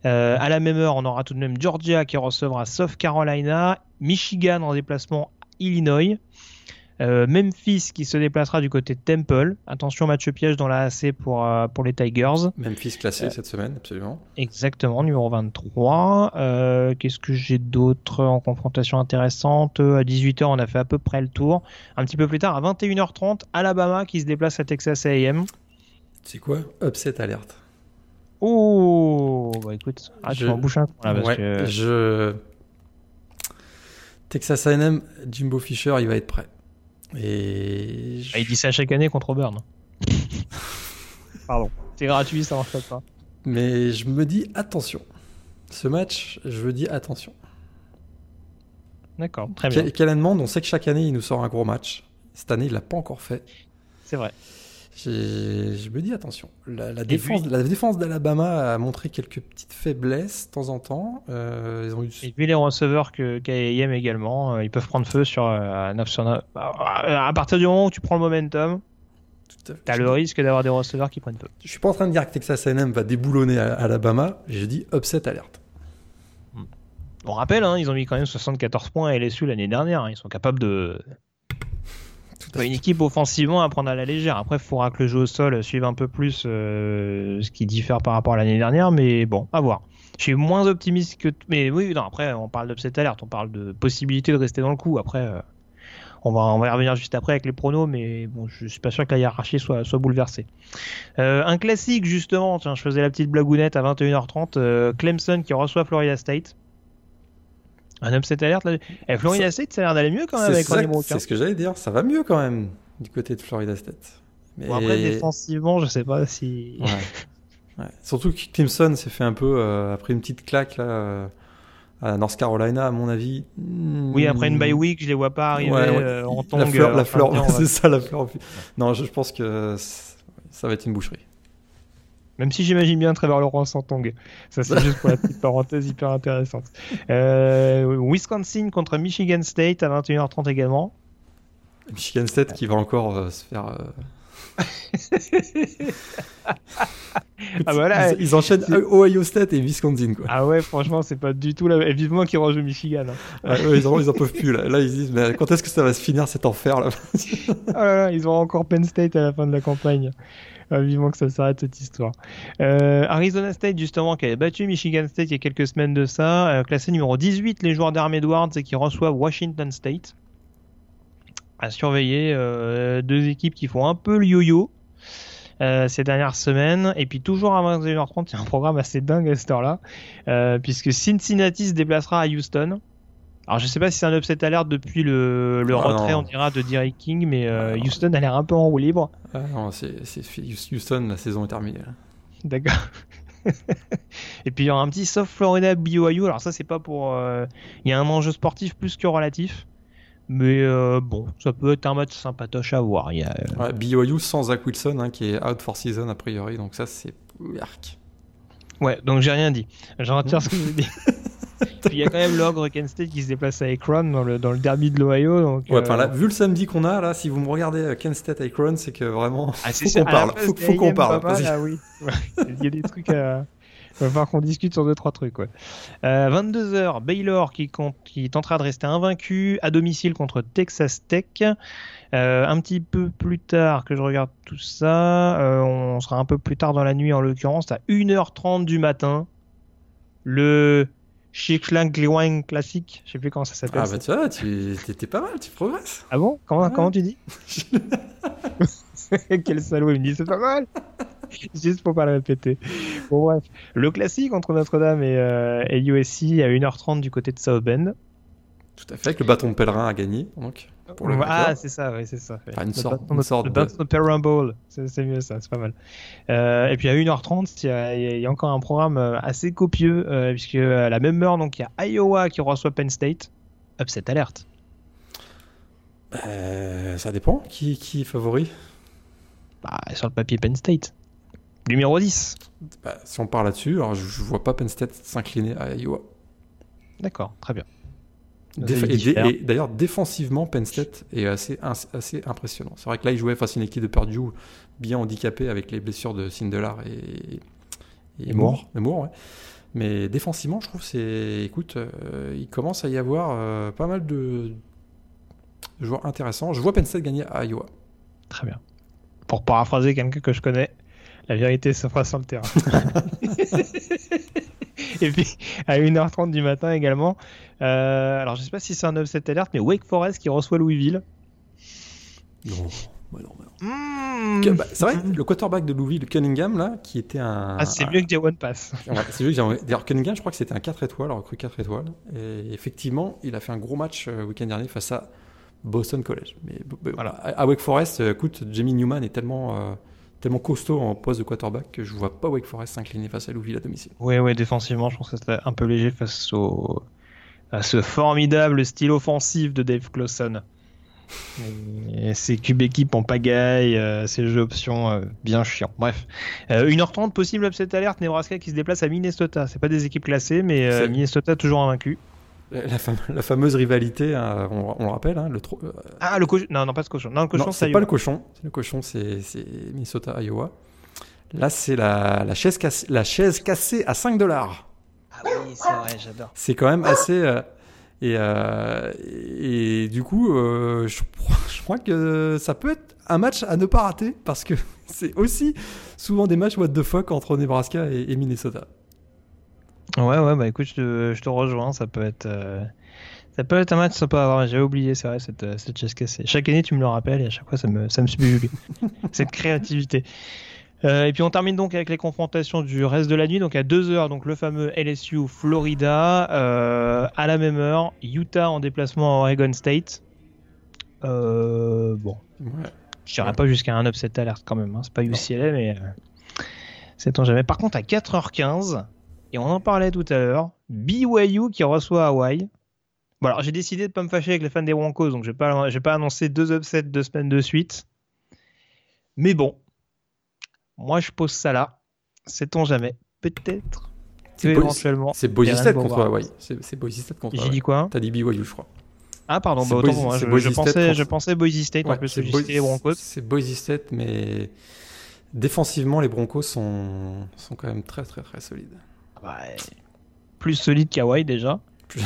Speaker 2: Euh, à la même heure, on aura tout de même Georgia qui recevra South Carolina, Michigan en déplacement Illinois. Euh, Memphis qui se déplacera du côté de Temple. Attention, match piège dans la AC pour, euh, pour les Tigers.
Speaker 3: Memphis classé cette semaine, absolument.
Speaker 2: Exactement, numéro 23. Euh, qu'est-ce que j'ai d'autre en confrontation intéressante? À 18h, on a fait à peu près le tour. Un petit peu plus tard, à 21h30, Alabama qui se déplace à Texas AM.
Speaker 3: C'est quoi? Upset alerte.
Speaker 2: Oh, bah écoute, ah, je... m'en bouche un
Speaker 3: je... Texas A&M, Jimbo Fisher, il va être prêt. Et
Speaker 2: ah, il dit ça chaque année contre Auburn. Pardon. C'est gratuit, ça en fait pas.
Speaker 3: Mais je me dis attention. Ce match, je me dis attention.
Speaker 2: D'accord, très bien.
Speaker 3: Kellen Mond, on sait que chaque année, il nous sort un gros match. Cette année, il l'a pas encore fait.
Speaker 2: C'est vrai.
Speaker 3: Je me dis attention. La, défense, la défense d'Alabama a montré quelques petites faiblesses de temps en temps. Euh, ils ont eu...
Speaker 2: Et puis les receveurs que également, euh, ils peuvent prendre feu sur, euh, 9 sur 9. À partir du moment où tu prends le momentum, tu as le risque d'avoir des receveurs qui prennent feu.
Speaker 3: Je suis pas en train de dire que Texas A&M va déboulonner Alabama. J'ai dit upset alerte.
Speaker 2: On rappelle, hein, ils ont mis quand même 74 points à LSU l'année dernière. Hein. Ils sont capables de une équipe offensivement à prendre à la légère. Après, il faudra que le jeu au sol suive un peu plus euh, ce qui diffère par rapport à l'année dernière, mais bon, à voir. Je suis moins optimiste que. Mais oui, non, après, on parle d'upset alerte, on parle de possibilité de rester dans le coup. Après, euh, on, va, on va y revenir juste après avec les pronos, mais bon, je suis pas sûr que la hiérarchie soit, soit bouleversée. Euh, un classique, justement, tiens, je faisais la petite blagounette à 21h30, Clemson qui reçoit Florida State. Un upset alerte là. Et eh, Florida State, ça a l'air d'aller mieux quand même avec Ronnie
Speaker 3: C'est ce que j'allais dire, ça va mieux quand même du côté de Florida State.
Speaker 2: Mais... Bon, après, défensivement, je sais pas si.
Speaker 3: Ouais. Surtout que Clemson s'est fait un peu, euh, après une petite claque là, euh, à North Carolina, à mon avis.
Speaker 2: Oui, après une bye week, je les vois pas arriver euh, en tongue.
Speaker 3: La fleur, la fleur c'est ça la fleur. Non, je, je pense que ça va être une boucherie.
Speaker 2: Même si j'imagine bien Trevor Lawrence en tong. Ça, c'est juste pour la petite parenthèse hyper intéressante. Euh, Wisconsin contre Michigan State à 21h30 également.
Speaker 3: Michigan State qui va encore euh, se faire. Euh, ah voilà, ils, enchaînent Ohio State et Wisconsin. Quoi.
Speaker 2: Ah ouais, franchement, c'est pas du tout là. Et vivement qu'ils rejoue Michigan. Hein.
Speaker 3: Ah ils, en, ils en peuvent plus là. Là, ils disent, mais quand est-ce que ça va se finir cet enfer là?
Speaker 2: Ah Ils ont encore Penn State à la fin de la campagne. Ah, vivement que ça s'arrête cette histoire. Euh, Arizona State, justement, qui avait battu Michigan State il y a quelques semaines de ça, euh, classé numéro 18, les joueurs d'Army Edwards, et qui reçoivent Washington State. À surveiller, euh, deux équipes qui font un peu le yo-yo. ces dernières semaines. Et puis toujours à 21h30, il y a un programme assez dingue à cette heure-là, puisque Cincinnati se déplacera à Houston. Alors je sais pas si c'est un upset alert depuis le, le ah, retrait, on dira, de Derek King, mais euh, ah, Houston a l'air un peu en roue libre.
Speaker 3: Ah, non, c'est Houston, la saison est terminée.
Speaker 2: D'accord. Et puis il y aura un petit soft Florida BYU. Alors ça c'est pas pour, euh, il y a un enjeu sportif plus que relatif. Mais euh, bon, ça peut être un match sympatoche à voir. Il y a,
Speaker 3: ouais, BYU sans Zach Wilson hein, qui est out for season a priori, donc ça c'est
Speaker 2: Ouais, donc j'ai rien dit. J'en retire ce que je dis. il y a quand même l'ogre Kent State qui se déplace à Akron dans le, dans le derby de l'Ohio.
Speaker 3: Ouais, euh, vu le samedi qu'on a, là, si vous me regardez euh, Kent State Akron, c'est que vraiment, ah, faut qu'on parle. Faut, qu'on parle.
Speaker 2: Oui. il y a des trucs à. va falloir qu'on discute sur deux trois trucs. Ouais. Euh, 22h, Baylor qui, compte, qui tentera de rester invaincu à domicile contre Texas Tech. Euh, un petit peu plus tard que je regarde tout ça, euh, on sera un peu plus tard dans la nuit en l'occurrence, à 1h30 du matin, le Shiklang Gliwang classique, je sais plus comment ça s'appelle.
Speaker 3: Ah bah tu vois, tu étais pas mal, tu progresses.
Speaker 2: Ah bon? Comment,
Speaker 3: Ouais.
Speaker 2: comment tu dis? Quel salaud, il me dit c'est pas mal Juste pour pas le répéter. Bon bref, le classique entre Notre-Dame et, euh, et USC à 1h30 du côté de South Bend.
Speaker 3: Tout à fait, avec le bâton de pèlerin à gagner. Donc, pour le
Speaker 2: ah, c'est ça, oui, c'est ça. ouais.
Speaker 3: Enfin, une sorte- une
Speaker 2: de-
Speaker 3: sorte
Speaker 2: le
Speaker 3: de-
Speaker 2: c'est mieux ça, c'est pas mal. Euh, et puis à 1h30, il y a, il y a encore un programme euh, assez copieux, euh, puisque à la même heure, donc il y a Iowa qui reçoit Penn State. Upset alerte.
Speaker 3: Euh, ça dépend. Qui, qui est favori?
Speaker 2: Bah, sur le papier Penn State. Numéro 10.
Speaker 3: Bah, Si on part là-dessus, alors je, je vois pas Penn State s'incliner à Iowa.
Speaker 2: D'accord, très bien.
Speaker 3: Déf- et d'ailleurs, défensivement, Penn State est assez, assez impressionnant. C'est vrai que là, il jouait face à une équipe de Purdue bien handicapée avec les blessures de Sindelar et,
Speaker 2: Et Moore.
Speaker 3: et Moore, ouais. Mais défensivement, je trouve c'est, écoute, euh, il commence à y avoir euh, pas mal de de joueurs intéressants. Je vois Penn State gagner à Iowa.
Speaker 2: Très bien. Pour paraphraser quelqu'un que je connais, la vérité se fera sur le terrain. Et puis, à 1h30 du matin également, euh, alors je sais pas si c'est un upset alert, mais Wake Forest qui reçoit Louisville.
Speaker 3: Non, bah non, bah non.
Speaker 2: Mmh.
Speaker 3: Que- bah, c'est vrai, le quarterback de Louisville, Cunningham, là, qui était un.
Speaker 2: Ah, c'est
Speaker 3: un-
Speaker 2: mieux que Jawan Pass.
Speaker 3: Ouais, c'est juste, j'ai- D'ailleurs, Cunningham, je crois que c'était un 4 étoiles, un recrue 4 étoiles. Et effectivement, il a fait un gros match euh, week-end dernier face à Boston College. Mais voilà, à à Wake Forest, euh, écoute, Jamie Newman est tellement, euh, tellement costaud en poste de quarterback que je vois pas Wake Forest s'incliner face à Louisville à domicile.
Speaker 2: Ouais, ouais, défensivement, je pense que c'était un peu léger face au, à ce formidable style offensif de Dave Clawson. Et ses cubes équipes en pagaille, euh, ses jeux options euh, bien chiants. Bref. Euh, 1h30, possible upset alerte, Nebraska qui se déplace à Minnesota. C'est pas des équipes classées, mais euh, Minnesota toujours invaincu.
Speaker 3: La, la fame- la fameuse rivalité, hein, on, on le rappelle, hein, le tro- euh,
Speaker 2: Ah, le cochon. Non, non, pas ce cochon. Non, le cochon, c'est
Speaker 3: pas le cochon. Le cochon, c'est c'est Minnesota, Iowa. Là, c'est la, la, chaise cassée, la chaise cassée à 5 dollars.
Speaker 2: Ah oui, c'est vrai, j'adore.
Speaker 3: C'est quand même assez. euh, et, euh, et du coup, euh, je, crois- je crois que ça peut être un match à ne pas rater parce que c'est aussi souvent des matchs what the fuck entre Nebraska et, et Minnesota.
Speaker 2: Ouais, ouais, bah écoute, je te, je te rejoins. Ça peut être. euh, Ça peut être un match sympa à voir. J'avais oublié, c'est vrai, cette, euh, cette chaise cassée. Chaque année, tu me le rappelles et à chaque fois, ça me, ça me subjugue. cette créativité. Euh, et puis, on termine donc avec les confrontations du reste de la nuit. Donc, à 2h, donc le fameux LSU Florida. Euh, à la même heure, Utah en déplacement à Oregon State. Euh, bon,
Speaker 3: Ouais.
Speaker 2: je dirais pas jusqu'à un upset alert quand même. Hein. C'est pas UCLA, mais euh, sait-on jamais. Par contre, à 4h15, et on en parlait tout à l'heure, BYU qui reçoit Hawaï. Bon, alors j'ai décidé de pas me fâcher avec les fans des Broncos, donc je vais pas, pas annoncer deux upsets deux semaines de suite. Mais bon, moi je pose ça là. Sait-on jamais Peut-être.
Speaker 3: C'est
Speaker 2: éventuellement.
Speaker 3: C'est Boise State contre. Hawaii. C'est Boise State contre
Speaker 2: J'ai dit quoi?
Speaker 3: T'as dit BYU, je crois.
Speaker 2: Ah pardon, bah autant
Speaker 3: Boise-
Speaker 2: pour moi.
Speaker 3: c'est
Speaker 2: Je, pensais,
Speaker 3: contre-
Speaker 2: je pensais Boise State en
Speaker 3: Ouais,
Speaker 2: plus. J'étais
Speaker 3: Boise-
Speaker 2: les Broncos.
Speaker 3: C'est Boise State, mais défensivement, les Broncos sont, sont quand même très très très solides.
Speaker 2: Ouais. Plus solide qu'Hawaii déjà.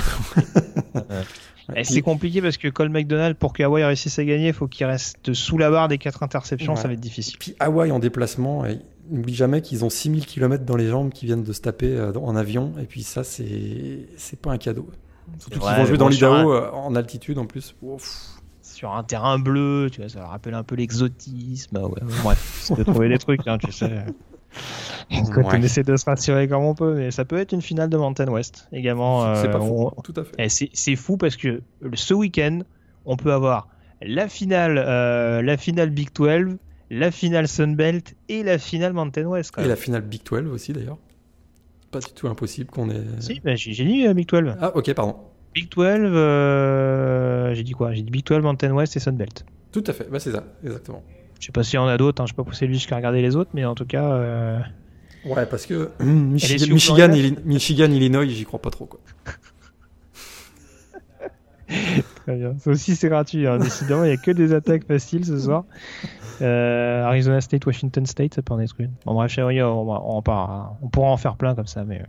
Speaker 2: Et c'est compliqué parce que Cole McDonald, pour que Hawaii réussisse à gagner, il faut qu'il reste sous la barre des 4 interceptions,
Speaker 3: Ouais.
Speaker 2: ça va être difficile.
Speaker 3: Puis Hawaï en déplacement, n'oublie jamais qu'ils ont 6000 km dans les jambes qui viennent de se taper euh, en avion. Et puis ça, c'est pas un cadeau. Surtout qu'ils vont jouer dans l'Idaho euh, en altitude en plus. Ouf.
Speaker 2: Sur un terrain bleu, tu vois, ça rappelle un peu l'exotisme. Ouais, bref, on peut trouver des trucs, hein, tu sais.
Speaker 3: Ouais.
Speaker 2: on essaie de se rassurer comme on peut, mais ça peut être une finale de Mountain West également.
Speaker 3: C'est
Speaker 2: euh,
Speaker 3: pas fou.
Speaker 2: on-
Speaker 3: Tout à fait.
Speaker 2: Et c'est fou parce que ce week-end, on peut avoir la finale, euh, la finale Big 12, la finale Sunbelt et la finale Mountain West.
Speaker 3: Et la finale Big 12 aussi d'ailleurs. Pas du tout impossible qu'on ait.
Speaker 2: Si, bah, j'ai dit euh, Big 12.
Speaker 3: Ah ok, pardon.
Speaker 2: Big 12, euh, j'ai dit quoi? J'ai dit Big 12, Mountain West et Sunbelt.
Speaker 3: Tout à fait. Bah, c'est ça, exactement.
Speaker 2: Je sais pas s'il y en a d'autres, hein, je sais pas pousser lui jusqu'à regarder les autres, mais en tout cas, euh,
Speaker 3: Ouais, parce que Michigan, Michigan, Michigan, Illinois, j'y crois pas trop quoi.
Speaker 2: très bien. Ça aussi, c'est gratuit. hein. Décidément, il y a que des attaques faciles ce soir. Euh, Arizona State, Washington State, ça peut en être une. Bon, bref, on, on, on, pourra en faire plein comme ça, mais.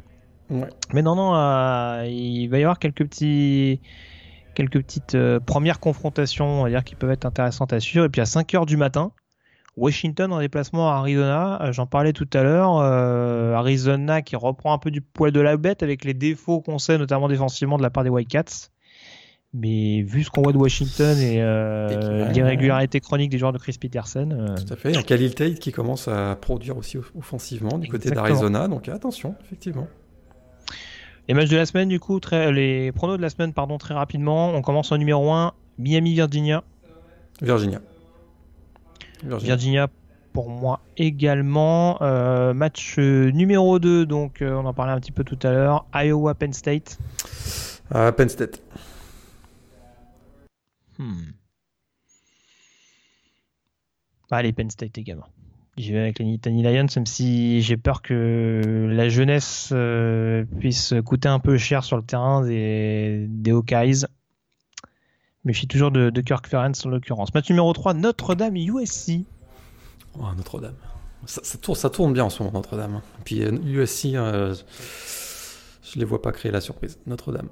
Speaker 2: Ouais. Mais non, non, euh, il va y avoir quelques petits. Quelques petites euh, premières confrontations, on va dire, qui peuvent être intéressantes à suivre. Et puis à 5h du matin, Washington en déplacement à Arizona, euh, j'en parlais tout à l'heure. Arizona qui reprend un peu du poil de la bête avec les défauts qu'on sait, notamment défensivement de la part des Whitecaps. Mais vu ce qu'on voit de Washington et, euh, l'irrégularité chronique des joueurs de Chris Peterson.
Speaker 3: Euh, Tout à fait. Il y a Khalil Tate qui commence à produire aussi offensivement du côté d'Arizona. Donc attention, effectivement.
Speaker 2: Les matchs de la semaine, du coup, très, les pronos de la semaine, pardon, très rapidement. On commence en numéro 1, Miami-Virginia.
Speaker 3: Virginia.
Speaker 2: Virginia. Pour moi également. Euh, match numéro 2, donc on en parlait un petit peu tout à l'heure. Iowa-Penn State.
Speaker 3: Penn State.
Speaker 2: Hmm. Allez, Penn State également. J'y vais avec les Nittany Lions, même si j'ai peur que la jeunesse euh, puisse coûter un peu cher sur le terrain des, des Hawkeyes. Mais je suis toujours de, Kirk Ferentz en l'occurrence. Match numéro 3, Notre-Dame USC.
Speaker 3: Oh, Notre-Dame. Ça, tourne, ça, tourne, bien en ce moment, Notre-Dame. Puis USC, euh, euh, je les vois pas créer la surprise. Notre-Dame.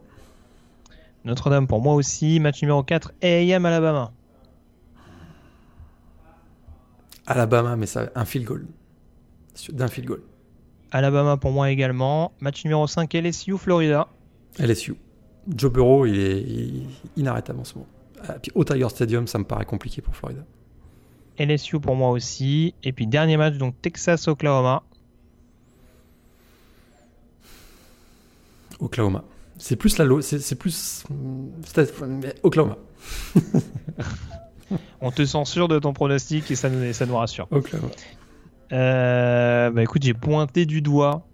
Speaker 2: Notre-Dame pour moi aussi. Match numéro 4, AM Alabama.
Speaker 3: Alabama, mais ça, un field goal. D'un field goal.
Speaker 2: Alabama pour moi également. Match numéro 5, LSU, Florida.
Speaker 3: LSU. Joe Burrow, il est, inarrêtable en ce moment. Ah, puis au Tiger Stadium, ça me paraît compliqué pour Florida.
Speaker 2: LSU pour moi aussi. Et puis dernier match, donc Texas-Oklahoma.
Speaker 3: Oklahoma. C'est plus la c'est plus Oklahoma.
Speaker 2: On te censure de ton pronostic et ça, ça nous rassure.
Speaker 3: Oklahoma.
Speaker 2: Euh, bah écoute, j'ai pointé du doigt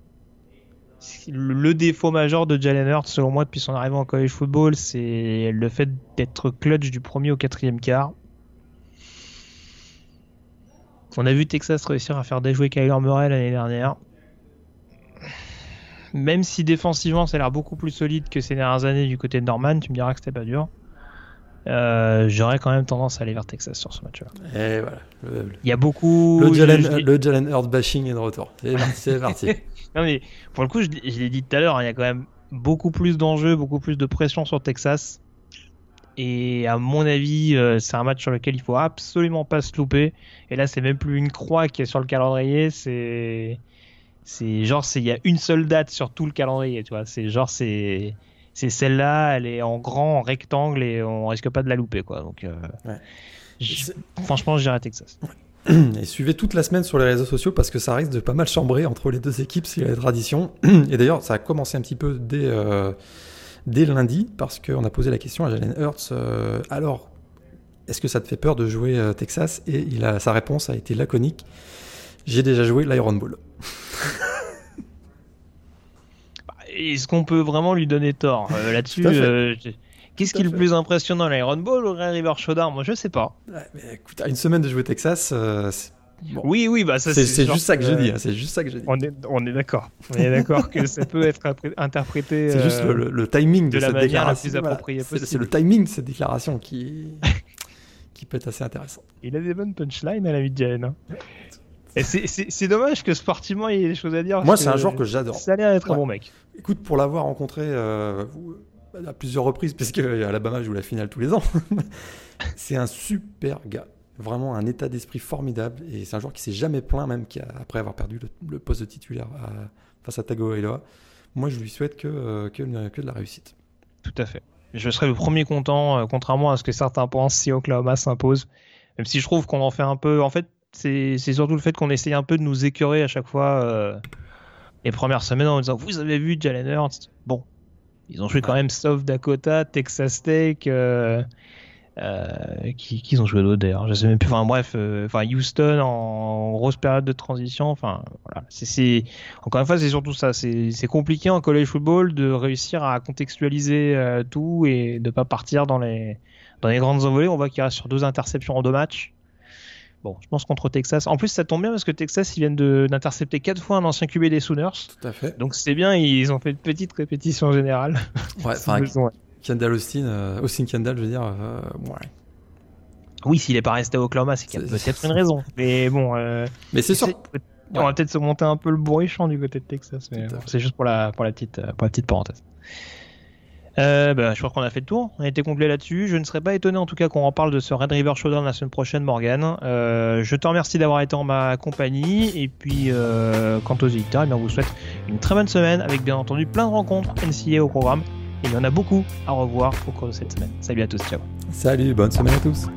Speaker 2: le, défaut majeur de Jalen Hurts, selon moi, depuis son arrivée en college football, c'est le fait d'être clutch du premier au quatrième quart. On a vu Texas réussir à faire déjouer Kyler Murray l'année dernière même si défensivement ça a l'air beaucoup plus solide que ces dernières années du côté de Norman, tu me diras que c'était pas dur. Euh, j'aurais quand même tendance à aller vers Texas sur ce match-là.
Speaker 3: Et voilà.
Speaker 2: Il y a beaucoup.
Speaker 3: Le Jalen, le Jalen Hurd bashing est de retour. C'est parti.
Speaker 2: non mais pour le coup, je, l'ai dit tout à l'heure, hein, il y a quand même beaucoup plus d'enjeux, beaucoup plus de pression sur Texas. Et à mon avis, euh, c'est un match sur lequel il faut absolument pas se louper. Et là, c'est même plus une croix qui est sur le calendrier, c'est c'est genre, il y a une seule date sur tout le calendrier, tu vois. C'est genre, c'est c'est celle-là, elle est en grand, en rectangle et on risque pas de la louper, quoi. Donc, euh, franchement, je dirais Texas.
Speaker 3: Et suivez toute la semaine sur les réseaux sociaux parce que ça risque de pas mal chambrer entre les deux équipes s'il y a des traditions. Et d'ailleurs, ça a commencé un petit peu dès, euh, dès lundi parce qu'on a posé la question à Jalen Hurts. Euh, alors, est-ce que ça te fait peur de jouer Texas? Et il a, sa réponse a été laconique. J'ai déjà joué l'Iron Ball.
Speaker 2: Bah, est-ce qu'on peut vraiment lui donner tort euh, là-dessus euh, Qu'est-ce qui est le plus impressionnant, l'Iron Ball ou River Showdown? Moi, je sais pas.
Speaker 3: mais écoute, à une semaine de jouer Texas, euh,
Speaker 2: oui, oui, bah
Speaker 3: c'est juste ça que je dis. C'est juste ça que je dis.
Speaker 2: On est, on est d'accord. On est d'accord que ça peut être interprété.
Speaker 3: C'est juste le, timing de,
Speaker 2: la
Speaker 3: cette
Speaker 2: déclaration. la plus appropriée possible.
Speaker 3: C'est le timing de cette déclaration qui qui peut être assez intéressant.
Speaker 2: Il a des bonnes punchlines à la Jalen. Hein. C'est dommage que sportivement il y ait des choses à dire.
Speaker 3: Moi, c'est un joueur que j'adore.
Speaker 2: Ça a l'air d'être un bon mec.
Speaker 3: Écoute, pour l'avoir rencontré euh, à plusieurs reprises, parce qu'à Alabama, joue la finale tous les ans, c'est un super gars. Vraiment un état d'esprit formidable. Et c'est un joueur qui s'est jamais plaint, même après avoir perdu le, poste de titulaire face à Tagovailoa. Moi, je lui souhaite que, euh, que, que, de la réussite.
Speaker 2: Tout à fait. Je serais le premier content, euh, contrairement à ce que certains pensent, si Oklahoma s'impose. Même si je trouve qu'on en fait un peu. En fait, c'est surtout le fait qu'on essaye un peu de nous écœurer à chaque fois euh, les premières semaines en disant Vous avez vu Jalen Hurts? Bon, ils ont joué quand même South Dakota, Texas Tech. Euh, euh, qui, qui ont joué d'autres d'ailleurs Je sais même plus. Enfin bref, enfin Houston en grosse période de transition. Enfin voilà, c'est encore une fois c'est surtout ça. C'est compliqué en college football de réussir à contextualiser tout et de pas partir dans les dans les grandes envolées. On voit qu'il reste sur deux interceptions en deux matchs. Bon, je pense contre Texas. En plus, ça tombe bien parce que Texas, ils viennent d'intercepter quatre fois un ancien QB des Sooners.
Speaker 3: Tout à fait.
Speaker 2: Donc c'est bien, ils ont fait une petite répétition générale.
Speaker 3: Ouais, enfin, Kendall Austin, euh, Austin Kendall, je veux dire, euh, ouais.
Speaker 2: Oui, s'il est pas resté à Oklahoma, c'est qu'il y a peut-être une raison. Mais bon. Euh,
Speaker 3: mais c'est sûr.
Speaker 2: On va peut-être se monter un peu le bourrichon du côté de Texas. C'est juste pour la, pour, la petite, pour la petite parenthèse. Euh, bah, je crois qu'on a fait le tour. On a été complet là-dessus. Je ne serais pas étonné en tout cas qu'on reparle de ce Red River Showdown la semaine prochaine, Morgan. Euh, je te remercie d'avoir été en ma compagnie. Et puis, euh, quant aux éditeurs, eh on vous souhaite une très bonne semaine avec bien entendu plein de rencontres NCA au programme. Il y en a beaucoup à revoir au cours de cette semaine. Salut à tous, ciao.
Speaker 3: Salut, bonne semaine à tous.